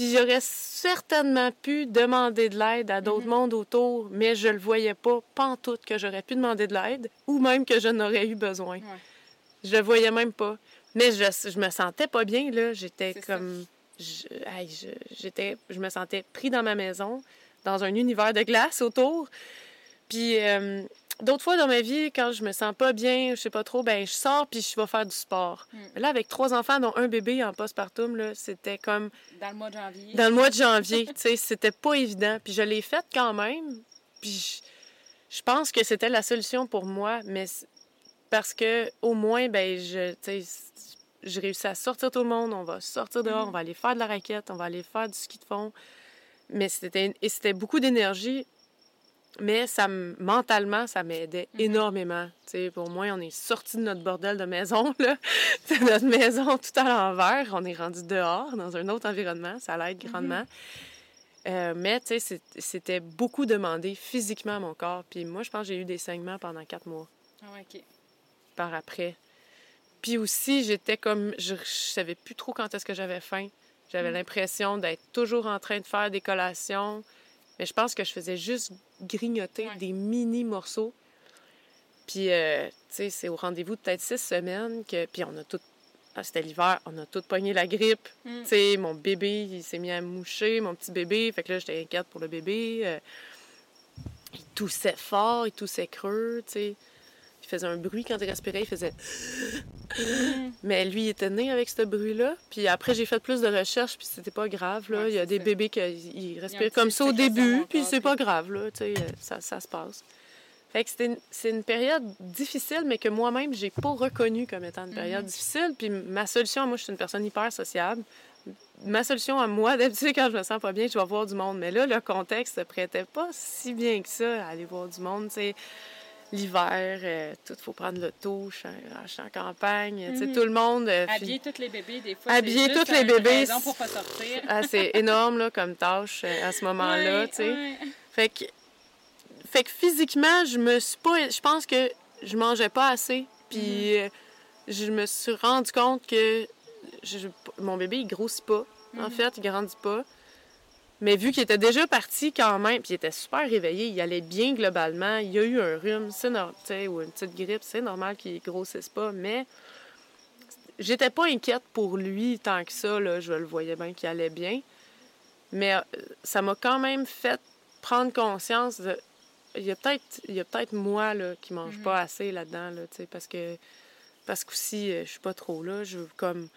Puis j'aurais certainement pu demander de l'aide à d'autres Mhm. mondes autour, mais je le voyais pas, pantoute, que j'aurais pu demander de l'aide ou même que je n'aurais eu besoin. Ouais. Je le voyais même pas. Mais je, je me sentais pas bien, là. J'étais comme... Je, je me sentais pris dans ma maison, dans un univers de glace autour. Puis euh, d'autres fois dans ma vie, quand je me sens pas bien, je sais pas trop, ben je sors puis je vais faire du sport. Mm. Mais Là, avec trois enfants, dont un bébé en postpartum, là, c'était comme Dans le mois de janvier. dans le mois de janvier. tu sais, c'était pas évident. Puis je l'ai faite quand même. Puis je, je pense que c'était la solution pour moi, mais parce que au moins, ben je, tu sais, je réussis à sortir tout le monde. On va sortir dehors, Mhm. on va aller faire de la raquette, on va aller faire du ski de fond. Mais c'était et c'était beaucoup d'énergie. Mais ça, me- mentalement, ça m'aidait Mhm. énormément. Pour moi, on est sorti de notre bordel de maison, là. C'est notre maison tout à l'envers. On est rendu dehors, dans un autre environnement. Ça l'aide grandement. Euh, mais, tu sais, c'est- c'était beaucoup demandé physiquement à mon corps. Puis moi, je pense que j'ai eu des saignements pendant quatre mois Ah, OK. par après. Puis aussi, j'étais comme... Je, je savais plus trop quand est-ce que j'avais faim. J'avais Mm. l'impression d'être toujours en train de faire des collations. Mais je pense que je faisais juste grignoter Ouais. des mini morceaux. Puis, euh, tu sais, c'est au rendez-vous de peut-être six semaines que... Puis on a tout... ah, C'était l'hiver, on a tout pogné la grippe. Mm. Tu sais, mon bébé, il s'est mis à moucher, mon petit bébé. Fait que là, j'étais inquiète pour le bébé. Euh, il toussait fort, il toussait creux, tu sais. Il faisait un bruit quand il respirait, il faisait... Mm. Mais lui, il était né avec ce bruit-là. Puis après, j'ai fait plus de recherches, puis c'était pas grave, là. Ouais, il y a des ça. bébés qui ils un respirent comme ça au début, puis c'est pas grave, là, tu sais, euh, ça, ça se passe. Fait que une- c'est une période difficile, mais que moi-même, j'ai pas reconnu comme étant une période Mhm. difficile. Puis ma solution, moi, je suis une personne hyper sociable. Ma solution à moi, d'habitude, quand je me sens pas bien, je vais voir du monde. Mais là, le contexte se prêtait pas si bien que ça à aller voir du monde, tu sais. L'hiver, euh, tout, faut prendre l'auto, je suis en- je suis en campagne, Mhm. tout le monde... euh, Habiller tous les bébés, des fois. Habiller juste tous les bébés, raison pour pas sortir. Ah, c'est énorme, là, comme tâche euh, à ce moment-là, Ouais, tu sais. Fait que, fait que physiquement, je me suis pas. Je pense que je mangeais pas assez. Puis euh, je me suis rendu compte que je- mon bébé, il grossit pas. En Mhm. fait, il grandit pas. Mais vu qu'il était déjà parti quand même, puis il était super réveillé, il allait bien globalement, il a eu un rhume, c'est normal, ou une petite grippe, c'est normal qu'il grossisse pas, mais j'étais pas inquiète pour lui tant que ça, là, je le voyais bien qu'il allait bien. Mais euh, ça m'a quand même fait prendre conscience de. Il y a peut-être il y a peut-être moi là, qui mange Mhm. pas assez là-dedans, là, tu sais, parce que. Parce qu'aussi, euh, je suis pas trop là. Je comme.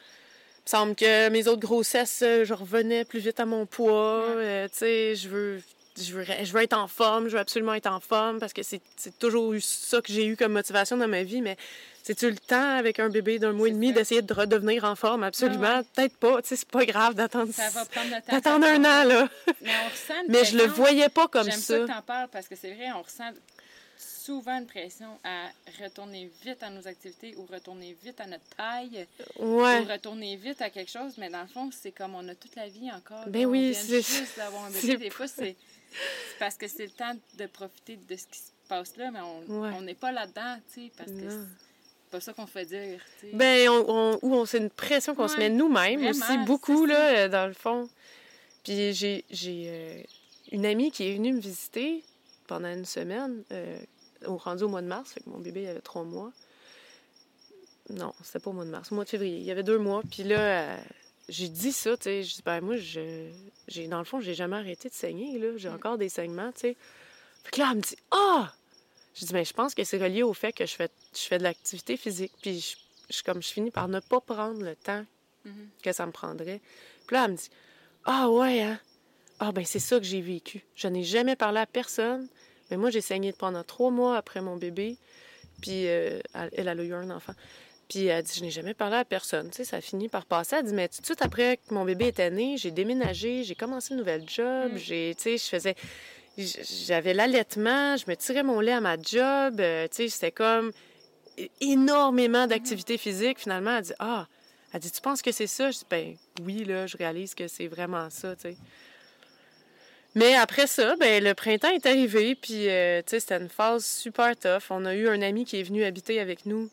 Il me semble que mes autres grossesses, euh, je revenais plus vite à mon poids. Euh, tu sais, je veux. je veux, je veux être en forme, je veux absolument être en forme parce que c'est toujours eu ça que j'ai eu comme motivation dans ma vie, mais c'est-tu le temps avec un bébé d'un mois et demi d'essayer de redevenir en forme? Absolument. Peut-être pas. Tu sais, c'est pas grave d'attendre. Ça va prendre le temps. D'attendre un an, là. Mais on ressent une Mais je le voyais pas comme J'aime ça. ça que t'en parles parce que c'est vrai, on ressent souvent une pression à retourner vite à nos activités ou retourner vite à notre taille Ouais. ou retourner vite à quelque chose. Mais dans le fond, c'est comme on a toute la vie encore. Ben oui, c'est- juste d'avoir un bébé. Des fois, c'est parce que c'est le temps de profiter de ce qui se passe là, mais on Ouais. n'est pas là-dedans, tu sais, parce que Non. c'est pas ça qu'on fait dire, tu sais. Ben, on, on- c'est une pression qu'on se met nous-mêmes aussi, beaucoup, là, euh, dans le fond. Puis j'ai, j'ai euh, une amie qui est venue me visiter pendant une semaine, euh, au rendu au mois de mars, fait que mon bébé avait trois mois. Non, c'était pas au mois de mars, au mois de février. Il y avait deux mois. Puis là, euh, j'ai dit ça, tu sais. Je dis, ben moi, je, j'ai, dans le fond, j'ai jamais arrêté de saigner, là. J'ai Mm. encore des saignements, tu sais. Fait que là, elle me dit, ah! Je dis, ben je pense que c'est relié au fait que je fais, je fais de l'activité physique. Puis je, je, comme je finis par ne pas prendre le temps Mhm. que ça me prendrait. Puis là, elle me dit, ah ouais, hein? Ah ben c'est ça que j'ai vécu. Je n'ai jamais parlé à personne. Mais moi, j'ai saigné pendant trois mois après mon bébé. Puis euh, elle, elle a eu un enfant. Puis elle dit, je n'ai jamais parlé à personne. Tu sais, ça a fini par passer. Elle dit, mais tout de suite après que mon bébé était né, j'ai déménagé, j'ai commencé une nouvelle job. Mm. J'ai, tu sais, je faisais... J'avais l'allaitement, je me tirais mon lait à ma job. euh, tu sais, c'était comme énormément d'activités physiques. Finalement, elle dit, ah, elle dit, tu penses que c'est ça? Je dis, ben oui, là, je réalise que c'est vraiment ça, tu sais. Mais après ça, ben le printemps est arrivé, puis, euh, c'était une phase super tough. On a eu un ami qui est venu habiter avec nous,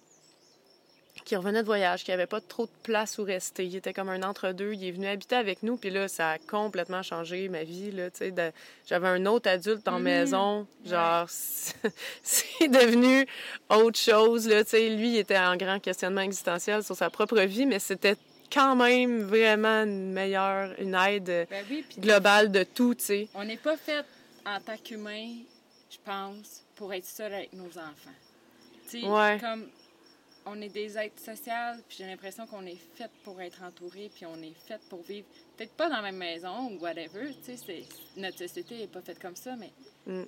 qui revenait de voyage, qui avait pas trop de place où rester. Il était comme un entre-deux. Il est venu habiter avec nous, puis là, ça a complètement changé ma vie, là, de- J'avais un autre adulte en Mhm. maison, genre, c'est devenu autre chose, là. Lui, il était en grand questionnement existentiel sur sa propre vie, mais c'était quand même vraiment une meilleure, une aide euh, Ben oui, globale de tout, tu sais. on n'est pas fait en tant qu'humain, je pense, pour être seul avec nos enfants. Tu sais, Ouais. comme on est des êtres sociaux, puis j'ai l'impression qu'on est fait pour être entouré, puis on est fait pour vivre, peut-être pas dans la même maison ou whatever, tu sais, notre société n'est pas faite comme ça, mais Mm.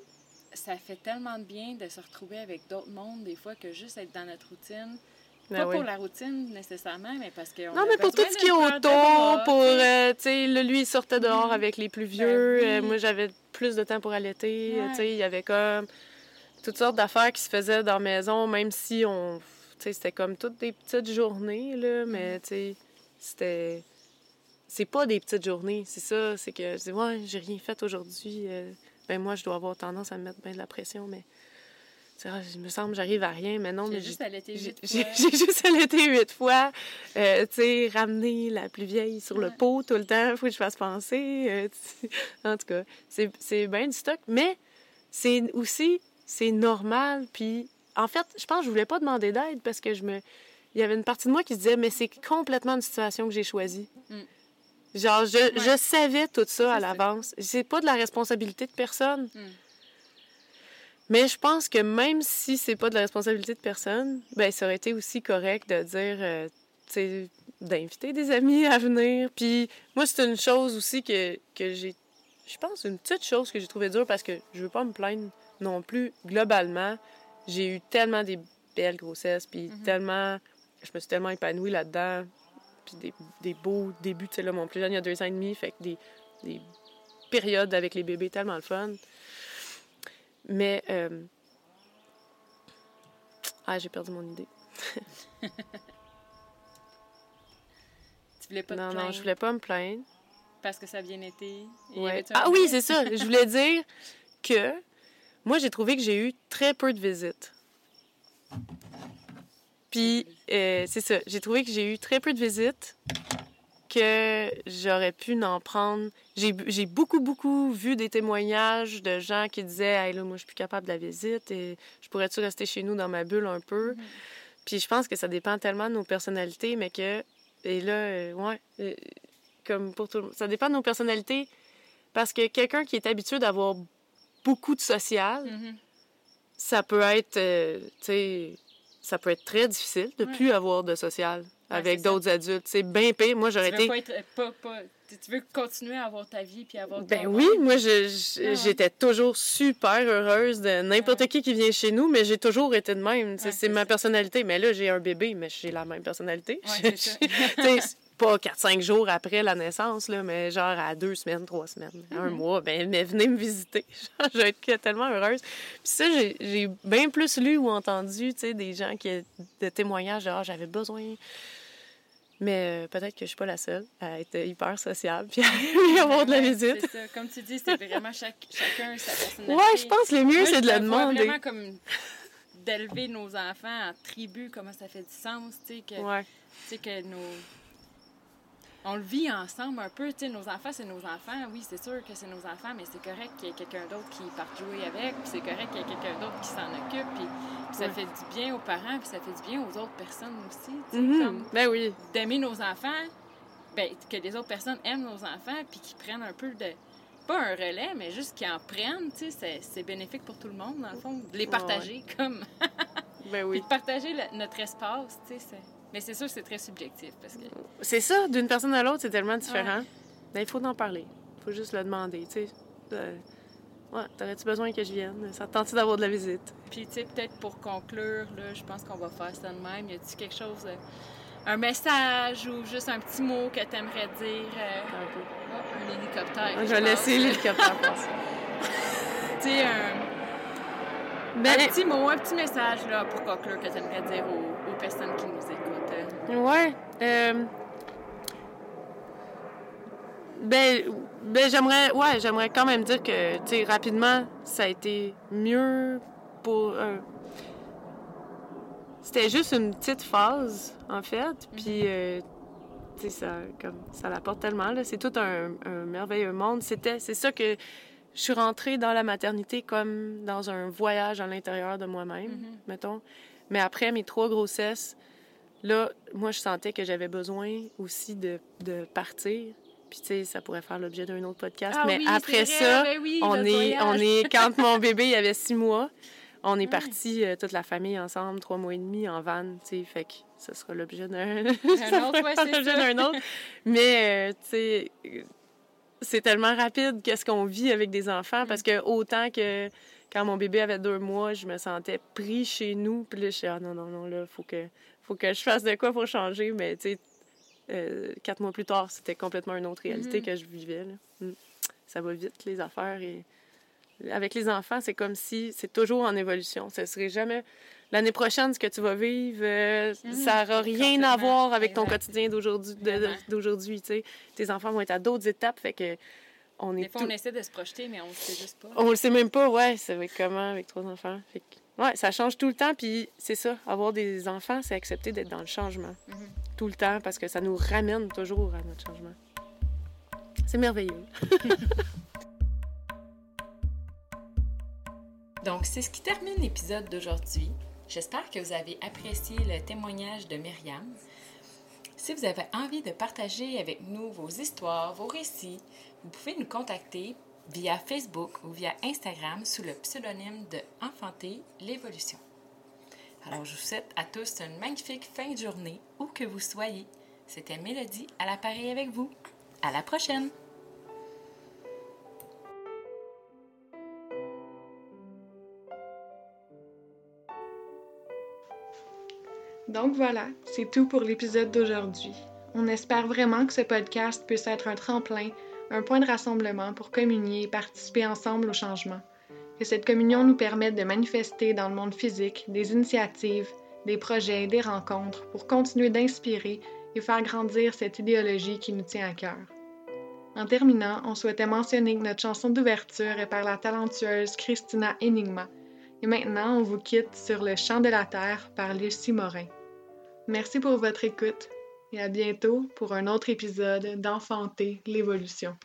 ça fait tellement de bien de se retrouver avec d'autres mondes, des fois, que juste être dans notre routine. Ben pas oui. pour la routine nécessairement, mais parce que. Non, mais pour tout ce qui est autour, pour, euh, tu sais, là, lui, il sortait dehors Mhm. avec les plus vieux. Ben oui. euh, moi, j'avais plus de temps pour allaiter. euh, Ouais. Tu sais, il y avait comme toutes sortes d'affaires qui se faisaient dans la maison, même si on, tu sais, c'était comme toutes des petites journées, là, mais, tu sais, c'était... C'est pas des petites journées, c'est ça, c'est que je dis, ouais, j'ai rien fait aujourd'hui. euh, ben moi, je dois avoir tendance à me mettre bien de la pression, mais... il me semble j'arrive à rien, mais non, J'ai juste allaité huit fois. j'ai juste allaité huit fois. Euh, tu sais, ramener la plus vieille sur le pot tout le temps, faut que je fasse penser. euh, en tout cas, c'est bien du stock, mais c'est aussi, c'est normal. Puis, en fait, je pense que je voulais pas demander d'aide parce que je me... Il y avait une partie de moi qui se disait, mais c'est complètement une situation que j'ai choisie. Mm. Genre, je, Ouais. je savais tout ça à l'avance. C'est pas de la responsabilité de personne. Mm. Mais je pense que même si c'est pas de la responsabilité de personne, ben ça aurait été aussi correct de dire, euh, tu sais, d'inviter des amis à venir. Puis moi, c'est une chose aussi que, que j'ai, je pense, une petite chose que j'ai trouvé dure parce que je veux pas me plaindre non plus. Globalement, j'ai eu tellement des belles grossesses, puis Mhm. tellement, je me suis tellement épanouie là-dedans, puis des, des beaux débuts. Tu sais, là, mon plus jeune, il y a deux ans et demi, fait que des, des périodes avec les bébés tellement le fun. Mais. euh, Ah, j'ai perdu mon idée. Tu voulais pas te non, non, plaindre? je voulais pas me plaindre. parce que ça a bien été. Ouais. Ah oui, c'est ça. Je voulais dire que moi, j'ai trouvé que j'ai eu très peu de visites. Puis, euh, c'est ça. J'ai trouvé que j'ai eu très peu de visites, que j'aurais pu en prendre. J'ai beaucoup, beaucoup vu des témoignages de gens qui disaient Hey, là, moi, je suis plus capable de la visite et je pourrais-tu rester chez nous dans ma bulle un peu? Mhm. Puis, je pense que ça dépend tellement de nos personnalités, mais que. Et là, euh, ouais. euh, comme pour tout le monde. Ça dépend de nos personnalités parce que quelqu'un qui est habitué d'avoir beaucoup de social, Mhm. ça peut être, euh, tu sais, ça peut être très difficile de Ouais. plus avoir de social avec d'autres adultes. C'est bien pire. Moi, j'aurais été. pas être, euh, pas, pas- tu veux continuer à avoir ta vie puis avoir Ben oui, moi, Ah. j'étais toujours super heureuse de n'importe qui qui vient chez nous, mais j'ai toujours été de même. Ouais, c'est ma ça. personnalité. Mais là, j'ai un bébé, mais j'ai la même personnalité. Ouais, pas 4-5 jours après la naissance, là, mais genre à deux semaines, trois semaines, un Mhm. mois, ben, mais venez me visiter. Je vais être tellement heureuse. Puis ça, j'ai- bien plus lu ou entendu, des gens qui de témoignages de ah, j'avais besoin. Mais euh, peut-être que je suis pas la seule à être hyper sociable puis à avoir de la visite. C'est ça. Comme tu dis, c'est vraiment chaque, chacun sa personnalité. Ouais, je pense que le mieux, Moi, c'est de vois demander. vraiment comme d'élever nos enfants en tribu, comment ça fait du sens, tu sais, que, Ouais. tu sais, que nos... On le vit ensemble un peu, tu sais, nos enfants, c'est nos enfants. Oui, c'est sûr que c'est nos enfants, mais c'est correct qu'il y ait quelqu'un d'autre qui parte jouer avec, puis c'est correct qu'il y ait quelqu'un d'autre qui s'en occupe, puis, puis ça Ouais. fait du bien aux parents, puis ça fait du bien aux autres personnes aussi, Mhm. comme Ben oui. d'aimer nos enfants, ben, que les autres personnes aiment nos enfants, puis qu'ils prennent un peu de. Pas un relais, mais juste qu'ils en prennent, tu sais, c'est- bénéfique pour tout le monde, dans le fond. De les partager comme. Ben Puis oui. de partager le- notre espace, tu sais. Mais c'est sûr que c'est très subjectif parce que. C'est ça, d'une personne à l'autre, c'est tellement différent. Ben, il faut en parler. Il faut juste le demander, tu sais. Euh, ouais, t'aurais-tu besoin que je vienne? Ça te tente d'avoir de la visite? Puis, tu sais, peut-être pour conclure, là, je pense qu'on va faire ça de même. Y a-tu quelque chose. euh, un message ou juste un petit mot que t'aimerais dire? euh, Un peu. oh, un hélicoptère. Je vais laisser l'hélicoptère passer. Tu sais, un. Ben, Un petit mot, un petit message là, pour conclure que tu aimerais dire aux, aux personnes qui nous écoutent. Ouais. euh, Ben, ben j'aimerais, ouais, j'aimerais quand même dire que, tu sais, rapidement, ça a été mieux pour. euh, C'était juste une petite phase, en fait. Puis, euh, tu sais, ça, comme, ça l'apporte tellement, là. C'est tout un, un merveilleux monde. C'était, c'est ça que je suis rentrée dans la maternité comme dans un voyage à l'intérieur de moi-même, Mhm. mettons. Mais après mes trois grossesses, là, moi, je sentais que j'avais besoin aussi de, de partir. Puis, tu sais, ça pourrait faire l'objet d'un autre podcast. Ah mais oui, après ça, ben oui, on est, on est, quand mon bébé il avait six mois, on est Ouais. parti toute la famille ensemble, trois mois et demi en van, tu sais, fait que ça sera l'objet d'un Un autre, ouais, c'est l'objet ça. d'un autre. Mais, euh, tu sais, euh, c'est tellement rapide qu'est-ce qu'on vit avec des enfants parce que autant que quand mon bébé avait deux mois, je me sentais pris chez nous, puis là, je suis ah non, non, non, là, faut que, faut que je fasse de quoi pour changer, mais tu sais, euh, quatre mois plus tard, c'était complètement une autre réalité Mhm. que je vivais. là. Mm. Ça va vite, les affaires. Et... Avec les enfants, c'est comme si c'est toujours en évolution. Ce serait jamais. L'année prochaine, ce que tu vas vivre, euh, Mhm. ça n'aura rien à voir avec ton quotidien d'aujourd'hui. Tes enfants vont être à d'autres étapes, fait que on est Des fois, tout- on essaie de se projeter, mais on ne sait juste pas. on le sait même pas, ouais, ça va être comment avec trois enfants. Fait que, ouais, ça change tout le temps, puis c'est ça, avoir des enfants, c'est accepter d'être dans le changement. Mhm. Tout le temps, parce que ça nous ramène toujours à notre changement. C'est merveilleux. Donc, c'est ce qui termine l'épisode d'aujourd'hui. J'espère que vous avez apprécié le témoignage de Myriam. Si vous avez envie de partager avec nous vos histoires, vos récits, vous pouvez nous contacter via Facebook ou via Instagram sous le pseudonyme de Enfanter l'évolution. Alors, je vous souhaite à tous une magnifique fin de journée, où que vous soyez. C'était Mélodie à l'appareil avec vous. À la prochaine! Donc voilà, c'est tout pour l'épisode d'aujourd'hui. On espère vraiment que ce podcast puisse être un tremplin, un point de rassemblement pour communier et participer ensemble au changement. Que cette communion nous permette de manifester dans le monde physique des initiatives, des projets, des rencontres pour continuer d'inspirer et faire grandir cette idéologie qui nous tient à cœur. En terminant, on souhaitait mentionner que notre chanson d'ouverture est par la talentueuse Christina Enigma. Et maintenant, on vous quitte sur Le Chant de la Terre par Lucie Morin. Merci pour votre écoute et à bientôt pour un autre épisode d'Enfanter l'évolution.